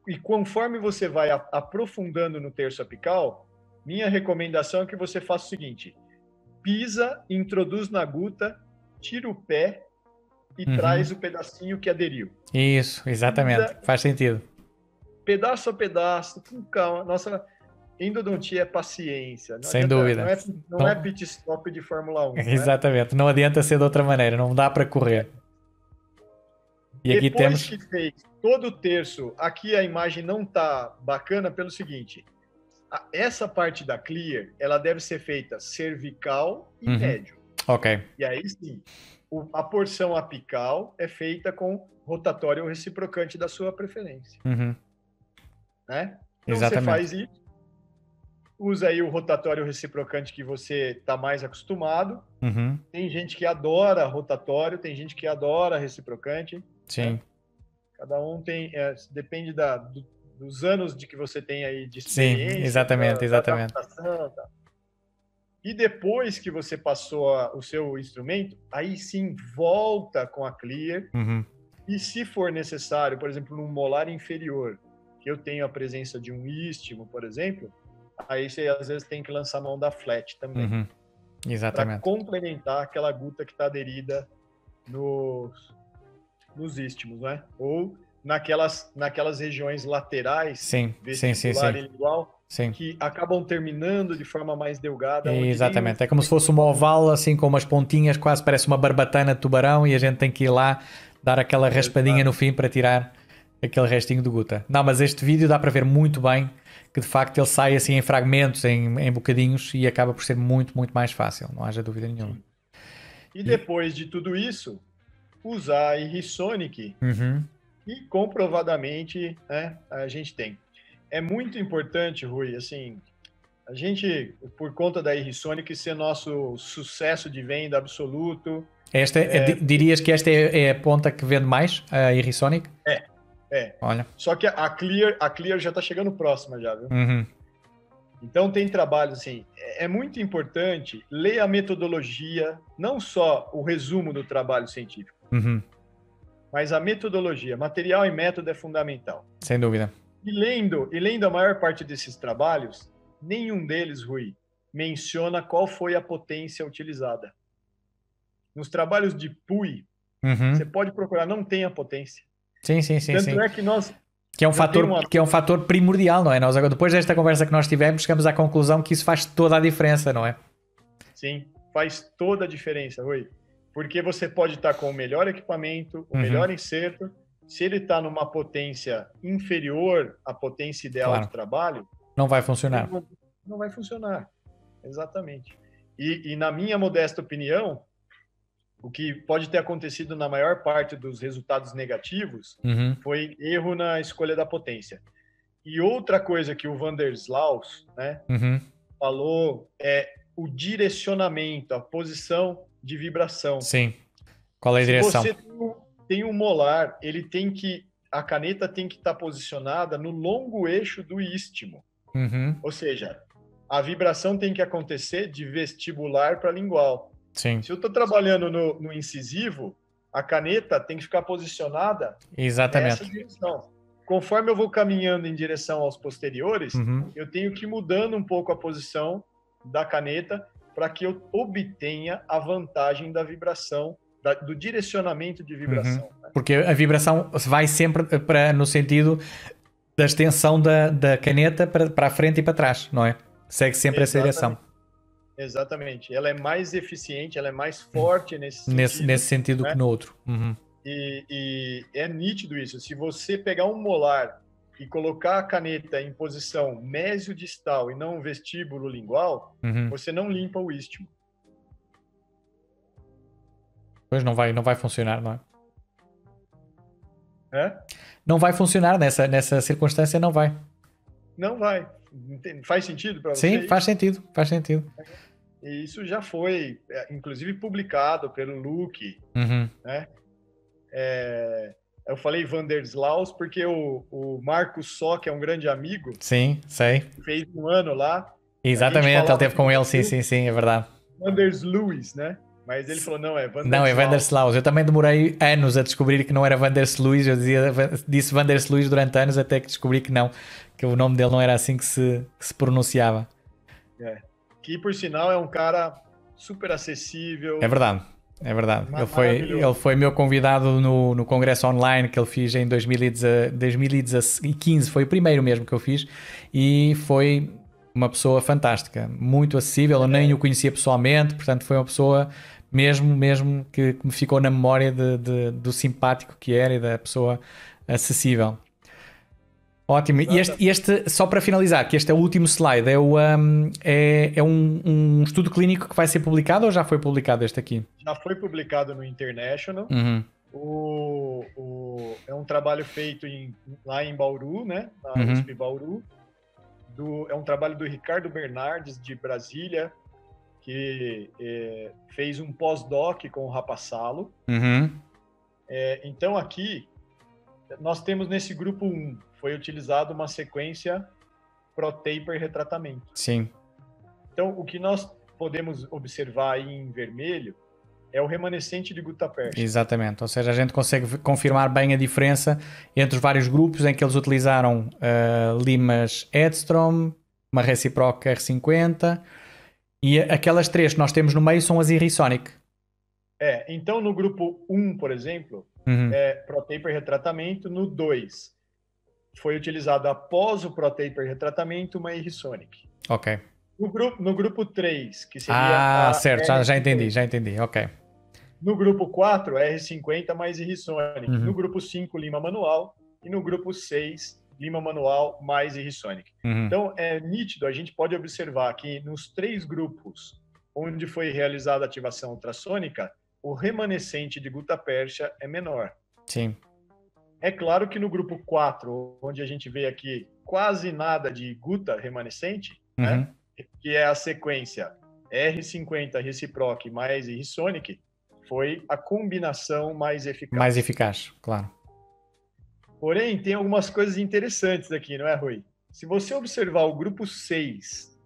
E conforme você vai aprofundando no terço apical, minha recomendação é que você faça o seguinte: pisa, introduz na guta, tira o pé e uhum. traz o pedacinho que aderiu. Isso, exatamente. Pisa, Faz sentido. Pedaço a pedaço, com calma. Nossa, endodontia é paciência. Não Sem adianta, dúvida. Não, é, não, não, é pit stop de Fórmula 1. (laughs) Exatamente. Não, é? não adianta ser de outra maneira, não dá para correr. E aqui Depois temos... que fez todo o terço, aqui a imagem não está bacana pelo seguinte, essa parte da clear, ela deve ser feita cervical e uhum. médio. Ok. E aí sim, a porção apical é feita com rotatório reciprocante da sua preferência. Uhum. Né? Então Exatamente. você faz isso, usa aí o rotatório reciprocante que você está mais acostumado. Uhum. Tem gente que adora rotatório, tem gente que adora reciprocante. Sim. Cada um tem, é, depende da, do, dos anos de que você tem aí de experiência. Sim, exatamente, da, exatamente. Da tá. E depois que você passou a, o seu instrumento, aí sim volta com a clear. Uhum. E se for necessário, por exemplo, no molar inferior, que eu tenho a presença de um istmo, por exemplo, aí você às vezes tem que lançar a mão da flat também. Uhum. Exatamente. Para complementar aquela guta que está aderida nos, nos istmos, né? Ou naquelas, naquelas regiões laterais, sim, sim, sim, sim. lingual, sim. que acabam terminando de forma mais delgada. Exatamente, é como se fosse uma oval, assim, com umas pontinhas, quase parece uma barbatana de tubarão, e a gente tem que ir lá dar aquela raspadinha no fim para tirar aquele restinho de guta. Não, mas este vídeo dá para ver muito bem que de facto ele sai assim em fragmentos, em, em bocadinhos, e acaba por ser muito, muito mais fácil, não haja dúvida nenhuma. E depois de tudo isso, usar a Irrisonic uhum. e comprovadamente né, a gente tem. É muito importante, Rui, assim, a gente, por conta da Irrisonic ser nosso sucesso de venda absoluto. Esta, é, é dirias que esta é, é, a ponta que vende mais, a Irrisonic? É, é. Olha. Só que a Clear, a Clear já está chegando próxima já, viu? Uhum. Então tem trabalho assim, é muito importante ler a metodologia, não só o resumo do trabalho científico, uhum. mas a metodologia, material e método é fundamental. Sem dúvida. E lendo, e lendo a maior parte desses trabalhos, nenhum deles, Rui, menciona qual foi a potência utilizada. Nos trabalhos de PUI, uhum. você pode procurar, não tem a potência. Sim, sim, sim. Tanto sim. é que nós que é um, fator, uma... que é um fator primordial, não é? Nós agora, depois desta conversa que nós tivemos, chegamos à conclusão que isso faz toda a diferença, não é? Sim, faz toda a diferença, Rui. Porque você pode estar com o melhor equipamento, o uhum. melhor inserto, se ele está numa potência inferior à potência ideal claro. de trabalho, não vai funcionar. Não, não vai funcionar, exatamente. E, e, na minha modesta opinião, o que pode ter acontecido na maior parte dos resultados negativos uhum. foi erro na escolha da potência. E outra coisa que o Van der Slaus né, uhum. falou é o direcionamento, a posição de vibração. Sim. Qual é a direção? Se você tem um, molar, ele tem que a caneta tem que estar posicionada no longo eixo do istmo. Uhum. Ou seja, a vibração tem que acontecer de vestibular para lingual. Sim. Se eu estou trabalhando no, no, incisivo, a caneta tem que ficar posicionada Exatamente. nessa direção. Conforme eu vou caminhando em direção aos posteriores, uhum. eu tenho que ir mudando um pouco a posição da caneta para que eu obtenha a vantagem da vibração, da, do direcionamento de vibração. Uhum. Né? Porque a vibração vai sempre para no sentido da extensão da, da caneta para, para a frente e para trás, não é? Segue sempre Exatamente. essa direção. Exatamente. Ela é mais eficiente, ela é mais forte nesse sentido. Nesse, nesse sentido né? que no outro. Uhum. E, e, é nítido isso. Se você pegar um molar e colocar a caneta em posição mesio-distal e não vestíbulo lingual, uhum. você não limpa o istmo. Pois não vai, não vai funcionar, não é? É? Não vai funcionar nessa, nessa circunstância, não vai. Não vai. Faz sentido para você? Sim, faz sentido, faz sentido. E isso já foi, é, inclusive, publicado pelo Luke, uhum. né? É, eu falei Vanderslaus porque o, o Marcos Só, que é um grande amigo. Sim, sei. Fez um ano lá. Exatamente, ele teve com ele, sim, sim, sim, é verdade. Vanderslaus, né? Mas ele falou, não, é Vanderslaus. Não, é Vanderslaus. Eu também demorei anos a descobrir que não era Vanderslaus. Eu dizia, disse Vanderslaus durante anos até que descobri que não, que o nome dele não era assim que se, que se pronunciava. É. Que, por sinal, é um cara super acessível. É verdade. É verdade. Ele foi, ele foi meu convidado no, no congresso online que ele fiz em 2015. Foi o primeiro mesmo que eu fiz. E foi uma pessoa fantástica, muito acessível. Eu nem o conhecia pessoalmente, portanto, foi uma pessoa mesmo, mesmo que, que me ficou na memória de, de, do simpático que era e da pessoa acessível. Ótimo. E este, este, só para finalizar, que este é o último slide, é, o, um, é, é um, um, estudo clínico que vai ser publicado ou já foi publicado este aqui? Já foi publicado no International. Uhum. O, o, é um trabalho feito em, lá em Bauru, né? Na uhum. USP Bauru. Do, é um trabalho do Ricardo Bernardes, de Brasília, que é, fez um pós-doc com o Rapassalo. Uhum. É, então, aqui, nós temos nesse grupo 1, foi utilizado uma sequência pro-taper retratamento. Sim. Então, o que nós podemos observar aí em vermelho é o remanescente de Gutapercha. Exatamente, ou seja, a gente consegue confirmar bem a diferença entre os vários grupos em que eles utilizaram uh, limas Edstrom, uma Reciproc R50 e aquelas três que nós temos no meio são as Irrisonic. É, então no grupo 1, por exemplo, uhum. é ProTaper retratamento, no 2 foi utilizado após o ProTaper retratamento uma Irrisonic. Ok. No grupo, no grupo 3, que seria. Ah, certo, já, já entendi, já entendi, ok. No grupo 4, R50 mais Irrisonic. Uhum. No grupo 5, Lima Manual. E no grupo 6, Lima Manual mais Irrisonic. Uhum. Então, é nítido, a gente pode observar que nos três grupos onde foi realizada a ativação ultrassônica, o remanescente de Guta Percha é menor. Sim. É claro que no grupo 4, onde a gente vê aqui quase nada de Guta remanescente, né, uhum. né, que é a sequência R50 Reciproc mais Irrisonic, foi a combinação mais eficaz. Mais eficaz, claro. Porém, tem algumas coisas interessantes aqui, não é, Rui? Se você observar o grupo 6,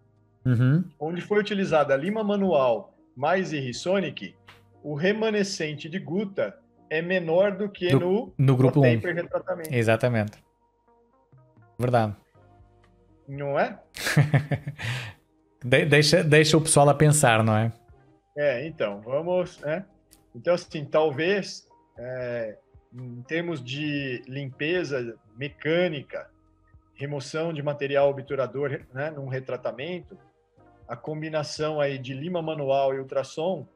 uhum. onde foi utilizada a lima manual mais Irrisonic, o remanescente de Guta é menor do que do, no, no grupo 1. Exatamente. Verdade. Não é? (laughs) de, deixa, deixa o pessoal a pensar, não é? É, então, vamos. Né? Então, assim, talvez é, em termos de limpeza mecânica, remoção de material obturador né, num retratamento, a combinação aí de lima manual e ultrassom,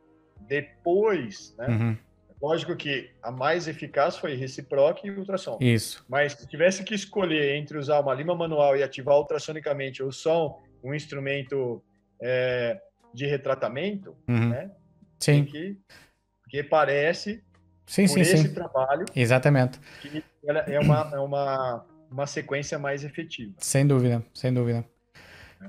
depois, né, uhum. Lógico que a mais eficaz foi reciproc e ultrassom. Isso. Mas se tivesse que escolher entre usar uma lima manual e ativar ultrassonicamente ou só um instrumento é, de retratamento, uhum. né? Sim. Que, porque parece, sim, por sim, esse sim. trabalho, Exatamente. que ela é uma, é uma, uma sequência mais efetiva. Sem dúvida, sem dúvida. É.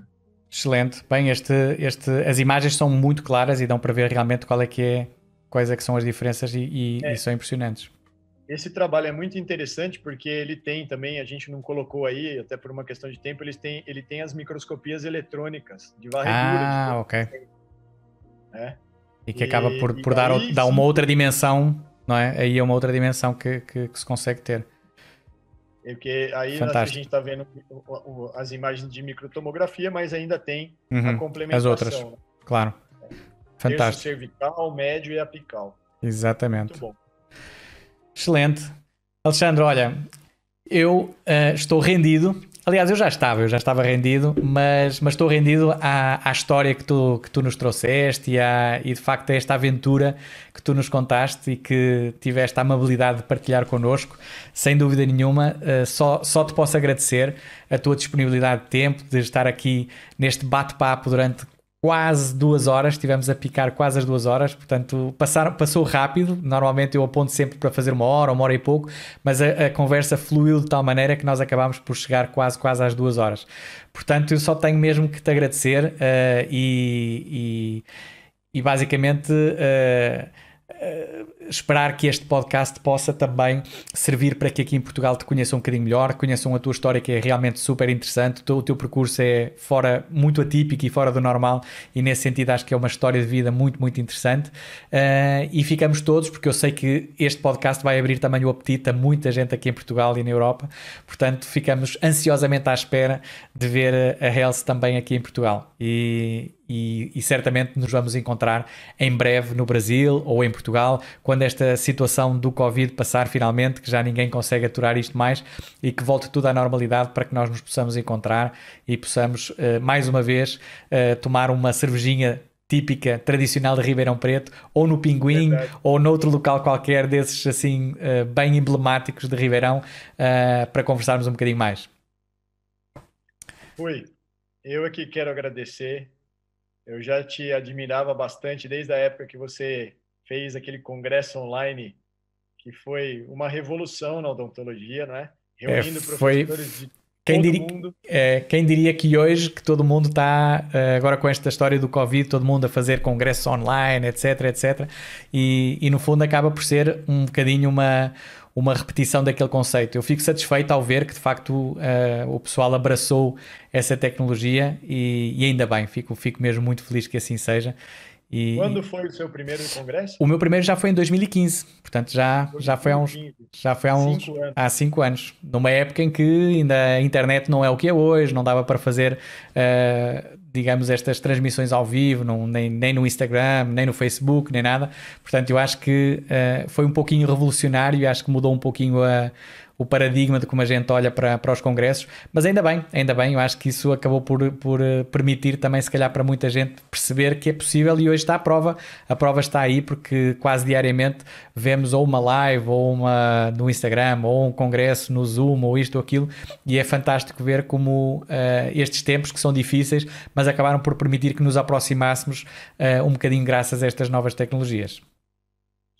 Excelente. Bem, este, este, as imagens são muito claras e dão para ver realmente qual é que é quais é que são as diferenças e, e, é. e, são impressionantes. Esse trabalho é muito interessante porque ele tem também, a gente não colocou aí, até por uma questão de tempo, eles têm, ele tem as microscopias eletrônicas de varredura. Ah, de ok. É. E que acaba por, por dar, aí, dar uma outra dimensão, não é? Aí é uma outra dimensão que, que, que se consegue ter. É porque aí Fantástico. a gente está vendo as imagens de microtomografia, mas ainda tem uhum, a complementação. As outras, né? claro. Fantástico. cervical, médio e apical. Exatamente. Muito bom. Excelente. Alexandre, olha, Eu uh, estou rendido Aliás, eu já estava, eu já estava rendido, mas, mas estou rendido à, à história que tu, que tu nos trouxeste e, à, e de facto a esta aventura que tu nos contaste e que tiveste a amabilidade de partilhar connosco. Sem dúvida nenhuma, uh, só, só te posso agradecer a tua disponibilidade de tempo, de estar aqui neste bate-papo durante quase duas horas, estivemos a picar quase as duas horas, portanto passaram, passou rápido. Normalmente eu aponto sempre para fazer uma hora, uma hora e pouco, mas a, a, conversa fluiu de tal maneira que nós acabámos por chegar quase, quase às duas horas. Portanto, eu só tenho mesmo que te agradecer uh, e, e, e, basicamente. Uh, uh, esperar que este podcast possa também servir para que aqui em Portugal te conheçam um bocadinho melhor, conheçam a tua história que é realmente super interessante, o teu percurso é fora muito atípico e fora do normal e nesse sentido acho que é uma história de vida muito, muito interessante. Uh, e ficamos todos, porque eu sei que este podcast vai abrir também o apetite a muita gente aqui em Portugal e na Europa, portanto ficamos ansiosamente à espera de ver a Health também aqui em Portugal. E, e, e, certamente nos vamos encontrar em breve no Brasil ou em Portugal, quando esta situação do Covid passar finalmente, que já ninguém consegue aturar isto mais e que volte tudo à normalidade para que nós nos possamos encontrar e possamos, uh, mais uma vez, uh, tomar uma cervejinha típica, tradicional de Ribeirão Preto, ou no Pinguim, Verdade. ou noutro local qualquer desses assim uh, bem emblemáticos de Ribeirão, para conversarmos um bocadinho mais. Fui. Eu aqui quero agradecer eu já te admirava bastante desde a época que você fez aquele congresso online, que foi uma revolução na odontologia, não é? Reunindo é, foi... professores de quem diria, é, quem diria que hoje que todo mundo está uh, agora com esta história do Covid, todo mundo a fazer congressos online, etc, etc, e, e no fundo acaba por ser um bocadinho uma, uma repetição daquele conceito. Eu fico satisfeito ao ver que de facto uh, o pessoal abraçou essa tecnologia e, e, ainda bem, fico, fico mesmo muito feliz que assim seja. E, Quando foi o seu primeiro congresso? O meu primeiro já foi em 2015, portanto já, já foi há uns, já foi há uns cinco há cinco anos, numa época em que ainda a internet não é o que é hoje, não dava para fazer, uh, digamos, estas transmissões ao vivo, não, nem, nem no Instagram, nem no Facebook, nem nada. Portanto, eu acho que uh, foi um pouquinho revolucionário e acho que mudou um pouquinho a o paradigma de como a gente olha para, para os congressos, mas ainda bem, ainda bem, eu acho que isso acabou por, por eh, permitir também, se calhar, para muita gente perceber que é possível e hoje está a prova, a prova está aí porque quase diariamente vemos ou uma live ou uma no Instagram ou um congresso no Zoom ou isto ou aquilo e é fantástico ver como uh, estes tempos que são difíceis, mas acabaram por permitir que nos aproximássemos uh, um bocadinho graças a estas novas tecnologias.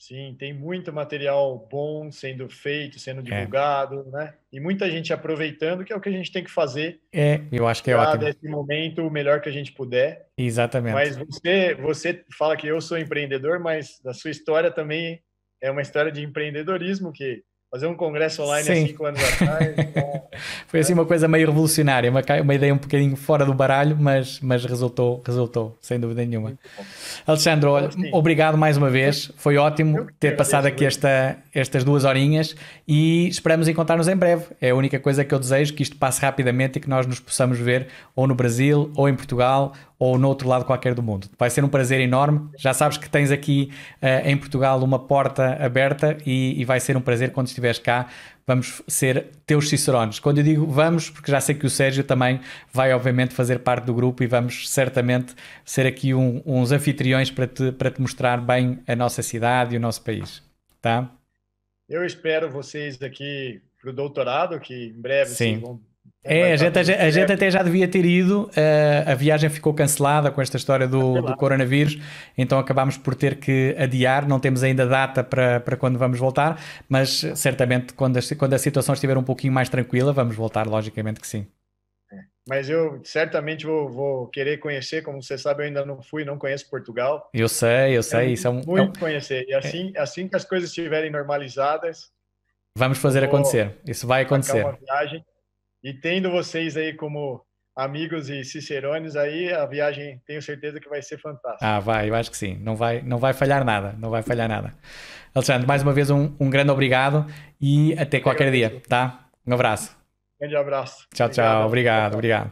Sim, tem muito material bom sendo feito, sendo é. divulgado, é. né? E muita gente aproveitando, que é o que a gente tem que fazer. É, eu acho que é ótimo. Nesse momento, o melhor que a gente puder. Exatamente. Mas você, você fala que eu sou empreendedor, mas a sua história também é uma história de empreendedorismo que fazer um congresso online Sim. há cinco anos atrás. (laughs) Então, Foi assim uma coisa meio revolucionária, uma, uma ideia um bocadinho fora do baralho, mas, mas resultou, resultou, sem dúvida nenhuma. Alexandre, olha, obrigado mais uma vez. Foi ótimo ter passado aqui esta, estas duas horinhas e esperamos encontrar-nos em breve. É a única coisa que eu desejo, que isto passe rapidamente e que nós nos possamos ver ou no Brasil, ou em Portugal, ou no outro lado qualquer do mundo. Vai ser um prazer enorme. Já sabes que tens aqui uh, em Portugal uma porta aberta e, e, vai ser um prazer quando estiveres cá. Vamos ser teus cicerones. Quando eu digo vamos, porque já sei que o Sérgio também vai, obviamente, fazer parte do grupo e vamos certamente ser aqui um, uns anfitriões para te, para te mostrar bem a nossa cidade e o nosso país. Tá? Eu espero vocês aqui para o doutorado, que em breve Sim. vão é, a gente, a, gente até já devia ter ido, uh, a viagem ficou cancelada com esta história do, do, coronavírus, então acabámos por ter que adiar, não temos ainda data para, para quando vamos voltar, mas certamente quando a, quando a situação estiver um pouquinho mais tranquila, vamos voltar, logicamente que sim. É, mas eu certamente vou, vou, querer conhecer, como você sabe, eu ainda não fui, não conheço Portugal. Eu sei, eu sei. É isso é um, muito é um... conhecer. E assim, assim que as coisas estiverem normalizadas. Vamos fazer acontecer. Isso vai acontecer. Uma viagem e tendo vocês aí como amigos e cicerones aí, a viagem tenho certeza que vai ser fantástica. Ah, vai, eu acho que sim. Não vai, não vai falhar nada, não vai falhar nada. Alexandre, mais uma vez um, um grande obrigado e até qualquer dia, tá? Um abraço. Grande abraço. Tchau, obrigado. tchau. Obrigado, obrigado.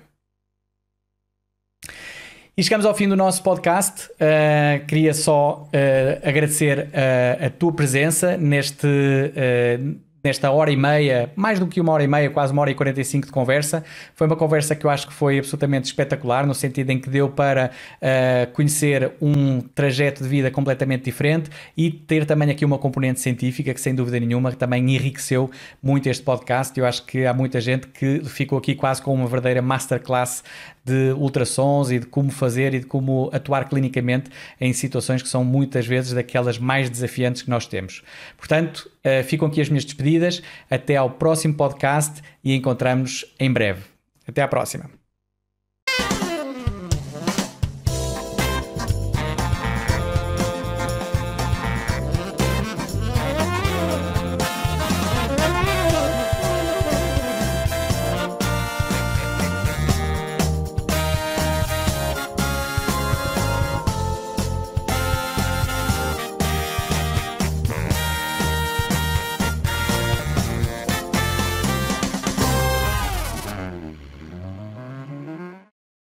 E chegamos ao fim do nosso podcast. Uh, queria só uh, agradecer uh, a tua presença neste nesta hora e meia, mais do que uma hora e meia, quase uma hora e 45 de conversa. Foi uma conversa que eu acho que foi absolutamente espetacular, no sentido em que deu para uh, conhecer um trajeto de vida completamente diferente e ter também aqui uma componente científica que, sem dúvida nenhuma, também enriqueceu muito este podcast. Eu acho que há muita gente que ficou aqui quase com uma verdadeira masterclass de ultrassons e de como fazer e de como atuar clinicamente em situações que são muitas vezes daquelas mais desafiantes que nós temos. Portanto, uh, ficam aqui as minhas despedidas. Até ao próximo podcast e encontramos em breve. Até à próxima.